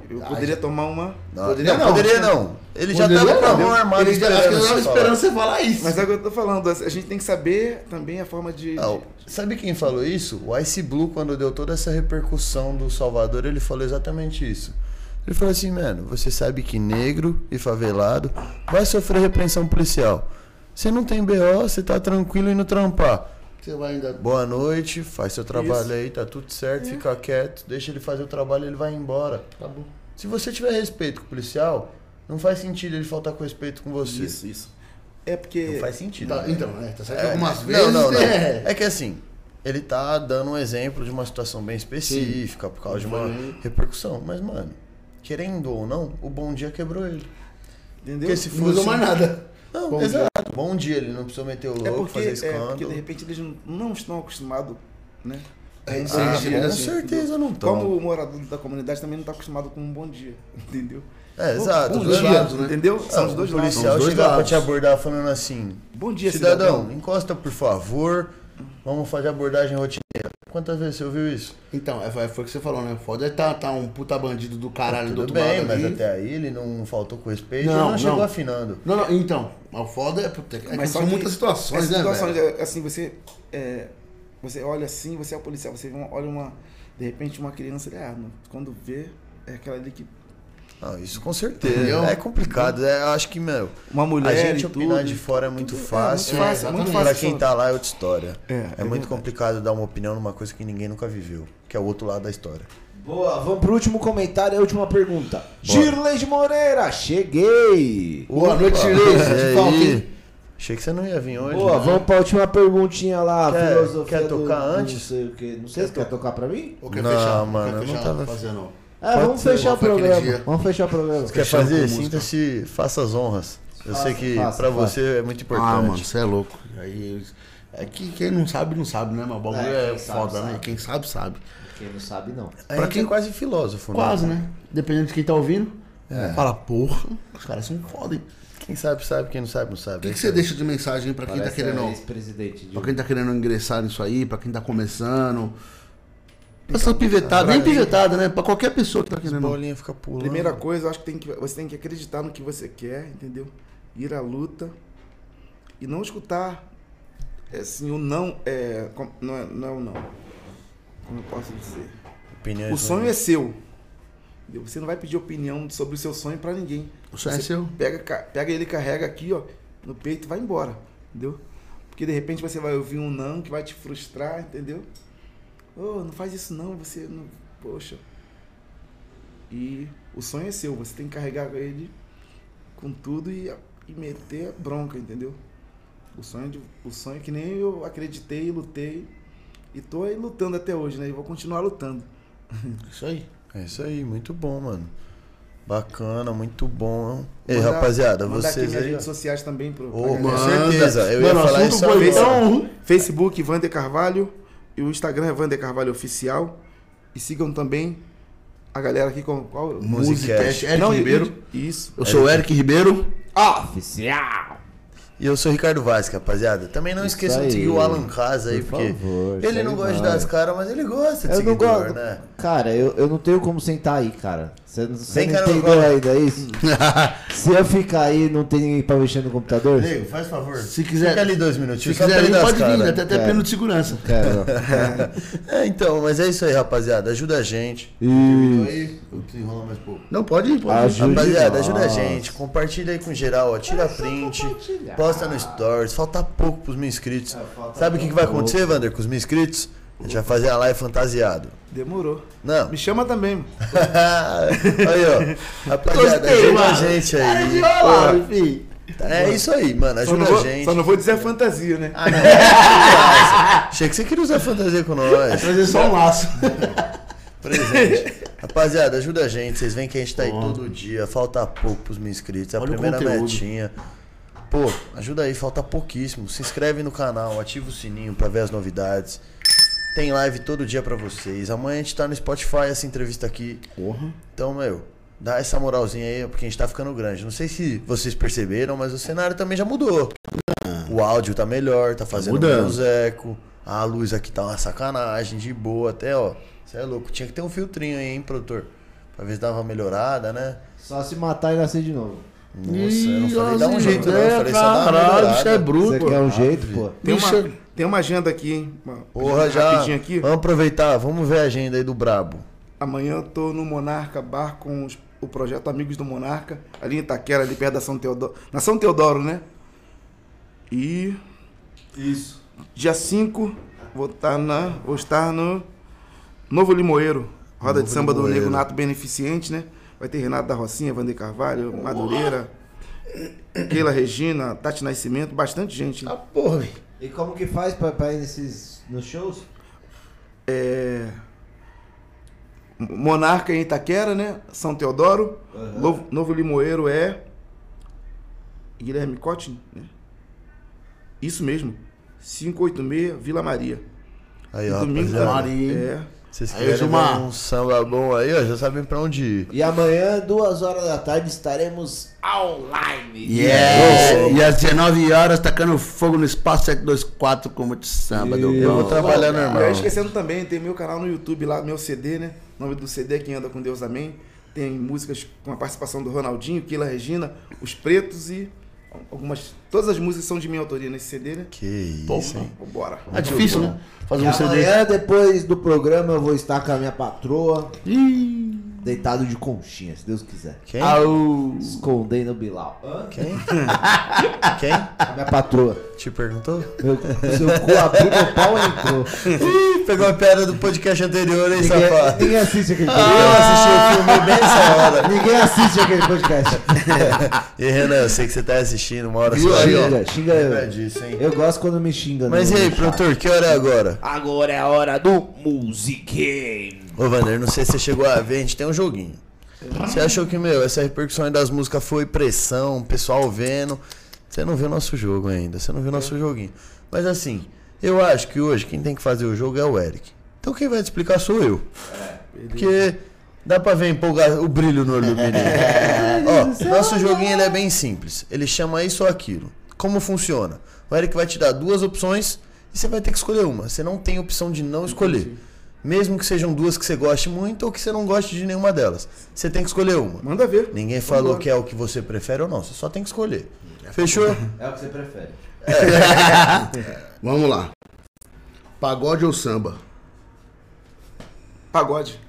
Eu Ah, poderia já- tomar uma. Não, Poderia não, não. poderia não. Ele já Poderia tava com a não. mão armada Ele já- acho que ele tava esperando você falar isso. Mas é o que eu tô falando, a gente tem que saber também a forma de. Não, sabe quem falou isso? O Ice Blue, quando deu toda essa repercussão do Salvador, ele falou exatamente isso. Ele falou assim, mano, você sabe que negro e favelado vai sofrer repreensão policial. Você não tem BO, você tá tranquilo indo trampar. Você vai ainda. Boa noite, faz seu trabalho Isso. aí, tá tudo certo, fica quieto, deixa ele fazer o trabalho e ele vai embora. Acabou. Se você tiver respeito com o policial, não faz sentido ele faltar com respeito com você. Isso, isso. É porque. Não faz sentido. Tá, né? então, é, tá certo É, algumas vezes. Não, não, não. É. É que assim, ele tá dando um exemplo de uma situação bem específica, por causa de uma repercussão. Mas, mano, querendo ou não, o bom dia quebrou ele. Entendeu? Porque se Não mudou fosse. mais nada. Não, Bom exato. Bom dia, ele não precisou meter o É louco, porque, fazer é escândalo. porque de repente eles não, não estão acostumados, né? É, Com sim, Ah, sim, com assim, certeza não estão. Como o morador da comunidade também não está acostumado com um bom dia, entendeu? É, exato. Bom dia, lados, né? entendeu? São Não, os dois o lados. policial São os dois chegar pra lados. te abordar falando assim: Bom dia, cidadão, cidadão. encosta por favor. Vamos fazer abordagem rotineira. Quantas vezes você ouviu isso? Então, é, foi foi o que você falou, né? Foda é tá, tá um puta bandido do caralho do Tudo outro bem, lado mas ali. até aí ele não faltou com respeito Não, ele não, não. chegou afinando. Não, não, então. O foda é, puta, é Mas são muitas situações, né, situações, velho? é, assim, você, é, você olha assim, você é o policial, você olha uma, de repente uma criança, ah, não, quando vê, é aquela ali que, Não, isso com certeza. Entendeu? É complicado. É, eu acho que, meu, uma mulher a gente opinar tudo. de fora é muito Tudo- é, fácil. fácil, É, muito exatamente. Pra fácil. quem tá lá é outra história. É, É, é muito complicado dar uma opinião numa coisa que ninguém nunca viveu, que é o outro lado da história. Boa, vamos pro último comentário e a última pergunta. Girlei de Moreira, cheguei! Boa noite, Shirley. E Te falta, hein? aí? Achei que você não ia vir hoje. Boa, né? vamos pra última perguntinha lá. Quer- filosofia quer tocar do antes? Não sei o que. Não sei se quer tocar pra mim? Ou quer Não, fechar? mano, quer eu não fechar tava- fazendo. Ah, Pode vamos ser, fechar o programa. Vamos fechar o programa. Quer Fechando fazer? Sinta-se, faça as honras. Eu Faça, sei que faça. você é muito importante. Ah, mano, você é louco. Aí, é que quem não sabe, não sabe, né? Mas o bagulho É, é, sabe, foda, né? sabe. Quem sabe, sabe. Quem não sabe, não. Pra quem- é quase filósofo, né? Quase, né? Dependendo de quem tá ouvindo. É. Fala, porra, os caras são foda, hein? Quem sabe, sabe. Quem não sabe, não sabe. O que, É que você deixa de mensagem pra quem tá querendo. Pra quem tá querendo ingressar nisso aí, pra quem tá começando. Essa pivetada, nem pivetada, né? Pra qualquer pessoa que tá querendo. Bolinha fica pulando. Primeira coisa, eu acho que, tem que você tem que acreditar no que você quer, entendeu? Ir à luta e não escutar é, assim, o não é, não é não é o não. Como eu posso dizer? Opiniões O sonho é ruins. seu. Você não vai pedir opinião sobre o seu sonho pra ninguém. O sonho é Você seu. Pega, pega ele, carrega aqui, ó, no peito e vai embora, entendeu? Porque de repente você vai ouvir um não que vai te frustrar, entendeu? Oh, não faz isso não, você não. Poxa. E o sonho é seu, você tem que carregar ele com tudo e, e meter a bronca, entendeu? O sonho, de, o sonho que nem eu acreditei, lutei e tô aí lutando até hoje, né? E vou continuar lutando. Isso aí. É isso aí, muito bom, mano. Bacana, muito bom. Ei, Mandar- rapaziada, mandar vocês minhas aí. redes sociais também pro Ô, pra com certeza, eu ia Mano, falar assunto isso agora. tão- Facebook Vander Carvalho e o Instagram é Vander Carvalho Oficial. E sigam também a galera aqui com qual? Musicast, Eric Não, Ribeiro. Isso. Eu sou o Eric Ribeiro. Oficial! E eu sou o Ricardo Vaz, rapaziada. Também não Isso esqueçam aí. de seguir o Alan Casa aí, Por porque favor, ele não gosta de dar as caras, mas ele gosta de Eu não seguidor, gosto. né? Cara, eu, eu não tenho como sentar aí, cara. Você não, você Vem não cá no entendeu colo. ainda isso? Se eu ficar aí não tem ninguém pra mexer no computador? Nego, faz favor. Se quiser- Fica ali dois Se minutinhos. só pra quiser ele vir, dar as pode vir, caras. até, até Quero. pelo de segurança. Quero. não. É, então, mas é isso aí, rapaziada. Ajuda a gente. Ih, Aí, eu desenrolar mais pouco. Não, pode ir, pode ir. Ajude Rapaziada, nós. ajuda a gente. Compartilha aí com geral, ó. Tira print. compartilhar. Posta no Stories. Falta pouco pros mil inscritos. É, Sabe o que, que vai acontecer, Vander, com os mil inscritos? A gente vai fazer a live fantasiado. Demorou. Não. Me chama também. aí, ó. Rapaziada, ajuda a gente aí. Desenrolar, enfim. É isso aí, mano. Ajuda a vou, gente. só não vou dizer fantasia, né? Ah, não. Achei que você queria usar fantasia com nós. Trazer só um laço. Presente. Rapaziada, ajuda a gente. Vocês veem que a gente tá aí todo dia. Falta pouco pros mil inscritos. É a Olha primeira metinha. Pô, ajuda aí, falta pouquíssimo. Se inscreve no canal, ativa o sininho pra ver as novidades. Tem live todo dia pra vocês. Amanhã a gente tá no Spotify, essa entrevista aqui. Porra. Então, meu, dá essa moralzinha aí, porque a gente tá ficando grande. Não sei se vocês perceberam, mas o cenário também já mudou. O áudio tá melhor, tá fazendo mudando. menos eco. A luz aqui tá uma sacanagem, de boa até, ó. Você é louco. Tinha que ter um filtrinho aí, hein, produtor? Pra ver se dava uma melhorada, né? Só se matar e nascer de novo. Nossa, eu não falei dar um jeito, não. Eu é, falei só isso é bruto. Você quer um jeito, pô? Tem uma, tem uma agenda aqui, hein? Uma- Porra, já. Aqui. Vamos aproveitar, vamos ver a agenda aí do Brabo. Amanhã eu tô no Monarca Bar com os- o projeto Amigos do Monarca, ali em Itaquera, ali perto da São Teodoro. Na São Teodoro, né? E Isso. dia 5 vou estar na vou estar no Novo Limoeiro, roda de Novo samba do Limoeiro. Nego Nato Beneficiente, né? Vai ter Renato da Rocinha, Vander Carvalho, Madureira, Keila Regina, Tati Nascimento, bastante gente. Ah, porra, velho. E como que faz pra, pra ir nesses nos shows? É, Monarca em Itaquera, né? São Teodoro. Aham. Novo, Novo Limoeiro é. Guilherme Cotin, né? Isso mesmo. 586 Vila Maria. Aí, E ó, domingo rapaziada. Maria. é Vocês Aí, querem ver um samba bom aí, ó, já sabem pra onde ir. E amanhã, duas horas da tarde, estaremos online. Yeah. E às 19 horas, tacando fogo no espaço 724 com muito samba Eu vou trabalhar normal. esquecendo também, tem meu canal no YouTube lá, meu CD, né? O nome do CD é Quem Anda com Deus Amém. Tem músicas com a participação do Ronaldinho, Kila Regina, Os Pretos e algumas. Todas as músicas são de minha autoria nesse CD, né? Que isso, hein? Vambora. É difícil, né? Fazer E um CD. amanhã, depois do programa, eu vou estar com a minha patroa, Ih. Deitado de conchinha, se Deus quiser. Quem? Au. Escondendo o Bilal. Quem? Quem? A minha patroa. Te perguntou? Meu, seu cu abriu, meu pau entrou. Ih, pegou a piada do podcast anterior, hein, Ninguém, safado? ninguém assiste aquele Eu podcast. assisti o filme bem essa hora. Ninguém assiste aquele podcast. E Renan, eu sei que você tá assistindo, uma hora Viu você aí, vai- ó. Xinga, xinga eu. disso, hein? Eu gosto quando me xinga. Mas e no aí, produtor, que hora é agora? Agora é a hora do Music Ô, Vander, não sei se você chegou a ver, a gente tem um joguinho. Você achou que, meu, essa repercussão aí das músicas foi pressão, pessoal vendo. Você não viu nosso jogo ainda, você não viu nosso joguinho. Mas assim, eu acho que hoje quem tem que fazer o jogo é o Eric. Então quem vai te explicar sou eu. Porque dá pra ver empolgar o brilho no olho do menino. Ó, nosso joguinho ele é bem simples. Ele chama isso ou aquilo. Como funciona? O Eric vai te dar duas opções e você vai ter que escolher uma. Você não tem opção de não escolher. Mesmo que sejam duas que você goste muito ou que você não goste de nenhuma delas. Você tem que escolher uma. Manda ver. Ninguém falou Vambora. que é o que você prefere ou não. Você só tem que escolher. Fechou? É o que você prefere. Vamos lá. Pagode ou samba? Pagode.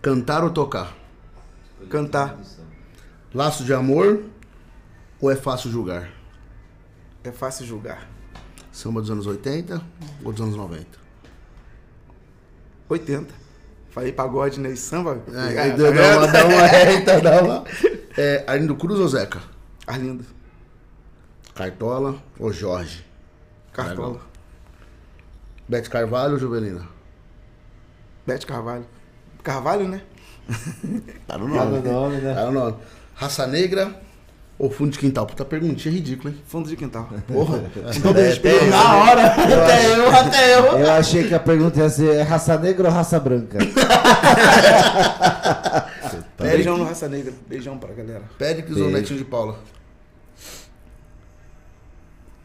Cantar ou tocar? Cantar. Laço de amor ou é fácil julgar? É fácil julgar. Samba dos anos 80 ou dos anos 90? 80. Falei pagode, né? E samba. É, Ah, aí tá dá, dá vendo? uma, dá uma reta, dá uma. É, Arlindo Cruz ou Zeca? Arlindo. Cartola ou Jorge? Cartola. Bete Carvalho ou Juvelina? Bete Carvalho. Carvalho, né? Tá no Tá nome. no nome, né? Tá no nome. Raça Negra ou Fundo de Quintal? Puta perguntinha ridícula, hein? Fundo de quintal. Porra. É, até eu, Na hora. Até eu, até eu. Eu achei que a pergunta ia ser é raça negra ou raça branca? Beijão no Raça Negra. Beijão pra galera. Péricles ou Netinho de Paula?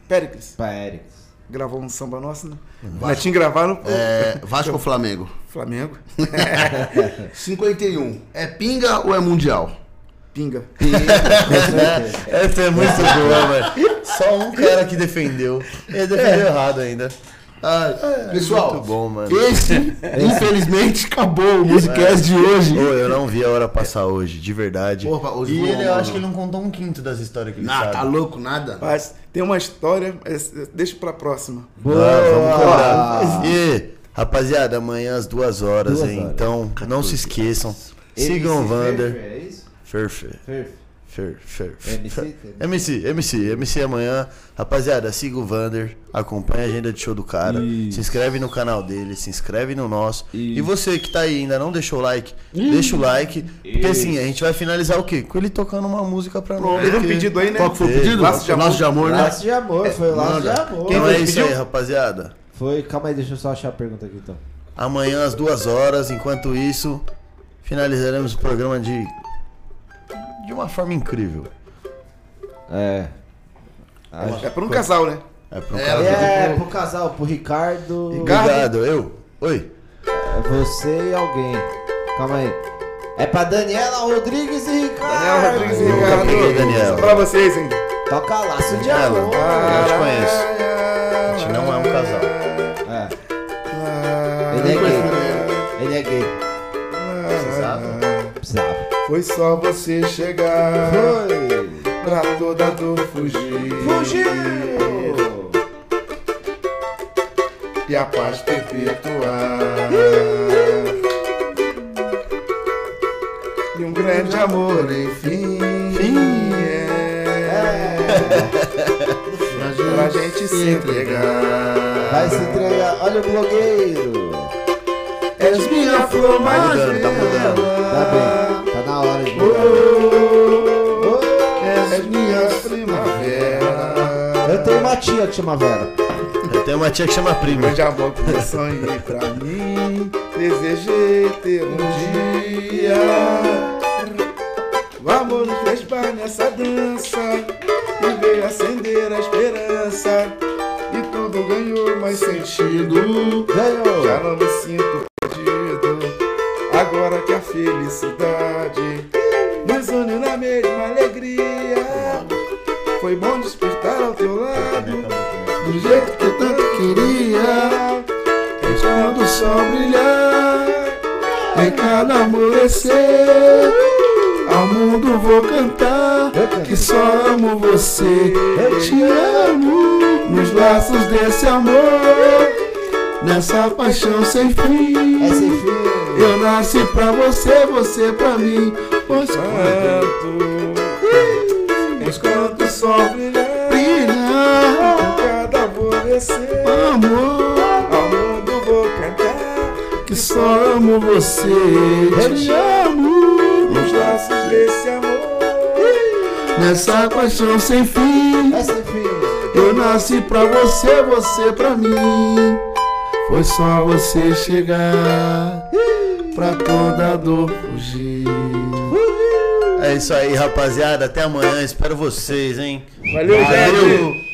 Péricles. Pra Eric. Gravou um samba nosso, né? Netinho gravaram É, Vasco ou Flamengo? Flamengo. 51. É pinga ou é mundial? Pinga. Essa é muito boa, velho. Só um cara que defendeu. Ele defendeu errado ainda. Ah, pessoal, muito bom, mano. esse, infelizmente, acabou o Musicast de hoje. Ô, eu não vi a hora passar hoje, de verdade. Porra, e voou, ele, eu acho que ele não contou um quinto das histórias que ele sabe. tá louco, nada. Mas tem uma história, mas deixa pra próxima. Ah, vamos cobrar. E, rapaziada, amanhã às duas horas, Duas hein? horas. Então, não se esqueçam. Sigam o Vander. É isso? Ferf. Fer, fer, fer. MC? MC, MC, MC amanhã. Rapaziada, siga o Vander, acompanha a agenda de show do cara, Isso. se inscreve no canal dele, se inscreve no nosso. E Isso. você que tá aí e ainda não deixou o like, deixa o like, porque assim, a gente vai finalizar o quê? Com ele tocando uma música pra nós. Teve um pedido aí, né? Qual que foi o pedido? Laço de amor. Laço de amor, né? Laço de amor, foi laço de amor. Então foi é que isso pediu? aí, rapaziada. Foi, calma aí, deixa eu só achar a pergunta aqui então. Amanhã às duas horas, enquanto isso, finalizaremos o programa de. De uma forma incrível. É. É pra um casal, né? É pro É, cara. É, pro casal, pro Ricardo. Obrigado, eu. Oi. É você e alguém. Calma aí. É pra Daniela Rodrigues e Ricardo. Daniel Rodrigues e Ricardo. peguei Daniela. Pra vocês, hein? Toca laço de Ela, amor. eu te conheço. A gente não é um casal. É. Foi só você chegar Foi. pra toda dor fugir. Fugiu. E a paz perpetuar. E um grande amor, enfim. É. Pra gente se entregar. Vai se entregar. Olha o blogueiro. És minha flor mais Tá mudando, tá mudando. Tá bem. Tá na hora de Oh, mudar. És minha primavera. Eu tenho uma tia que chama Vera. Eu tenho uma tia que chama prima. Grande amor que eu sonhei pra mim. Desejei ter um dia. O amor nos fez par nessa dança e veio acender a esperança. E tudo ganhou mais sentido. Ganhou. Já não me sinto perdido. Agora que a felicidade nos une na mesma alegria. Foi bom despertar ao teu lado do jeito que eu tanto queria. Pois quando o sol brilhar em cada amanhecer, ao mundo vou cantar que só amo você. Te amo nos laços desse amor, nessa paixão sem fim. É sem fim. Eu nasci pra você, você pra mim. Pois quanto, pois quanto o sol brilhar, brilhar em cada amanhecer, amor, ao mundo vou cantar que só amo você. Te amo nos laços desse amor, nessa paixão sem fim. É sem fim. Eu nasci pra você, você pra mim. Foi só você chegar pra toda dor fugir. É isso aí, rapaziada. Até amanhã. Espero vocês, hein? Valeu, Valeu. gente!